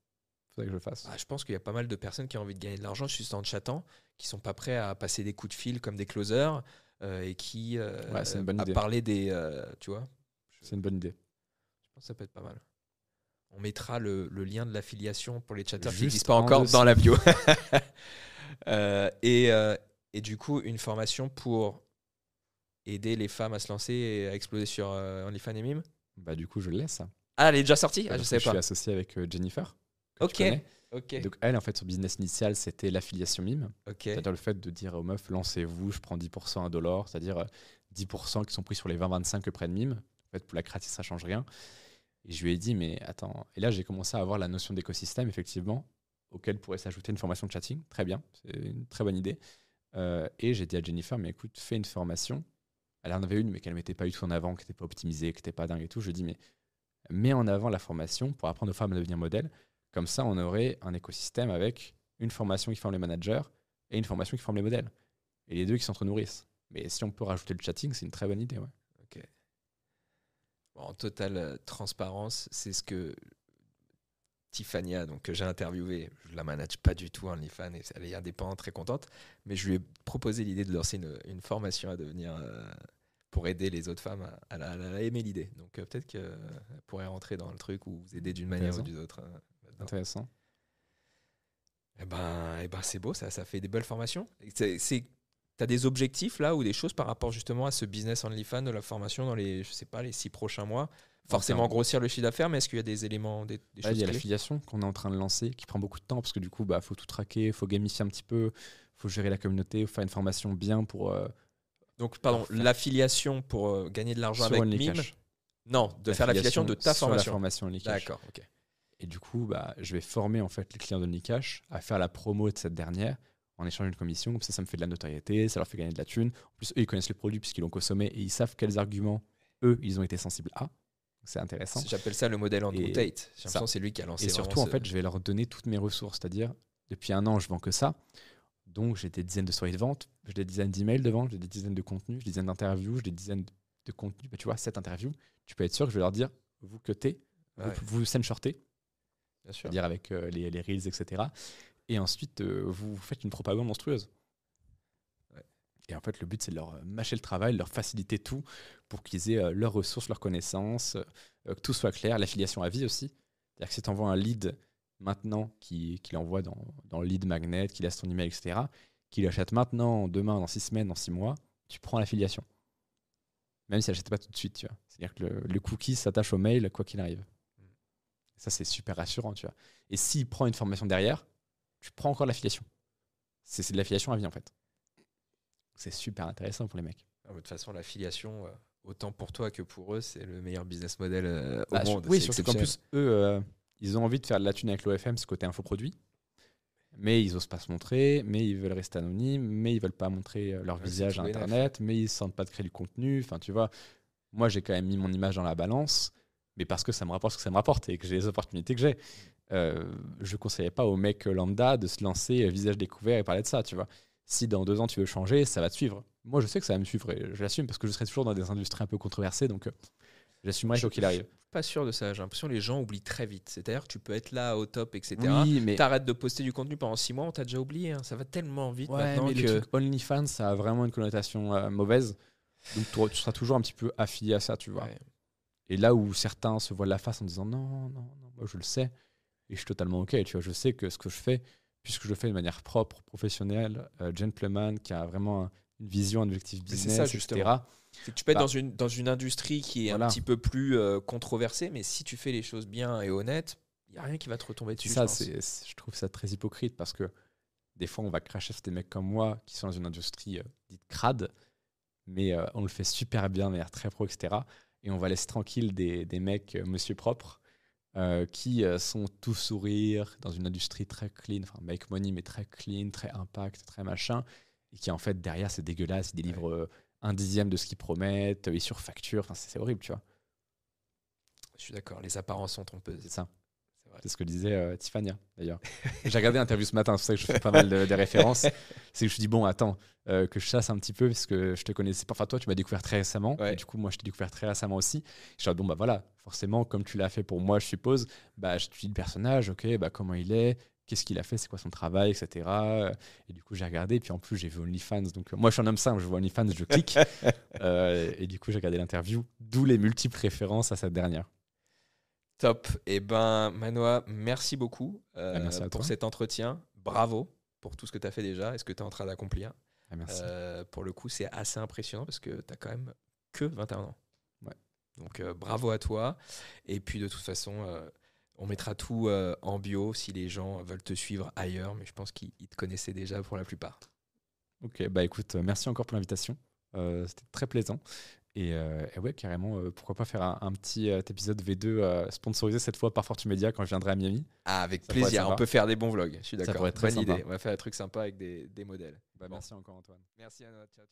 Faudrait que je le fasse.
Ah, je pense qu'il y a pas mal de personnes qui ont envie de gagner de l'argent juste en chattant, qui sont pas prêts à passer des coups de fil comme des closers et qui euh,
Ouais, une bonne idée.
parler des. euh, tu vois,
C'est une bonne idée.
je pense que ça peut être pas mal. On mettra le, le lien de l'affiliation pour les chatters qui n'existent pas
en
encore dans la bio. Euh, et, euh, et du coup, une formation pour aider les femmes à se lancer et à exploser sur euh, OnlyFans et Mime.
Bah du coup, je le laisse. ça.
Ah, elle est déjà sortie? Ah, Je sais
que Je suis
pas.
associé avec euh, Jennifer.
Ok.
Donc elle, en fait, son business initial, c'était l'affiliation mime. C'est-à-dire le fait de dire aux meufs, lancez-vous, je prends 10% à dollar, c'est-à-dire euh, 10% qui sont pris sur les 20-25 que prennent mime. En fait, pour la créative, ça change rien. Et je lui ai dit, mais attends. Et là, j'ai commencé à avoir la notion d'écosystème, effectivement, auquel pourrait s'ajouter une formation de chatting. Très bien, c'est une très bonne idée. Euh, et j'ai dit à Jennifer, mais écoute, fais une formation. Elle en avait une, mais qu'elle ne mettait pas du tout en avant, qui n'était pas optimisée, qui n'était pas dingue et tout. Je lui ai dit, mais mets en avant la formation pour apprendre aux femmes à devenir modèles. Comme ça, on aurait un écosystème avec une formation qui forme les managers et une formation qui forme les modèles. Et les deux qui s'entre-nourrissent. Mais si on peut rajouter le chatting, c'est une très bonne idée. Ouais.
Bon, en totale euh, transparence, c'est ce que Tiffania, donc que j'ai interviewé, je la manage pas du tout OnlyFans, et elle est indépendante, très contente, mais je lui ai proposé l'idée de lancer une, une formation à devenir euh, pour aider les autres femmes à, à aimer l'idée. Donc euh, peut-être qu'elle pourrait rentrer dans le truc ou vous aider d'une manière ou d'une autre. là-dedans.
Intéressant.
Eh ben, eh ben c'est beau, ça, ça fait des belles formations. C'est, t'as des objectifs là ou des choses par rapport justement à ce business OnlyFans de la formation dans les, je sais pas, les six prochains mois? Forcément
Enfin,
grossir le chiffre d'affaires, mais est-ce qu'il y a des éléments, des, des
Là,
choses
il y a l'affiliation qu'on est en train de lancer qui prend beaucoup de temps parce que du coup, bah, faut tout traquer, faut gamifier un petit peu, faut gérer la communauté, faut faire une formation bien pour euh,
Donc, pardon, l'affiliation pour euh, gagner de l'argent avec. Mime? Non, de faire l'affiliation de ta formation.
La formation.
D'accord, ok.
Et du coup, bah, je vais former en fait les clients d'OnlyCash à faire la promo de cette dernière en échange d'une commission. Comme ça, ça me fait de la notoriété, ça leur fait gagner de la thune. En plus, eux, ils connaissent le produit puisqu'ils l'ont consommé et ils savent quels arguments, eux, ils ont été sensibles à. C'est intéressant.
J'appelle ça le modèle Andrew
Et
Tate. J'ai l'impression
ça.
que c'est lui qui a lancé
Et surtout, en
ce-
fait, je vais leur donner toutes mes ressources. C'est-à-dire, depuis un an, je vends que ça. Donc, j'ai des dizaines de stories de vente, j'ai des dizaines d'emails de vente, j'ai des dizaines de contenus, j'ai des dizaines d'interviews, j'ai des dizaines de contenus. Bah, tu vois, cette interview, tu peux être sûr que je vais leur dire, vous
Ouais,
vous, vous shortez. C'est-à-dire avec euh, les, les reels, etc. Et ensuite, euh, vous faites une propagande monstrueuse.
Ouais.
Et en fait, le but, c'est de leur euh, mâcher le travail, de leur faciliter tout pour qu'ils aient euh, leurs ressources, leurs connaissances, que tout soit clair. L'affiliation à vie aussi. C'est-à-dire que si tu envoies un lead maintenant, qui, qui l'envoie dans, dans le lead magnet, qui laisse ton email, etc., qu'il achète maintenant, demain, dans six semaines, dans six mois, tu prends l'affiliation. Même si elle n'achète pas tout de suite, tu vois. C'est-à-dire que le, le cookie s'attache au mail, quoi qu'il arrive. Ça, c'est super rassurant, tu vois. Et s'il prend une formation derrière, tu prends encore l'affiliation. C'est de l'affiliation à vie, en fait. C'est super intéressant pour les mecs.
Ah, De toute façon, l'affiliation, euh, autant pour toi que pour eux, c'est le meilleur business model euh, au
Bah,
monde.
Oui, surtout qu'en plus, eux, euh, ils ont envie de faire de la thune avec l'OFM, ce côté infoproduit. Mais ils osent pas se montrer, mais ils veulent rester anonymes, mais ils veulent pas montrer leur
Ouais,
visage à. Internet, mais ils se sentent pas de créer du contenu. Enfin, tu vois, moi, j'ai quand même mis mon image dans la balance, mais parce que ça me rapporte ce que ça me rapporte et que j'ai les opportunités que j'ai. Euh, je conseillais pas aux mecs lambda de se lancer euh, visage découvert et parler de ça, tu vois. Si dans deux ans tu veux changer, ça va te suivre. Moi, je sais que ça va me suivre et je l'assume parce que je serai toujours dans des industries un peu controversées, donc euh, j'assumerai quoi qu'il arrive.
Je suis pas sûr de ça. J'ai l'impression que les gens oublient très vite. C'est-à-dire que tu peux être là au top, etc.
Oui, mais
T'arrêtes de poster du contenu pendant six mois, on t'a déjà oublié. hein. Ça va tellement vite
Ouais,
maintenant
mais
que.
le truc OnlyFans, ça a vraiment une connotation euh, mauvaise. Donc tu, tu seras toujours un petit peu affilié à ça, tu vois.
Ouais.
Et là où certains se voilent la face en disant non, non, non, moi je le sais, et je suis totalement ok, tu vois, je sais que ce que je fais, puisque je le fais de manière propre, professionnelle, euh, gentleman, qui a vraiment un une vision, un objectif business,
ça,
etc.
que tu peux être
Bah.
dans, une, dans une industrie qui est
Voilà.
un petit peu plus euh, controversée, mais si tu fais les choses bien et honnêtes, il n'y a rien qui va te retomber dessus. Je
ça, c'est- je trouve ça très hypocrite parce que des fois, on va cracher sur des mecs comme moi qui sont dans une industrie euh, dite crade, mais on le fait super bien, de manière très pro, etc. Et on va laisser tranquille des, des mecs, euh, monsieur propre, euh, qui euh, sont tout sourire dans une industrie très clean, enfin, make money, mais très clean, très impact, très machin, et qui en fait, derrière, c'est dégueulasse, ils délivrent un dixième de ce qu'ils promettent, ils surfacturent, enfin, c'est horrible, tu vois.
Je suis d'accord, les apparences sont trompeuses.
C'est ça.
C'est
ce que disait euh, Tiffania, d'ailleurs. J'ai regardé l'interview ce matin, c'est pour ça que je fais pas mal de, de références. C'est que je me suis dit, bon, attends, euh, que je chasse un petit peu, parce que je te connaissais pas. Enfin, toi, tu m'as découvert très récemment.
Ouais.
Et du coup, moi, je t'ai découvert très récemment aussi. Je suis dit, bon, bah voilà, forcément, comme tu l'as fait pour moi, je suppose, bah, je te dis le personnage, ok, bah, comment il est, qu'est-ce qu'il a fait, c'est quoi son travail, etc. Et du coup, j'ai regardé, et puis en plus, j'ai vu OnlyFans. Donc, euh, moi, je suis un homme simple, je vois OnlyFans, je clique. Euh, et du coup, j'ai regardé l'interview, d'où les multiples références à cette dernière.
Top. Et ben, Manoa, merci beaucoup euh,
Ah, merci
pour
toi.
cet entretien. Bravo pour tout ce que tu as fait déjà et ce que tu es en train d'accomplir.
Ah, merci.
Euh, pour le coup, c'est assez impressionnant parce que tu as quand même que 21 ans.
Ouais.
Donc euh, bravo à toi. Et puis de toute façon, on mettra tout en bio si les gens veulent te suivre ailleurs, mais je pense qu'ils ils te connaissaient déjà pour la plupart.
Ok, bah écoute, merci encore pour l'invitation. C'était très plaisant. Et, euh, et ouais, carrément, euh, pourquoi pas faire un, un petit euh, épisode V2 euh, sponsorisé cette fois par Fortune Media quand je viendrai à Miami.
Ah, avec
Ça
plaisir. On peut faire des bons vlogs. Je suis
Ça
d'accord.
pourrait être très
Bonne
sympa.
idée. On va faire un truc sympa avec des, des modèles.
Bah,
Bon.
Merci encore Antoine.
Merci à Ciao, ciao.